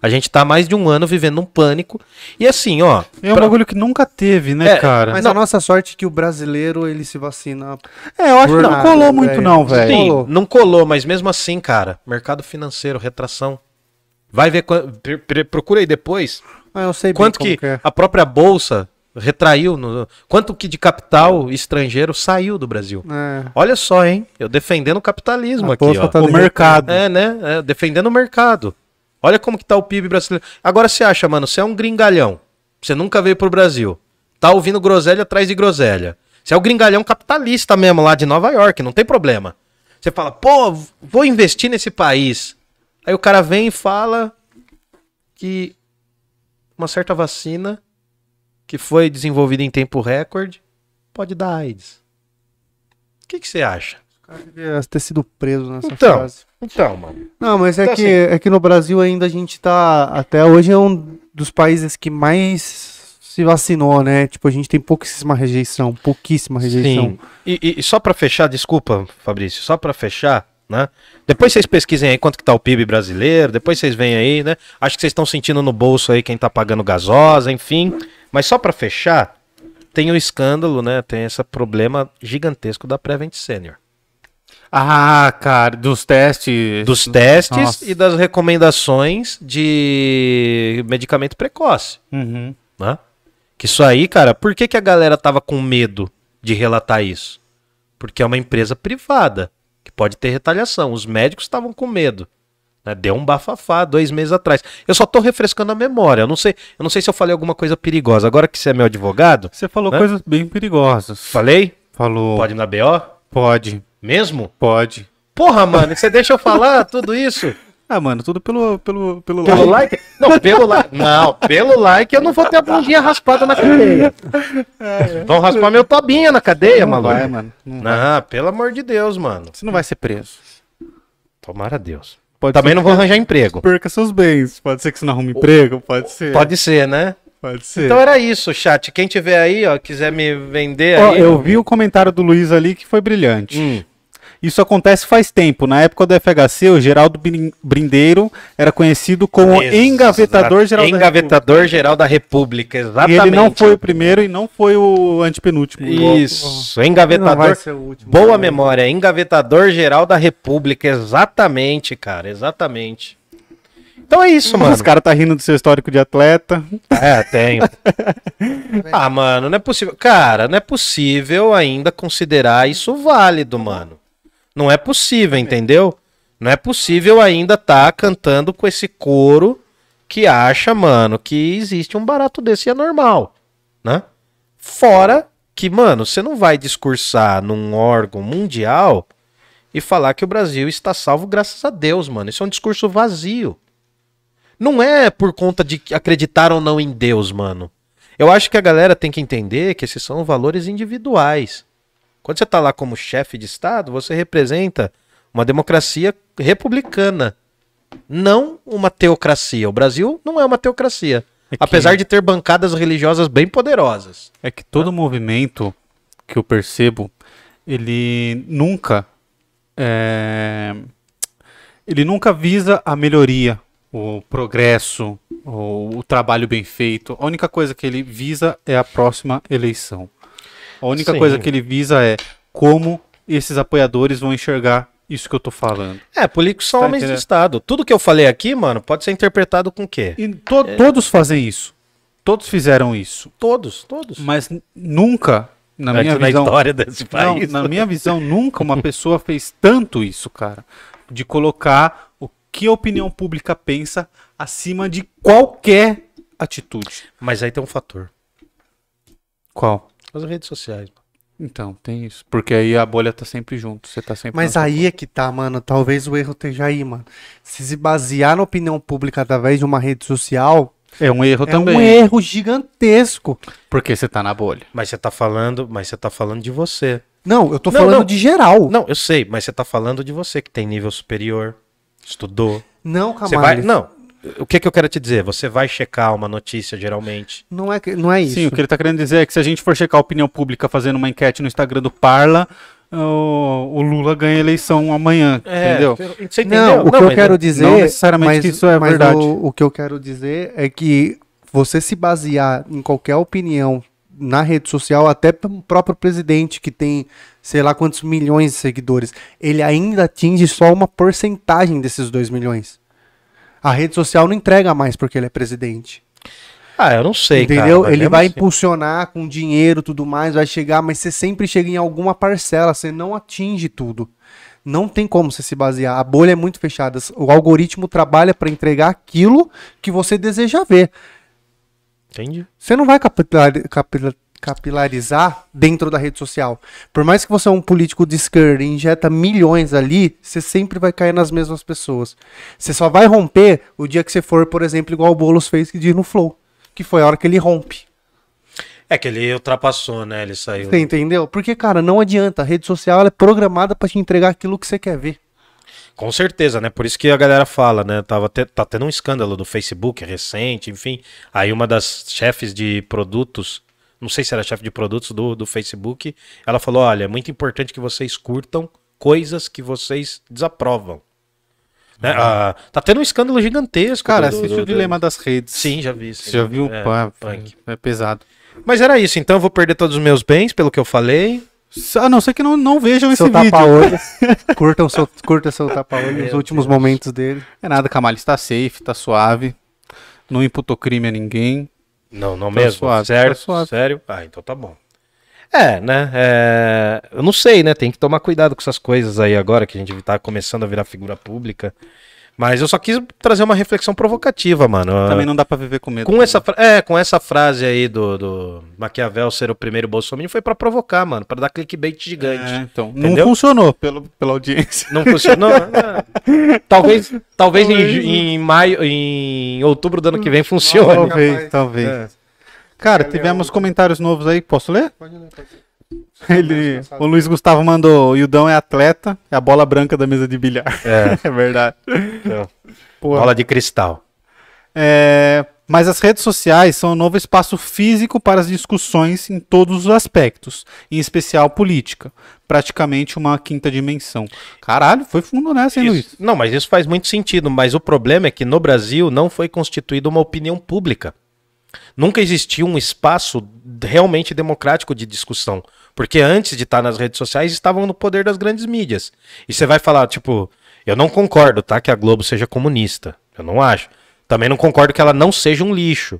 Speaker 3: A gente tá há mais de um ano vivendo um pânico. E assim, ó.
Speaker 1: É um
Speaker 3: pra-
Speaker 1: bagulho que nunca teve, né,
Speaker 3: É,
Speaker 1: cara?
Speaker 2: Mas
Speaker 3: Não.
Speaker 2: a nossa sorte é que o brasileiro, ele se vacina.
Speaker 1: É, eu acho que não
Speaker 2: nada,
Speaker 1: colou muito,
Speaker 2: velho.
Speaker 1: não, velho.
Speaker 3: Sim,
Speaker 2: colou.
Speaker 3: não colou, mas mesmo assim, cara, mercado financeiro, retração. Vai ver, procura aí depois
Speaker 2: Ah, eu sei bem
Speaker 3: Quanto
Speaker 2: como
Speaker 3: que
Speaker 2: é.
Speaker 3: a própria bolsa retraiu, no- quanto que de capital estrangeiro saiu do Brasil.
Speaker 2: É.
Speaker 3: Olha só, hein? Eu defendendo o capitalismo
Speaker 2: A
Speaker 3: aqui, ó.
Speaker 2: tá
Speaker 1: O mercado.
Speaker 3: É, né? É, defendendo o mercado. Olha como que tá o PIB brasileiro. Agora você acha, mano, você é um gringalhão. Você nunca veio pro Brasil. Tá ouvindo groselha atrás de groselha. Você é o gringalhão capitalista mesmo lá de Nova York, não tem problema. Você fala, pô, vou investir nesse país. Aí o cara vem e fala que uma certa vacina que foi desenvolvida em tempo recorde pode dar AIDS. O que que você acha?
Speaker 2: Devia ter sido preso nessa
Speaker 3: Então.
Speaker 2: frase.
Speaker 3: Então, mano.
Speaker 2: Não, mas é
Speaker 3: Então,
Speaker 2: que, é que no Brasil ainda a gente tá. Até hoje é um dos países que mais se vacinou, né? Tipo, a gente tem pouquíssima rejeição. Pouquíssima rejeição.
Speaker 3: Sim. E, e- e só pra fechar, desculpa, Fabrício, só pra fechar, né? Depois vocês pesquisem aí quanto que tá o PIB brasileiro, depois vocês veem aí, né? Acho que vocês estão sentindo no bolso aí quem tá pagando gasosa, enfim. Mas só pra fechar, tem o escândalo, né? Tem esse problema gigantesco da Prevent Senior.
Speaker 1: Ah, cara, dos testes.
Speaker 3: Dos testes
Speaker 1: Nossa.
Speaker 3: e das recomendações de medicamento precoce.
Speaker 1: Uhum.
Speaker 3: né? Que isso aí, cara, por que, que a galera tava com medo de relatar isso? Porque é uma empresa privada, que pode ter retaliação. Os médicos estavam com medo. né? Deu um bafafá dois meses atrás. Eu só tô refrescando a memória. Eu não sei, eu não sei se eu falei alguma coisa perigosa. Agora que você é meu advogado,
Speaker 1: Você falou
Speaker 3: Né?
Speaker 1: coisas bem perigosas.
Speaker 3: falei?
Speaker 1: Falou.
Speaker 3: Pode ir na BO?
Speaker 1: Pode.
Speaker 3: Mesmo?
Speaker 1: Pode.
Speaker 3: Porra, mano, você deixa eu falar tudo isso?
Speaker 1: Ah, mano, tudo pelo, pelo, pelo,
Speaker 3: Pelo like? Não, pelo like. Não, pelo like eu não vou ter a bundinha raspada na cadeia. Vão raspar meu tobinha na cadeia,
Speaker 1: Não
Speaker 3: maluco.
Speaker 1: vai, mano. Não vai.
Speaker 3: Não, pelo amor de Deus, mano.
Speaker 1: Você não vai ser preso.
Speaker 3: Tomara Deus.
Speaker 1: Pode
Speaker 3: Também não vou arranjar emprego.
Speaker 1: perca seus bens. Pode ser que você não arrume emprego. Pode ser.
Speaker 3: Pode ser, né?
Speaker 1: Pode ser.
Speaker 3: Então era isso, chat. Quem tiver aí, ó, quiser me vender
Speaker 1: Ó,
Speaker 3: aí.
Speaker 1: eu vi o comentário do Luiz ali que foi brilhante.
Speaker 3: Hum,
Speaker 1: Isso acontece faz tempo. Na época do FHC, o Geraldo Brin- Brindeiro era conhecido como engavetador geral da
Speaker 3: Engavetador geral da República,
Speaker 1: República. E
Speaker 3: exatamente.
Speaker 1: ele não foi o primeiro e não foi o antepenúltimo.
Speaker 3: Isso,
Speaker 2: Não vai
Speaker 3: engavetador.
Speaker 2: ser o último.
Speaker 3: Boa memória, engavetador geral da República, exatamente, cara, exatamente. Então é isso, mano.
Speaker 1: Os caras tá rindo do seu histórico de atleta.
Speaker 3: É, tenho. ah, mano, não é possível. Cara, não é possível ainda considerar isso válido, mano. Não é possível, entendeu? Não é possível ainda tá cantando com esse coro que acha, mano, que existe um barato desse e é normal, né? Fora que, mano, você não vai discursar num órgão mundial e falar que o Brasil está salvo graças a Deus, mano. Isso é um discurso vazio. Não é por conta de acreditar ou não em Deus, mano. Eu acho que a galera tem que entender que esses são valores individuais. Quando você tá lá como chefe de Estado, você representa uma democracia republicana, não uma teocracia. O Brasil não é uma teocracia.
Speaker 1: É que-
Speaker 3: Apesar de ter bancadas religiosas bem poderosas.
Speaker 1: É que todo movimento que eu percebo, ele nunca. é, Ele nunca visa a melhoria, o progresso, o, o trabalho bem feito. A única coisa que ele visa é a próxima eleição. A única
Speaker 3: Sim.
Speaker 1: coisa que ele visa é como esses apoiadores vão enxergar isso que eu tô falando.
Speaker 3: É, políticos são
Speaker 1: Tá
Speaker 3: homens de
Speaker 1: entendendo?
Speaker 3: Estado. Tudo que eu falei aqui, mano, pode ser interpretado com o quê?
Speaker 1: To- todos fazem isso. Todos fizeram isso.
Speaker 3: Todos, todos.
Speaker 1: Mas nunca, na
Speaker 3: Antes
Speaker 1: minha
Speaker 3: na
Speaker 1: visão,
Speaker 3: história desse
Speaker 1: Não,
Speaker 3: país.
Speaker 1: na minha visão, nunca uma pessoa fez tanto isso, cara. De colocar o que a opinião pública pensa acima de qualquer atitude.
Speaker 3: Mas aí tem um fator.
Speaker 1: Qual?
Speaker 3: As redes sociais.
Speaker 1: Então, tem isso. Porque aí a bolha tá sempre junto. Você tá sempre.
Speaker 2: Mas aí é que tá, mano. Talvez o erro esteja aí, mano. Se se basear na opinião pública através de uma rede social,
Speaker 1: É um erro
Speaker 2: é
Speaker 1: também.
Speaker 2: um erro gigantesco.
Speaker 1: Porque você tá na bolha.
Speaker 3: Mas você tá falando, mas você tá falando de você.
Speaker 2: Não, eu tô
Speaker 3: Não,
Speaker 2: falando
Speaker 3: não.
Speaker 2: de geral.
Speaker 3: Não, eu sei, mas você tá falando de você que tem nível superior, estudou.
Speaker 2: Não,
Speaker 3: Você vai, não. O que que eu quero te dizer? Você vai checar uma notícia geralmente.
Speaker 2: Não é, que- não é isso.
Speaker 1: Sim, o que ele tá querendo dizer é que se a gente for checar a opinião pública fazendo uma enquete no Instagram do Parla, o, o Lula ganha a eleição amanhã. entendeu?
Speaker 3: Você entendeu?
Speaker 2: Não, o que eu
Speaker 3: mas
Speaker 2: quero dizer.
Speaker 1: não necessariamente que isso é
Speaker 2: mas
Speaker 1: verdade.
Speaker 2: O, o que eu quero dizer é que você se basear em qualquer opinião na rede social, até o próprio presidente, que tem sei lá quantos milhões de seguidores, ele ainda atinge só uma porcentagem desses 2 milhões. A rede social não entrega mais porque ele é presidente.
Speaker 3: Ah, eu não sei, cara,
Speaker 2: entendeu?
Speaker 3: mas
Speaker 2: ele vai
Speaker 3: assim.
Speaker 2: impulsionar com dinheiro tudo mais, vai chegar, mas você sempre chega em alguma parcela, você não atinge tudo. Não tem como você se basear. A bolha é muito fechada. O algoritmo trabalha para entregar aquilo que você deseja ver.
Speaker 3: Entendi.
Speaker 2: Você não vai capila- capilarizar dentro da rede social. Por mais que você é um político de esquerda e injeta milhões ali, você sempre vai cair nas mesmas pessoas. Você só vai romper o dia que você for, por exemplo, igual o Boulos fez que diz no Flow. Que foi a hora que ele rompe.
Speaker 3: É que ele ultrapassou, né? Ele saiu.
Speaker 2: Você entendeu? Porque, cara, não adianta. A rede social é programada pra te entregar aquilo que você quer ver.
Speaker 3: Com certeza, né? Por isso que a galera fala, né? Tava te- tá tendo um escândalo do Facebook recente, enfim. Aí uma das chefes de produtos, não sei se era chefe de produtos do, do Facebook, ela falou: olha, é muito importante que vocês curtam coisas que vocês desaprovam. Né? Ah, tá tendo um escândalo gigantesco.
Speaker 1: Cara,
Speaker 3: do-
Speaker 1: assiste
Speaker 3: do-
Speaker 1: o Dilema das Redes.
Speaker 3: Sim, já vi. sim.
Speaker 1: Você já viu?
Speaker 3: É,
Speaker 1: Pá,
Speaker 3: punk.
Speaker 1: é pesado.
Speaker 3: Mas era isso, então eu vou perder todos os meus bens, pelo que eu falei.
Speaker 1: A não ser que não, não vejam esse
Speaker 2: Seu
Speaker 1: vídeo.
Speaker 2: tapa-olho. curtam seu, curta seu tapa-olho, os últimos momentos dele.
Speaker 1: É nada, Camale, está safe, tá suave. Não imputou crime a ninguém.
Speaker 3: Não, não
Speaker 1: Tá
Speaker 3: mesmo?
Speaker 1: suave,
Speaker 3: Sério?
Speaker 1: tá suave.
Speaker 3: Sério? Ah, então tá bom. É, né? é, Eu não sei, né? Tem que tomar cuidado com essas coisas aí agora que a gente tá começando a virar figura pública. Mas eu só quis trazer uma reflexão provocativa, mano.
Speaker 1: Também não dá pra viver com medo.
Speaker 3: Com essa, fra- é, com essa frase aí do, do Maquiavel ser o primeiro Bolsonaro foi pra provocar, mano, Pra dar clickbait gigante.
Speaker 1: É, então, não
Speaker 3: Entendeu?
Speaker 1: funcionou pelo, pela audiência.
Speaker 3: Não funcionou? É. Talvez, talvez em, em maio, em outubro do ano que vem funcione.
Speaker 1: Talvez, talvez.
Speaker 3: É.
Speaker 1: Cara, tivemos
Speaker 2: é o-
Speaker 1: comentários novos aí, posso ler?
Speaker 2: Pode ler, pode ler.
Speaker 1: Ele, o Luiz Gustavo mandou, o Ildão é atleta, é a bola branca da mesa de bilhar.
Speaker 3: É.
Speaker 1: É verdade.
Speaker 3: Então, bola de cristal.
Speaker 1: É, mas as redes sociais são um novo espaço físico para as discussões em todos os aspectos, em especial política. Praticamente uma quinta dimensão. Caralho, foi fundo nessa, hein, Luiz?
Speaker 3: Isso- não, mas isso faz muito sentido. Mas o problema é que no Brasil não foi constituída uma opinião pública. Nunca existiu um espaço realmente democrático de discussão. Porque antes de estar nas redes sociais, estavam no poder das grandes mídias. E você vai falar, tipo, eu não concordo, tá? Que a Globo seja comunista. Eu não acho. Também não concordo que ela não seja um lixo.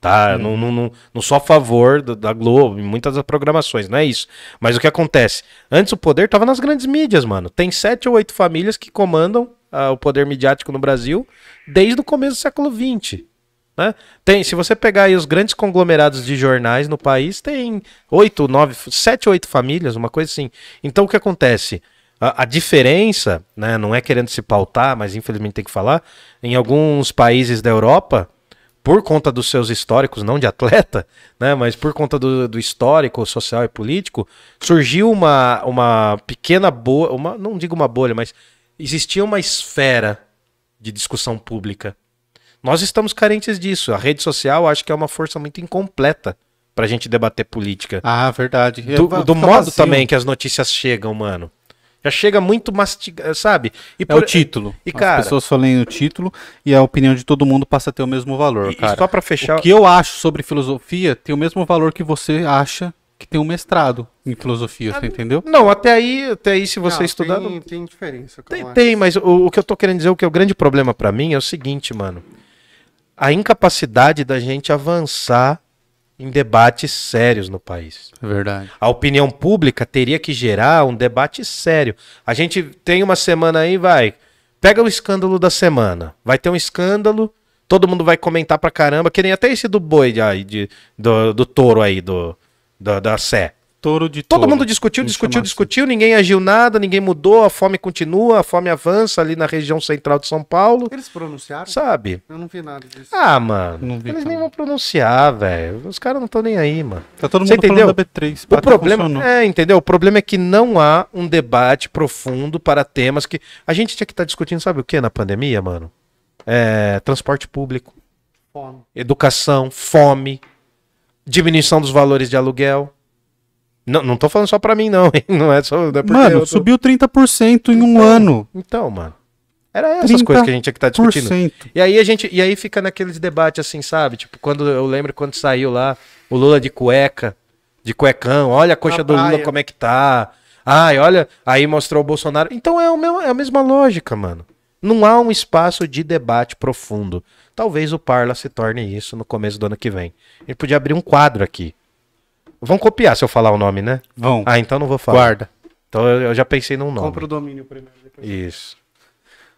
Speaker 3: Tá? Eu Não, não, não, não sou a favor do- da Globo em muitas das programações, não é isso. Mas o que acontece? Antes o poder estava nas grandes mídias, mano. Tem sete ou oito famílias que comandam ah, o poder midiático no Brasil desde o começo do século XX. Né? Tem, se você pegar aí os grandes conglomerados de jornais no país, tem oito, nove, sete, oito famílias, uma coisa assim. Então o que acontece? A, a diferença, né, não é querendo se pautar, mas infelizmente tem que falar, em alguns países da Europa, por conta dos seus históricos, não de atleta, né, mas por conta do, do histórico social e político, surgiu uma, uma pequena bolha, uma, não digo uma bolha, mas existia uma esfera de discussão pública. Nós estamos carentes disso. A rede social acho que é uma força muito incompleta pra gente debater política.
Speaker 1: Ah, verdade.
Speaker 3: Do,
Speaker 1: Vai
Speaker 3: do modo
Speaker 1: vazio.
Speaker 3: também que as notícias chegam, mano. Já chega muito mastigado, sabe? E
Speaker 1: É
Speaker 3: por-
Speaker 1: o título.
Speaker 3: E,
Speaker 1: As
Speaker 3: cara,
Speaker 1: pessoas só leem o título e a opinião de todo mundo passa a ter o mesmo valor,
Speaker 3: e- e
Speaker 1: cara.
Speaker 3: só pra fechar.
Speaker 1: O que eu acho sobre filosofia tem o mesmo valor que você acha que tem um mestrado em filosofia, você entendeu?
Speaker 3: Não, até aí, até aí, se você
Speaker 2: Não,
Speaker 3: estudar.
Speaker 2: Tem,
Speaker 3: não-
Speaker 2: tem diferença.
Speaker 3: Tem, tem, mas o, o que eu tô querendo dizer, o que é o grande problema pra mim é o seguinte, mano. A incapacidade da gente avançar em debates sérios no país.
Speaker 1: É verdade.
Speaker 3: A opinião pública teria que gerar um debate sério. A gente tem uma semana aí, vai. Pega o escândalo da semana. Vai ter um escândalo, todo mundo vai comentar pra caramba, que nem até esse do boi de, aí, de- do, do touro aí, do, da, da Sé.
Speaker 1: Touro de
Speaker 3: Todo
Speaker 1: touro.
Speaker 3: mundo discutiu, discutiu, discutiu, ninguém agiu nada, ninguém mudou, a fome continua, a fome avança ali na região central de São Paulo,
Speaker 2: Eles pronunciaram?
Speaker 3: sabe?
Speaker 2: Eu não vi nada disso.
Speaker 3: Ah, mano,
Speaker 1: Não vi
Speaker 3: eles
Speaker 1: também.
Speaker 3: nem vão pronunciar, velho. Os caras não estão nem aí, mano.
Speaker 1: Tá todo
Speaker 3: Você
Speaker 1: mundo
Speaker 3: entendeu?
Speaker 1: falando da B3.
Speaker 3: O
Speaker 1: Pata
Speaker 3: problema
Speaker 1: funcionou.
Speaker 3: é, entendeu? O problema é que não há um debate profundo para temas que a gente tinha que estar discutindo, sabe o que na pandemia, mano? É, transporte público,
Speaker 2: Fome.
Speaker 3: educação, fome, diminuição dos valores de aluguel. Não, não tô falando só pra mim, não, hein? Não é só. não é porque
Speaker 1: Mano,
Speaker 3: eu tô-
Speaker 1: subiu 30% em um ano.
Speaker 3: Então, mano. Era essas coisas que a gente tinha que estar discutindo.
Speaker 1: 30%.
Speaker 3: E aí a gente, e aí fica naqueles debates assim, sabe? Tipo, quando eu lembro quando saiu lá o Lula de cueca, de cuecão, olha a coxa
Speaker 2: Na
Speaker 3: do Lula
Speaker 2: praia.
Speaker 3: como é que tá. Ai, olha, aí mostrou o Bolsonaro. Então é, o mesmo, é a mesma lógica, mano. Não há um espaço de debate profundo. Talvez o Parla se torne isso no começo do ano que vem. A gente podia abrir um quadro aqui. Vão copiar se eu falar o nome, né?
Speaker 1: Vão.
Speaker 3: Ah, então não vou falar.
Speaker 1: Guarda.
Speaker 3: Então eu, eu já pensei num nome.
Speaker 2: Compra o domínio primeiro. Depois.
Speaker 3: Isso.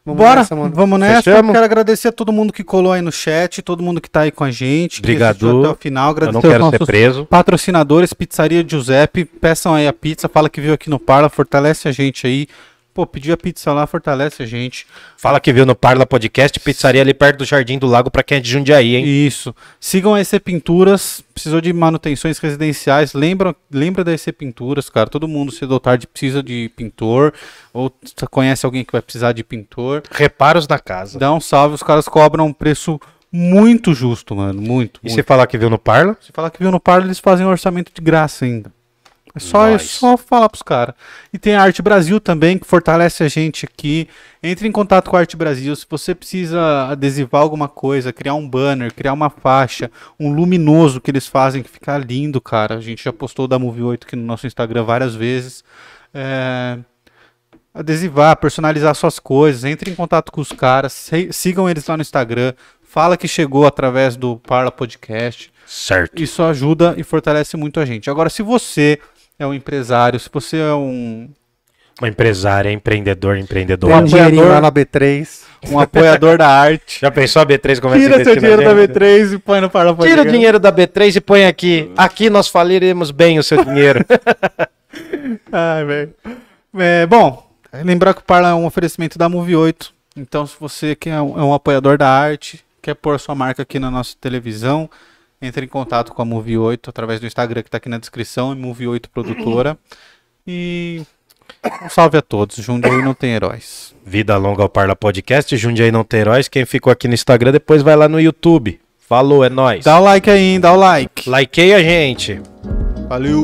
Speaker 2: Vamos
Speaker 1: Bora,
Speaker 2: nessa, mano.
Speaker 1: vamos nessa.
Speaker 3: Fechamos?
Speaker 1: Quero agradecer a todo mundo que colou aí no chat, todo mundo que tá aí com a gente.
Speaker 3: Obrigado.
Speaker 1: Até o final.
Speaker 3: Eu
Speaker 1: Agradecer
Speaker 3: não
Speaker 1: aos
Speaker 3: quero ser preso.
Speaker 1: patrocinadores, Pizzaria Giuseppe. Peçam aí a pizza, fala que viu aqui no Parla, fortalece a gente aí. Pô, pediu a pizza lá, fortalece a gente.
Speaker 3: Fala que viu no Parla Podcast, pizzaria ali perto do Jardim do Lago pra quem é de Jundiaí, hein?
Speaker 1: Isso. Sigam a EC Pinturas. Precisou de manutenções residenciais. Lembra, lembra da EC Pinturas, cara. Todo mundo cedo ou tarde precisa de pintor. Ou conhece alguém que vai precisar de pintor.
Speaker 3: Reparos na casa.
Speaker 1: Dá um salve, os caras cobram um preço muito justo, mano. Muito.
Speaker 3: E
Speaker 1: muito.
Speaker 3: se falar que viu no Parla?
Speaker 1: Se falar que viu no Parla, eles fazem um orçamento de graça ainda. É só, é
Speaker 3: Nice.
Speaker 1: só falar pros caras. E tem a Arte Brasil também, que fortalece a gente aqui. Entre em contato com a Arte Brasil. Se você precisa adesivar alguma coisa, criar um banner, criar uma faixa, um luminoso que eles fazem, que fica lindo, cara. A gente já postou da Movie 8 aqui no nosso Instagram várias vezes. É, Adesivar, personalizar suas coisas, entre em contato com os caras, sigam eles lá no Instagram. Fala que chegou através do Parla Podcast.
Speaker 3: Certo.
Speaker 1: Isso ajuda e fortalece muito a gente. Agora, se você é um empresário, se você é um,
Speaker 3: Uma empresária, empreendedor,
Speaker 2: Tem
Speaker 3: empreendedora.
Speaker 2: um
Speaker 1: apoiador.
Speaker 2: lá na B3.
Speaker 1: um apoiador da arte,
Speaker 3: Já pensou a B3 como é que
Speaker 1: tira
Speaker 3: se
Speaker 1: seu dinheiro da
Speaker 3: gente?
Speaker 1: B3 e põe no Parla
Speaker 3: Tira o dinheiro da B3 e põe aqui. Aqui nós faliremos bem o seu dinheiro.
Speaker 1: Ai, velho. É, bom, lembrar que o Parla é um oferecimento da Movie 8. Então, se você que é um, é um apoiador da arte, quer pôr sua marca aqui na nossa televisão, entre em contato com a Movie 8 através do Instagram que está aqui na descrição, Movie 8 Produtora. E Um salve a todos. Jundiaí não tem heróis.
Speaker 3: Vida longa ao Parla Podcast, Jundiaí não tem heróis. Quem ficou aqui no Instagram, depois vai lá no YouTube. Falou, é nóis.
Speaker 1: Dá o like aí, hein? Dá o like.
Speaker 3: Likeei a gente.
Speaker 1: Valeu.